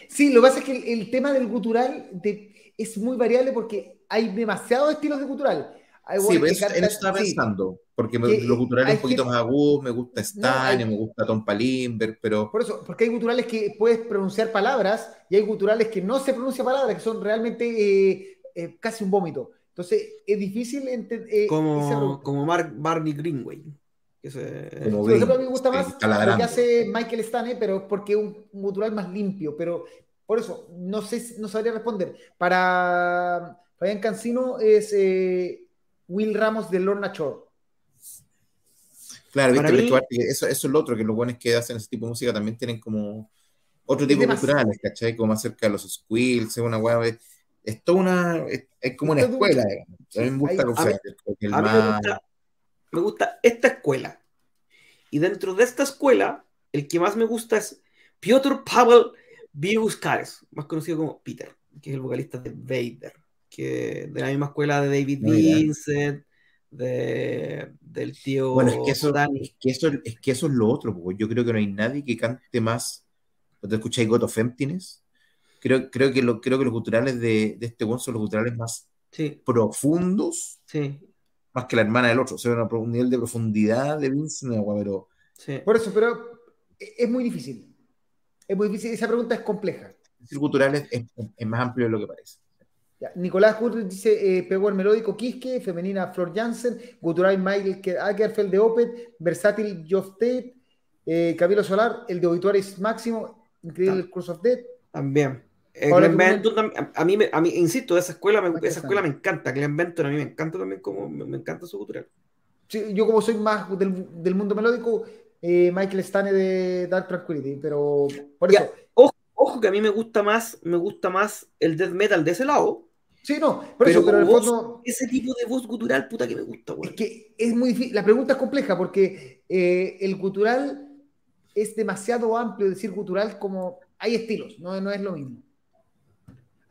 Sí, lo que pasa es que el, el tema del gutural de- es muy variable porque hay demasiados estilos de gutural. Hay Sí, pero que eso, eso estaba sí. pensando, porque me- Que, los guturales un poquito gente- más agudos, me gusta Stan, hay- me gusta Tom Palimber, pero Por eso, porque hay guturales que puedes pronunciar palabras y hay guturales que no se pronuncian palabras, que son realmente eh, eh, casi un vómito. Entonces, es difícil entender. Como, como Mark Barney Greenway. Que se- Como Por ejemplo, a mí Green, me gusta más lo que hace Michael Stane, pero es porque es un gutural más limpio. Pero por eso, no sé, no sabría responder. Para Fabián Cancino es eh, Will Ramos de Lorna Shore. Claro, viste, mí- que eso, eso es lo otro, que los buenos que hacen ese tipo de música también tienen como otro tipo de culturales, ¿cachai? Como más cerca de los squills, es una hueá, es, es toda una, es, es como una escuela, digamos. A mí me gusta a mí- el A mí me gusta, me gusta esta escuela. Y dentro de esta escuela, el que más me gusta es Piotr Pavel Biuskares, más conocido como Peter, que es el vocalista de Vader, que de la misma escuela de David. Vincent, de, del tío Bueno, es que, eso, es, que eso, es que eso es lo otro, porque yo creo que no hay nadie que cante más. ¿Te escucháis God of Emptiness? Creo, creo, que lo, creo que los culturales de, de este one son los culturales más Sí, profundos, sí, más que la hermana del otro. O sea, una un nivel de profundidad de Vince, no, guau, pero sí. Por eso, pero e- es muy difícil. Es muy difícil. Esa pregunta es compleja. decir culturales es, es más amplio de lo que parece. Ya, Nicolás Gurri dice, eh, pegó el melódico Kiske, femenina Flor Jansen, gutural Michael Akerfeld de Opet, versátil Geoff Tate, eh, Camilo Solar, el de Obituaries Máximo, increíble el Curse of Death. También. Eh, Glenn Benton a, mí, a mí, insisto, esa escuela, me, esa escuela me encanta. Glenn Benton a mí me encanta también como me, me encanta su cultural. Sí, yo como soy más del, del mundo melódico, eh, Michael Stane de Dark Tranquility, pero por Ya. eso. Ojo que a mí me gusta más, me gusta más el death metal de ese lado. Sí, no, por Pero eso, pero en el fondo Ese tipo de voz gutural, puta que me gusta, es weón. que es muy difícil. La pregunta es compleja porque eh, el gutural es demasiado amplio decir gutural como hay estilos, no, no es lo mismo.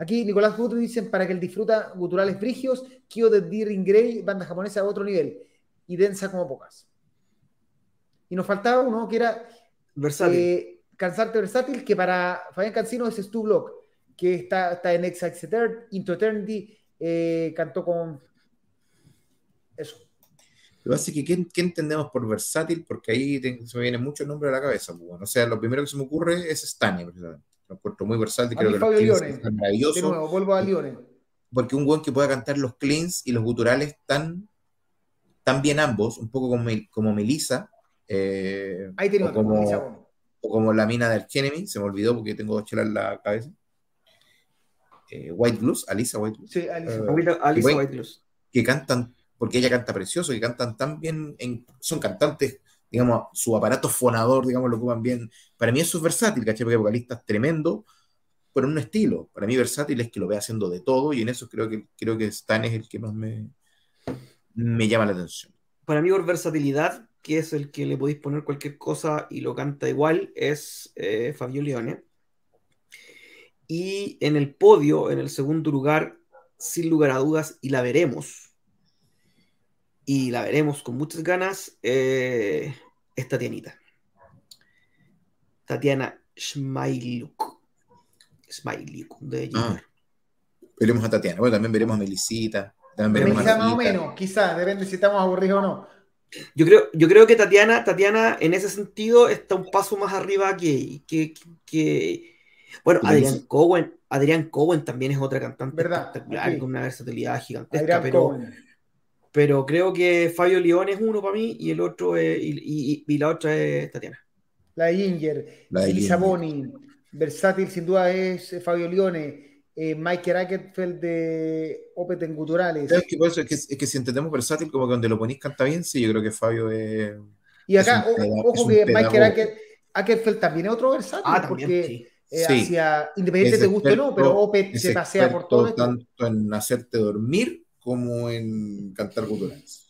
Aquí Nicolás Gutri dicen para que él disfruta guturales frigios, Kyo de Deering Grey, banda japonesa a otro nivel y densa como pocas. Y nos faltaba uno que era Versátil. eh, Cansarte Versátil, que para Fabián Cancino es Stu Block, que está, está en Eternity, Into Eternity, eh, cantó con. Eso. Lo que pasa es que ¿qué, qué entendemos por versátil? Porque ahí te- se me vienen muchos nombres a la cabeza. pues, bueno. O sea, lo primero que se me ocurre es Stani, precisamente. Lo encuentro muy versátil, A creo mí que los Fabio Lione. De nuevo, vuelvo a Lione. Porque un buen que pueda cantar los cleans y los guturales tan, tan bien ambos, un poco como, como Melissa, eh, Ahí tenía o otro, como- Melissa o como la mina de Archenemy, se me olvidó porque tengo dos chelas en la cabeza. Eh, White Blues, Alisa White Blues, Sí, Alicia. Eh. White Blues. que cantan, porque ella canta precioso, que cantan tan bien, en- son cantantes, digamos, su aparato fonador, digamos, lo ocupan bien. Para mí eso es versátil, ¿cachai? Porque vocalista es tremendo, pero en un estilo. Para mí versátil es que lo ve haciendo de todo y en eso creo que, creo que Stan es el que más me, me llama la atención. Para mí, por versatilidad, que es el que le podéis poner cualquier cosa y lo canta igual, es eh, Fabio Leone. Y en el podio, en el segundo lugar, sin lugar a dudas, y la veremos. Y la veremos con muchas ganas, eh, es Tatianita. Tatiana Schmailuk. Schmailuk, de Ah. Veremos a Tatiana, bueno, también veremos a Melisita, también veremos Quizá a más o menos, quizá, depende si estamos aburridos o no. Yo creo, yo creo que Tatiana, Tatiana en ese sentido está un paso más arriba que, que, que- que- bueno, Adrián dice- Cohen, Adrián Cohen también es otra cantante ¿Verdad? espectacular, con una versatilidad gigantesca, Adrián pero, Cohen. Pero creo que Fabio León es uno para mí y el otro es- y, y- y la otra es Tatiana. La de Ginger, La de Elisa Ginger. Boni, versátil sin duda es eh, Fabio Lione, eh, Mike Racketfeld de Opeten Guturales. ¿Sabes qué? Por eso es que, es que si entendemos versátil, como que donde lo ponís canta bien, sí, yo creo que Fabio es... Y acá, es un ojo es que Mike Racketfeld también es otro versátil, Ah, también, porque sí. eh, Sí. hacia, independiente Es te guste o no, pero Opet es se pasea por todo esto. tanto en hacerte dormir como en cantar guturales.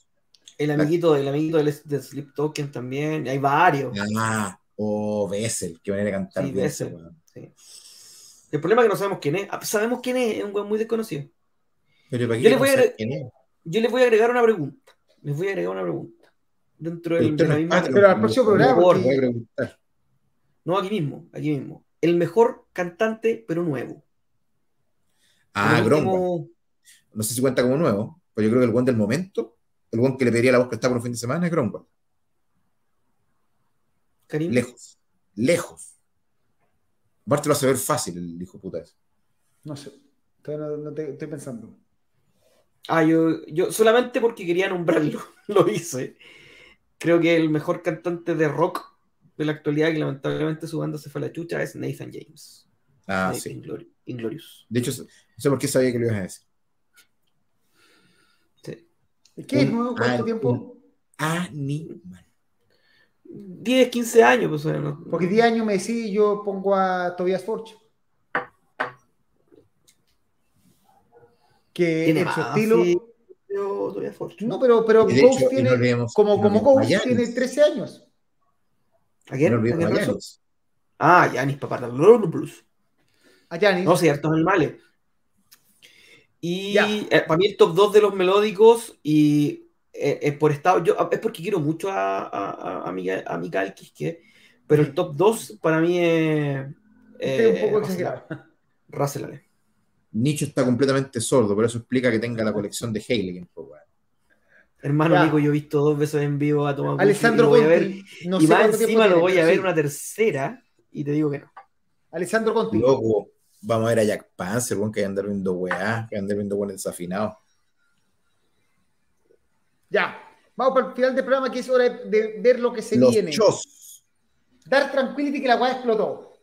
El amiguito, el amiguito del, del Sleep Token también, hay varios. Ah, o Bessel, qué manera de cantar Sí, Bessel. sí. El problema es que no sabemos quién es. Ah, Sabemos quién es, es un güey muy desconocido. Pero ¿para qué Yo le voy a queremos saber agregar- quién es? Yo les voy a agregar una pregunta. Les voy a agregar una pregunta. Dentro del, de la misma. Pero al próximo programa, voy a preguntar. No, aquí mismo, aquí mismo. El mejor cantante, pero nuevo. Ah, Gronwald. No sé si cuenta como nuevo, pero yo creo que el buen del momento, el buen que le pediría la voz que está por un fin de semana es Gronwald. Karim. Lejos, lejos. Aparte lo hace ver fácil el hijo puta ese. No sé, todavía no, no te- estoy pensando. Ah, yo, yo solamente porque quería nombrarlo, lo hice. Creo que el mejor cantante de rock de la actualidad, que lamentablemente su banda se fue a la chucha, es Nathan James. Ah, de sí. Inglori- Inglorious. De hecho, no sé por qué sabía que lo ibas a decir. ¿Qué es nuevo? ¿Cuánto tiempo? Animal. 10, 15 años, pues. no- Porque 10 años me decís y yo pongo a Tobias Forge. Que en su estilo. sí, yo. No, pero, pero Ghost hecho, tiene. no olvidemos- como no como a Ghost tiene 13 años. ¿A quién? No ¿A quién. Ah, Yanis, papá, de Blues. A Giannis. No, ciertos animales. Y eh, para mí el top 2 de los melódicos y eh, eh, por estado, yo es porque quiero mucho a, a, a, a Miguel, a Miguel Quisque, pero el top 2 para mí es Este es un poco Russell exagerado. Allen. Russell Allen. Nicho está completamente sordo, por eso explica que tenga la colección de weón. Hermano Ya. Nico, yo he visto dos veces en vivo a Tomás Alessandro y lo voy a ver, Conti. No y sé más encima lo voy a pero ver sí. una tercera y te digo que no. Alessandro Conti. Loco, vamos a ver a Jack Panzer, que hay que andar viendo weá, que hay que andar viendo buenos desafinados. Ya. Vamos para el final del programa que es hora de, ver lo que se Los viene. chos. Dar Tranquility que la weá explotó.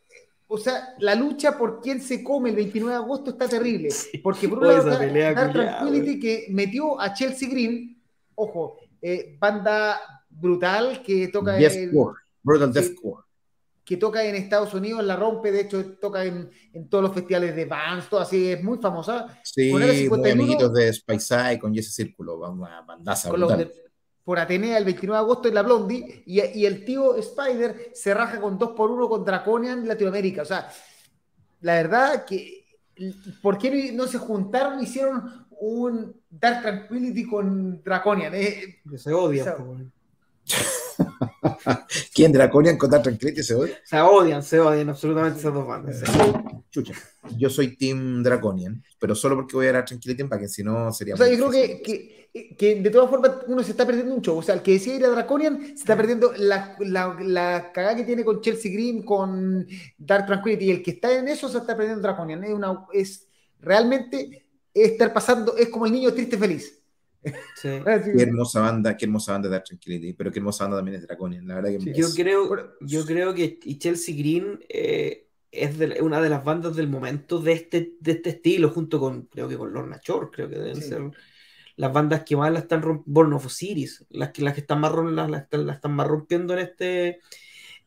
O sea, la lucha por quién se come el 29 de agosto está terrible. Porque por un Oye, lado esa está pelea Dar culiao, Tranquility que metió a Chelsea Green, ojo, eh, banda brutal que toca en, Deathcore. Brutal Sí. Deathcore. Que toca en Estados Unidos, la rompe, de hecho toca en, en todos los festivales de bands, todo así, es muy famosa. Sí, Con el muy 51, amiguitos de Spice con Jesse Círculo. Vamos a bandaza por Atenea el 29 de agosto en la Blondie y, y el tío Spider se raja con 2 por 1 con Draconian Latinoamérica. O sea, la verdad que ¿por qué no se juntaron y hicieron un Dark Tranquility con Draconian? Eh, Que se odia. Po, weón. ¿Quién? Draconian con Dark Tranquility se odia? Se odian, se odian absolutamente esas dos bandas. sí. Chucha. Yo soy Team Draconian, pero solo porque voy a dar Tranquility para que si no sería O sea, yo creo que, que, que de todas formas uno se está perdiendo un show. O sea, el que decía ir a Draconian se está perdiendo la, la, la cagada que tiene con Chelsea Green, con Dark Tranquility. Y el que está en eso se está perdiendo Draconian. Es, una, es realmente estar pasando, es como el niño triste feliz. Sí. Así Qué hermosa banda, qué hermosa banda Dark Tranquility, pero qué hermosa banda también es Draconian. La verdad que Sí. Yo es- creo, Bueno, yo creo que y Chelsea Green eh, es de- una de las bandas del momento de este, de este estilo, junto con, creo que con Lorna Shore, creo que deben Sí. ser las bandas que más la están rompiendo, Born of Osiris, las que, las que están más, rom- las, las las están más rompiendo en este,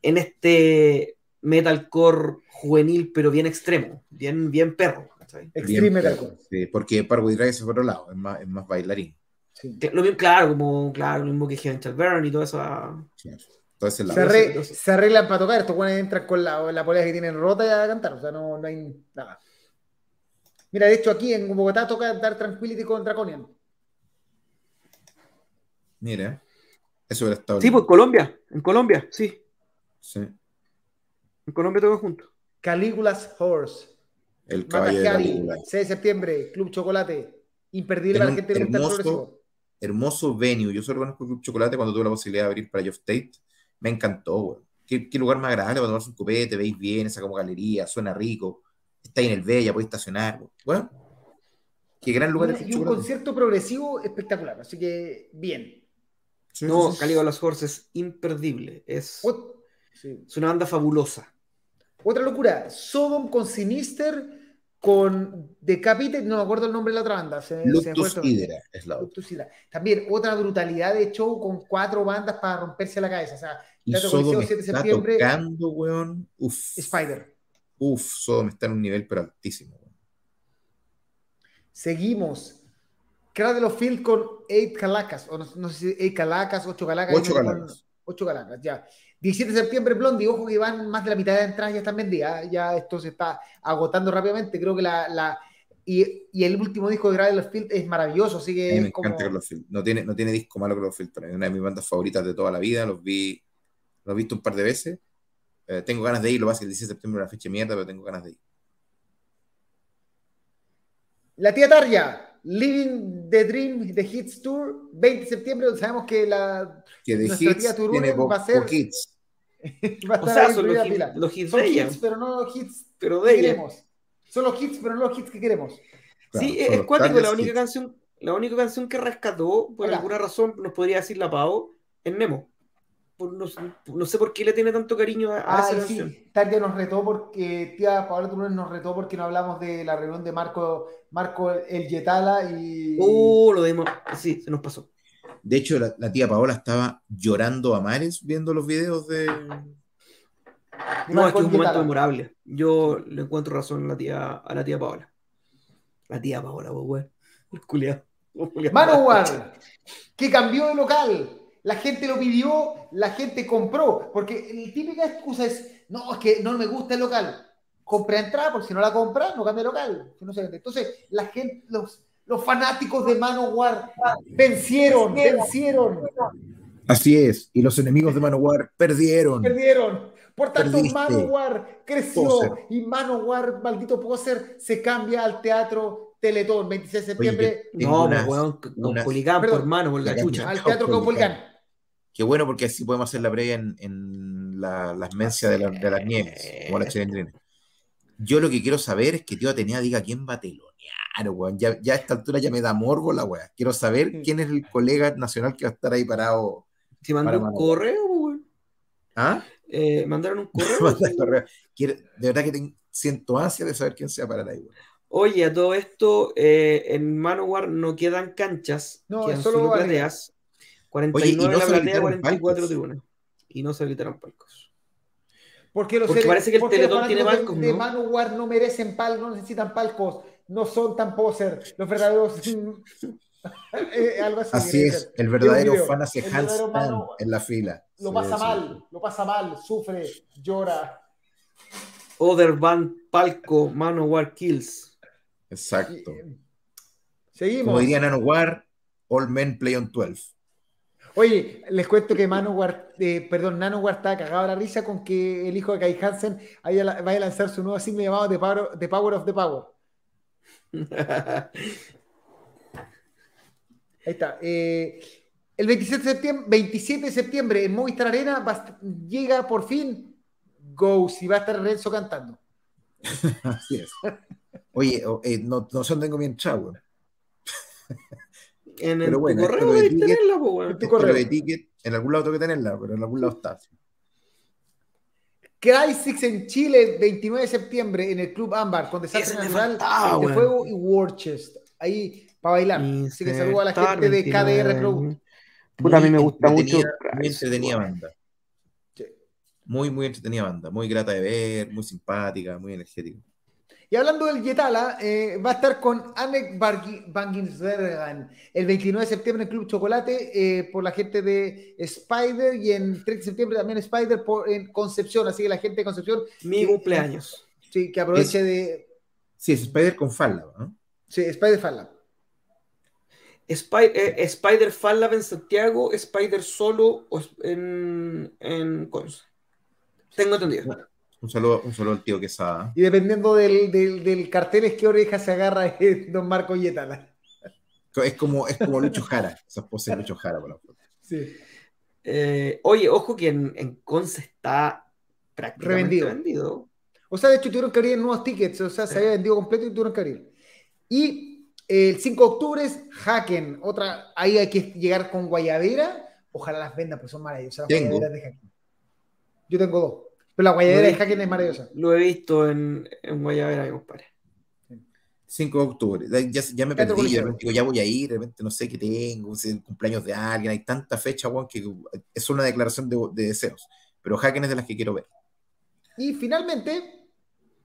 en este metalcore juvenil, pero bien extremo, bien, bien perro. ¿cachai? Extreme bien, Metalcore. sí, porque Parkway Drive es por otro lado, es más, es más bailarín. Sí. Lo mismo, claro, como, claro, lo mismo que Gentle Burn y toda esa. Entonces, Se, lado. arre- se arreglan para tocar. Estos buenos entran con la, la polea que tienen rota y a cantar. O sea, no, no hay nada. Mira, de hecho, aquí en Bogotá toca Dark Tranquility con Draconian. Mira, eso hubiera estado Sí, pues Colombia, en Colombia, sí, Sí, en Colombia tocan juntos. Caligula's Horse. el caballo de la Matajari, película. 6 de septiembre, Club Chocolate. Imperdible para la gente hermoso-. Hermoso venue. Yo solo conozco Club Chocolate cuando tuve la posibilidad de abrir para Jeff Tate. Me encantó, güey. ¿Qué, qué lugar más agradable para tomarse un copete, veis bien, esa como galería, suena rico. Está ahí en el Bella, podéis estacionar. güey. Bueno, qué gran lugar el Y un Chocolate. concierto progresivo espectacular. Así que, bien. Sí, No, sí, sí. Caligo Las Horses es imperdible. Es, Ot- sí. es una banda fabulosa. Otra locura. Sodom con Sinister, con Decapite, no me acuerdo el nombre de la otra banda. Se, Luctus. Hydra es la otra. Luctus Hydra. También otra brutalidad de show con cuatro bandas para romperse la cabeza. O sea, Y Teatro Sodom Coliseo, 7 de está septiembre. tocando, weón. Uf. Spider. Uf, Sodom está en un nivel pero altísimo. weón. Seguimos. Cradle of Field con 8 Calacas. O no, no sé si 8 Calacas, 8 Calacas. Ocho ahí me- Calacas. Ocho Calacas, ya. 17 de septiembre, Blondie. Ojo que van más de la mitad de entradas ya están vendidas. Ya esto se está agotando rápidamente. Creo que la. la y, y el último disco de of Field es maravilloso. Así que me como. encanta. No tiene, no tiene disco malo para mí. Es una de mis bandas favoritas de toda la vida. Los vi, los he visto un par de veces. Eh, tengo ganas de ir. Lo pasa el 16 de septiembre es una fecha de mierda, pero tengo ganas de ir. La tía Tarja, Living the Dream, The Hits Tour, 20 de septiembre, sabemos que la Que Nuestra tía hits tiene po- va a ser-. va a O estar sea, son los fila. los hits Son de hits, pero no los hits Pero que de ella. queremos. Son los hits, pero no los hits que queremos. Claro, Sí, es cuático. La única hits. canción, la única canción que rescató, por Acá. alguna razón, nos podría decir la Pau, es Nemo. Por- no, no sé por qué le tiene tanto cariño a, a esa Ay, canción. sí, Tarja nos retó porque, tía Paola Turunen nos retó porque no hablamos de la reunión de Marco, Marco el Yetala y... Oh, lo dimos. Sí, se nos pasó. De hecho, la, la tía Paola estaba llorando a mares viendo los videos de. No, es que es un momento memorable. Yo le encuentro razón a la tía, a la tía Paola. La tía Paola, güey. El culiao. Manowar, que cambió de local. La gente lo pidió, la gente compró. Porque la típica excusa es, no, es que no me gusta el local. Compra entrada, porque si no la compra, no cambia local. No. Entonces, la gente, los, los fanáticos de Manowar vencieron, vencieron, Así es. Y los enemigos de Manowar perdieron. perdieron. Por tanto, Perdiste. Manowar creció Poser. y Manowar, maldito poser, se cambia al teatro Teletón, 26 de septiembre, Tengo No, unas- pues, weón, con unas- Policán, Perdón. por mano, por la chucha. al teatro Caupolicán. Qué bueno porque así podemos hacer la previa en, en la- las mencias de, la- de las nieves, como la chilindrina. Yo lo que quiero saber es que Tío Atenea diga quién va a telonear, weón. Ya, ya a esta altura ya me da morbo la weá. Quiero saber quién es el colega nacional que va a estar ahí parado. Si mandó un Manowar. correo, pues, weón. ¿Ah? Eh, mandaron un correo. Manda el correo. Quiero- de verdad que tengo, siento ansia de saber quién se va a parar ahí, weón. Oye, a todo esto, eh, en Manowar no quedan canchas, No, quedan solo solo plateas. Oye, 49 y no la se platea, habilitaron 44 palcos. tribunas. Y no se habilitaron palcos. Porque, los Porque ele- parece que el Teletón tiene palcos, de, de ¿no? Manowar no merecen palcos, no necesitan palcos, no son tan poser, los verdaderos. Eh, algo así. Así es, ser. el verdadero fan hace handstand en la fila. Lo Sí, pasa sí. mal, lo pasa mal, sufre, llora. Other Band Palco Manowar Kills. Exacto. Y, eh, Seguimos. Como diría Nanowar, all men play on 12. Oye, les cuento que Manowar, eh, perdón, Nanowar está cagado a la risa con que el hijo de Kai Hansen vaya a la- vaya a lanzar su nuevo single llamado The Power, The Power of the Power. Ahí está. Eh, el 27 de septiembre, 27 de septiembre en Movistar Arena va llega por fin Ghost y va a estar Renzo cantando. Así es. Oye, eh, no, no sé dónde tengo mi entrada, weón. En el Pero bueno, correo de ticket- tenerla. Tu Esto correo. de ticket, en algún lado tengo que tenerla, pero en algún lado está. Crysis en Chile, 29 de septiembre en el Club Ámbar, con Desastre me Natural, faltaba, de weón. Fuego y Warchest. Ahí, para bailar. Así que saludo a la gente de 29. KDR Pro. Puta, a mí me gusta mucho. Muy entretenida banda. Sí. Muy, muy entretenida banda. Muy grata de ver, muy simpática, muy energética. Y hablando del Yetala, eh, va a estar con Anek Banginsbergan el 29 de septiembre en Club Chocolate eh, por la gente de Spider y en 30 de septiembre también Spider por, en Concepción. Así que la gente de Concepción, Mi cumpleaños. sí, que aproveche de. Sí, es Spider con falda, ¿no? Sí, Spider Fala. Spy- eh, Spider Fan Lab en Santiago, Spider solo en, en Conce. Tengo entendido. Un saludo, un saludo al tío Quesada. Y dependiendo del, del, del cartel, es qué oreja se agarra Don Marco Yetala. Es como, es como Lucho Jara, esas poses de Lucho Jara por la foto. Sí. Eh, oye, ojo que en, en Conce está prácticamente Revendido. vendido. O sea, de hecho tuvieron que abrir nuevos tickets, o sea, se había vendido completo y tuvieron que abrir. Y el 5 de octubre es Haken, otra, ahí hay que llegar con Guayabera, ojalá las vendan, pues son maravillosas las Tengo. guayaberas de Haken. Yo tengo dos, pero la guayabera de Haken es maravillosa. Lo he visto en, en Guayabera, compadre. 5 de octubre. Ya, ya- ya me perdí, repente digo, ya voy a ir, de repente no sé qué tengo, si es el cumpleaños de alguien, hay tanta fecha, weón, que es una declaración de, de deseos. Pero Haken es de las que quiero ver. Y finalmente,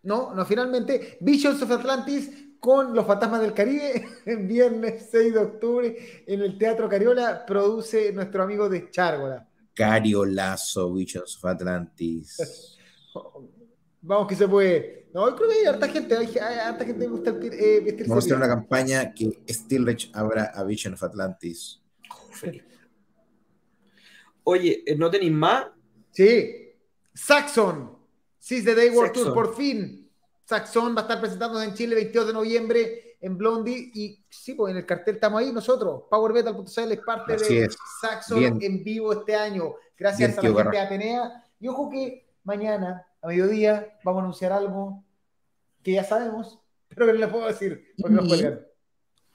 no, no, finalmente, Visions of Atlantis con Los Fantasmas del Caribe, en viernes 6 de octubre en el Teatro Cariola, produce nuestro amigo de Chárgola. Cariolazo, Visions of Atlantis. Vamos que se puede. No, yo creo que hay harta gente, hay, hay harta gente que gusta eh, vestirse Vamos a hacer una campaña que Steelrich abra a Vision of Atlantis. Oye, eh, ¿no tenéis más? Sí. Saxon. Seize the Day World Tour, Saxon. por fin. Saxon va a estar presentándose en Chile el 22 de noviembre en Blondie. Y sí, pues en el cartel estamos ahí nosotros. PowerMetal.cl es parte Así de es. Saxon Bien. en vivo este año. Gracias Bien, a tío la gente de. Atenea. Y ojo que mañana, a mediodía, vamos a anunciar algo que ya sabemos, pero que no les puedo decir porque nos Y- cuelgan.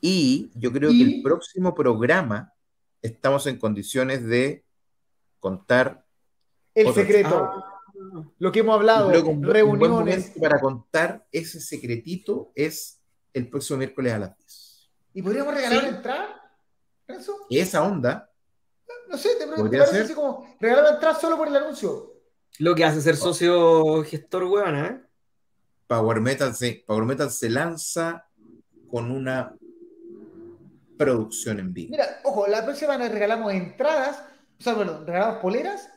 Y yo creo Y- que el próximo programa estamos en condiciones de contar El secreto. Ah, Lo que hemos hablado, reuniones. para contar ese secretito es el próximo miércoles a las 10. ¿Y podríamos regalar Sí. entrada? ¿Renzo? Y esa onda, No sé, te, te ¿Podría parece ser? así como regalar una entrada solo por el anuncio. lo que hace ser socio gestor, weón, ¿eh? Power Metal se, Power Metal se lanza con una producción en vivo. Mira, ojo, la próxima nos regalamos entradas, o sea, perdón, regalamos poleras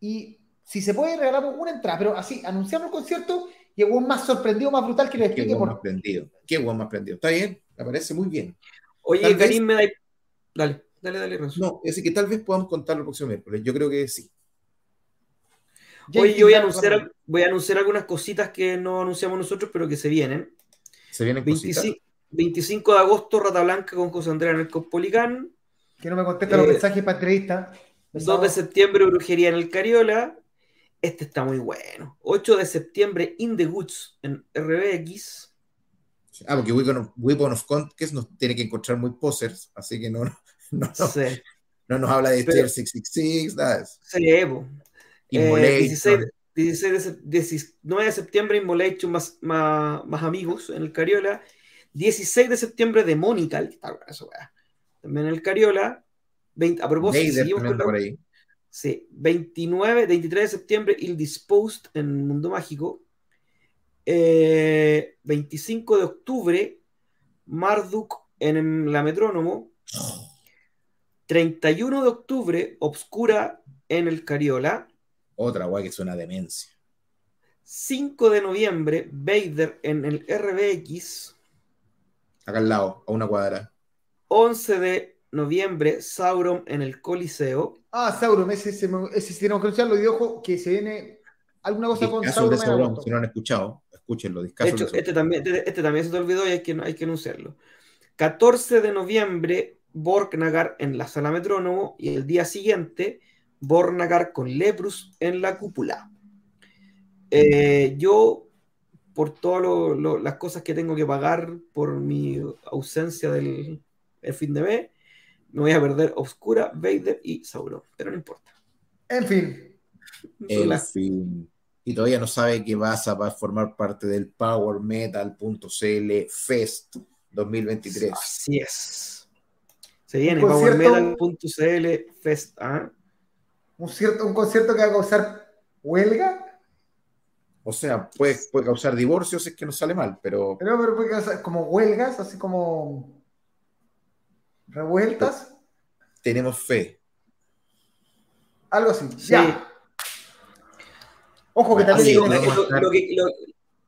y si se puede regalamos una entrada, pero así, anunciamos el concierto y el más sorprendido, más brutal que Qué explique más por... prendido. Qué buen más prendido. Está bien, me parece muy bien. Oye, Tal vez- Karim, me da. Dale, dale, dale, Renzo. No, es decir, que tal vez podamos contarlo el próximo miércoles. Yo creo que sí. Oye, yo voy a, anunciar, voy a anunciar algunas cositas que no anunciamos nosotros, pero que se vienen. Se vienen cositas. 25, 25 de agosto, Rata Blanca con José Andrea en el Cospolicán. Que no me contesta los Eh, mensajes para entrevista. 2 de septiembre, Brujería en el Cariola. Este está muy bueno. 8 de septiembre, In the Woods en RBX. Ah, porque Weapon of, Weapon of Conquest nos tiene que encontrar muy posers, así que no, no, no, Sí, no nos habla de Pero- Tier 666, nada de eso. sí. Eh, Immolation. 16, 16 de, sep- 19 de septiembre, Immolation más, más, más amigos en el Cariola. 16 de septiembre, eso, weá. También en el Cariola. 20 a propósito, Vader seguimos con por la- ahí. Sí, 29, 23 de septiembre, Il Disposed en Mundo Mágico. Eh, 25 de octubre, Marduk en la Metrónomo. 31 de octubre, Obscura en el Cariola. Otra guay que es una demencia. 5 de noviembre, Vader en el RBX. Acá al lado, a una cuadra. 11 de noviembre, Sauron en el Coliseo. Ah, Sauron, ese, ese, ese tenemos que escucharlo. Y ojo, que se viene alguna cosa con Sauron. si no han escuchado, escúchenlo, De hecho, de este también, este, este también se te olvidó y hay que, hay que anunciarlo. 14 de noviembre, Borgnagar en la sala metrónomo y el día siguiente, Borgnagar con Leprus en la cúpula. Eh, yo, por todas las cosas que tengo que pagar por mi ausencia del el fin de mes, me voy a perder Obscura, Vader y Sauron, pero no importa. En fin, las- fin. Y todavía no sabe que vas a, va a formar parte del PowerMetal.cl Fest 2023. Así es. Se viene Un concierto- PowerMetal.cl Fest. ¿ah? un, cierto, un concierto que va a causar huelga. O sea, puede, puede causar divorcios si es que no sale mal, pero Pero, pero puede causar como huelgas, así como revueltas, tenemos fe. algo así. Sí. Ya. Ojo que también Lo, que, lo-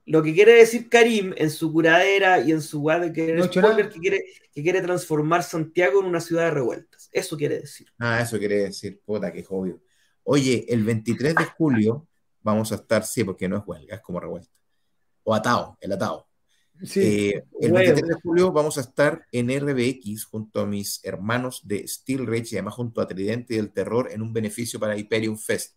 lo que quiere decir Karim en su curadera y en su guad de querer No spoiler, que quiere, que quiere transformar Santiago en una ciudad de revueltas. Eso quiere decir. Ah, eso quiere decir, puta, que obvio. Oye, el 23 de julio vamos a estar, sí, porque no es huelga, es como revuelta. O atado, el atado. Sí. Eh, el Huevo. 23 de julio vamos a estar en RBX junto a mis hermanos de Steel Rage y además junto a Tridente del Terror en un beneficio para Hyperion Fest.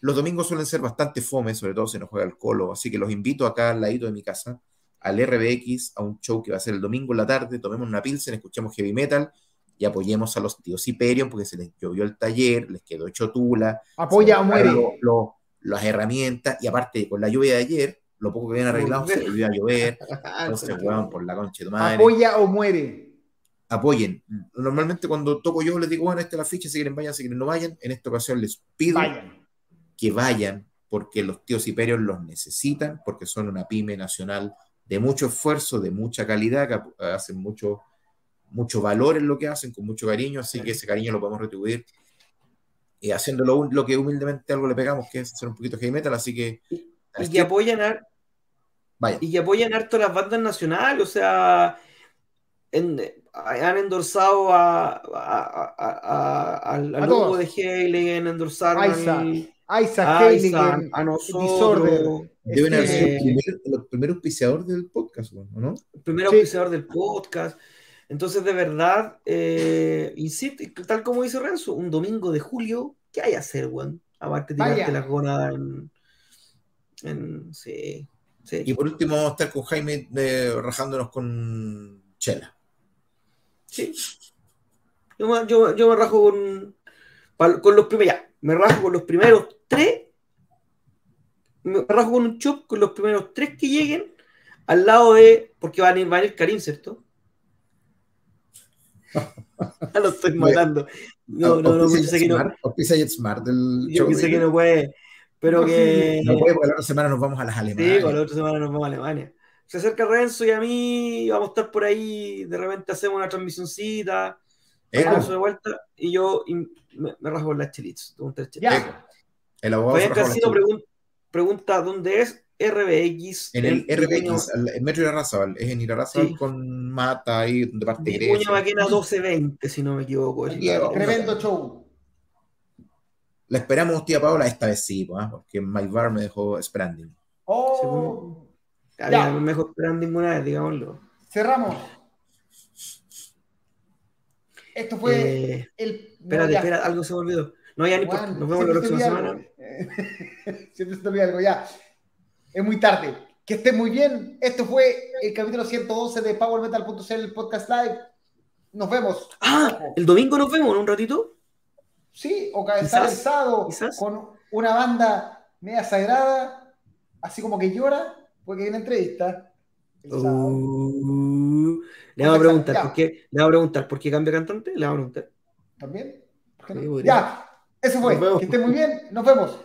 Los domingos suelen ser bastante fome, sobre todo si no juega el colo, así que los invito acá al ladito de mi casa, al RBX, a un show que va a ser el domingo en la tarde, tomemos una pilsen, escuchemos heavy metal y apoyemos a los tíos Hyperion porque se les llovió el taller, les quedó hecho tula, Apoya o muere. lo- lo- las herramientas y aparte con la lluvia de ayer, lo poco que habían arreglado se volvió a llover, entonces, weón, por la concha de tu madre. Apoya o muere. Apoyen. Normalmente cuando toco yo les digo, bueno, esta es la ficha, si quieren vayan, si quieren no vayan. En esta ocasión les pido Vayan. que vayan porque los tíos Hiperios los necesitan, porque son una pyme nacional de mucho esfuerzo, de mucha calidad, que hacen mucho, mucho valor en lo que hacen, con mucho cariño, así que ese cariño lo podemos retribuir y haciendo lo, lo que humildemente algo le pegamos, que es hacer un poquito heavy metal, así que Y que apoyan, a- vayan. y que apoyan harto las bandas nacionales, o sea, en- han endorsado a, a, a- a- de Heiligen, endorsaron Isaac a Heiligen, Isaac, a nosotros, Disorder. Deben haber sido eh, el primer, el primer auspiciador del podcast, ¿o ¿no? el primer Sí. auspiciador del podcast. Entonces, de verdad, eh, insisto, tal como dice Renzo, un domingo de julio, ¿qué hay a hacer, weón? Aparte de tirarte Vaya. las gónadas en, en- sí, sí. Y por último, vamos a estar con Jaime eh, rajándonos con Chela. Sí. Yo me, yo- yo me rajo con, con los primeros, ya, me rajo con los primeros tres, me rajo con un chop con los primeros tres que lleguen al lado de, porque van a ir, va a ir Karim, ¿cierto? Ya lo estoy matando. No, no, no, Auspicia pensé que no, del yo pensé de- que no puede, pero que... No puede, porque la otra semana nos vamos a las Sí, Alemanas. con la otra semana nos vamos a Alemania. Se acerca Renzo y a mí, vamos a estar por ahí, de repente hacemos una transmisioncita, Renzo de vuelta, y yo y me, me rasgo las chelitos. Ya. el abogado se chela. pregun- pregunta dónde es RBX. En el Vicuña- RBX, al- en Metro Irarrázaval, es en Irarrázaval Sí. con Mata ahí de parte Grecia. Maquena 1220, si no me equivoco. Tremendo show. La esperamos, tía Paola, esta vez sí, ¿ah? porque Mike Bar me dejó esperando. Oh, Ya. no me mejor esperar ninguna vez, digámoslo. cerramos. Esto fue Eh, el. espérate, ya. espera, algo se me olvidó. No, ya ni. Juan, Nos vemos la próxima semana. algo. Siempre se te olvida algo, ya. Es muy tarde. Que estén muy bien. Esto fue el capítulo 112 de PowerMetal.cl, el podcast live. Nos vemos. Ah, el domingo nos vemos en un ratito. Sí, o cabezal quizás. con una banda media sagrada, así como que llora, porque una entrevista. Uh, le vamos a preguntar por qué, le vamos a preguntar por qué cambia cantante, le vamos a preguntar. ¿También? Sí, ya, eso fue. Que estén muy bien. Nos vemos.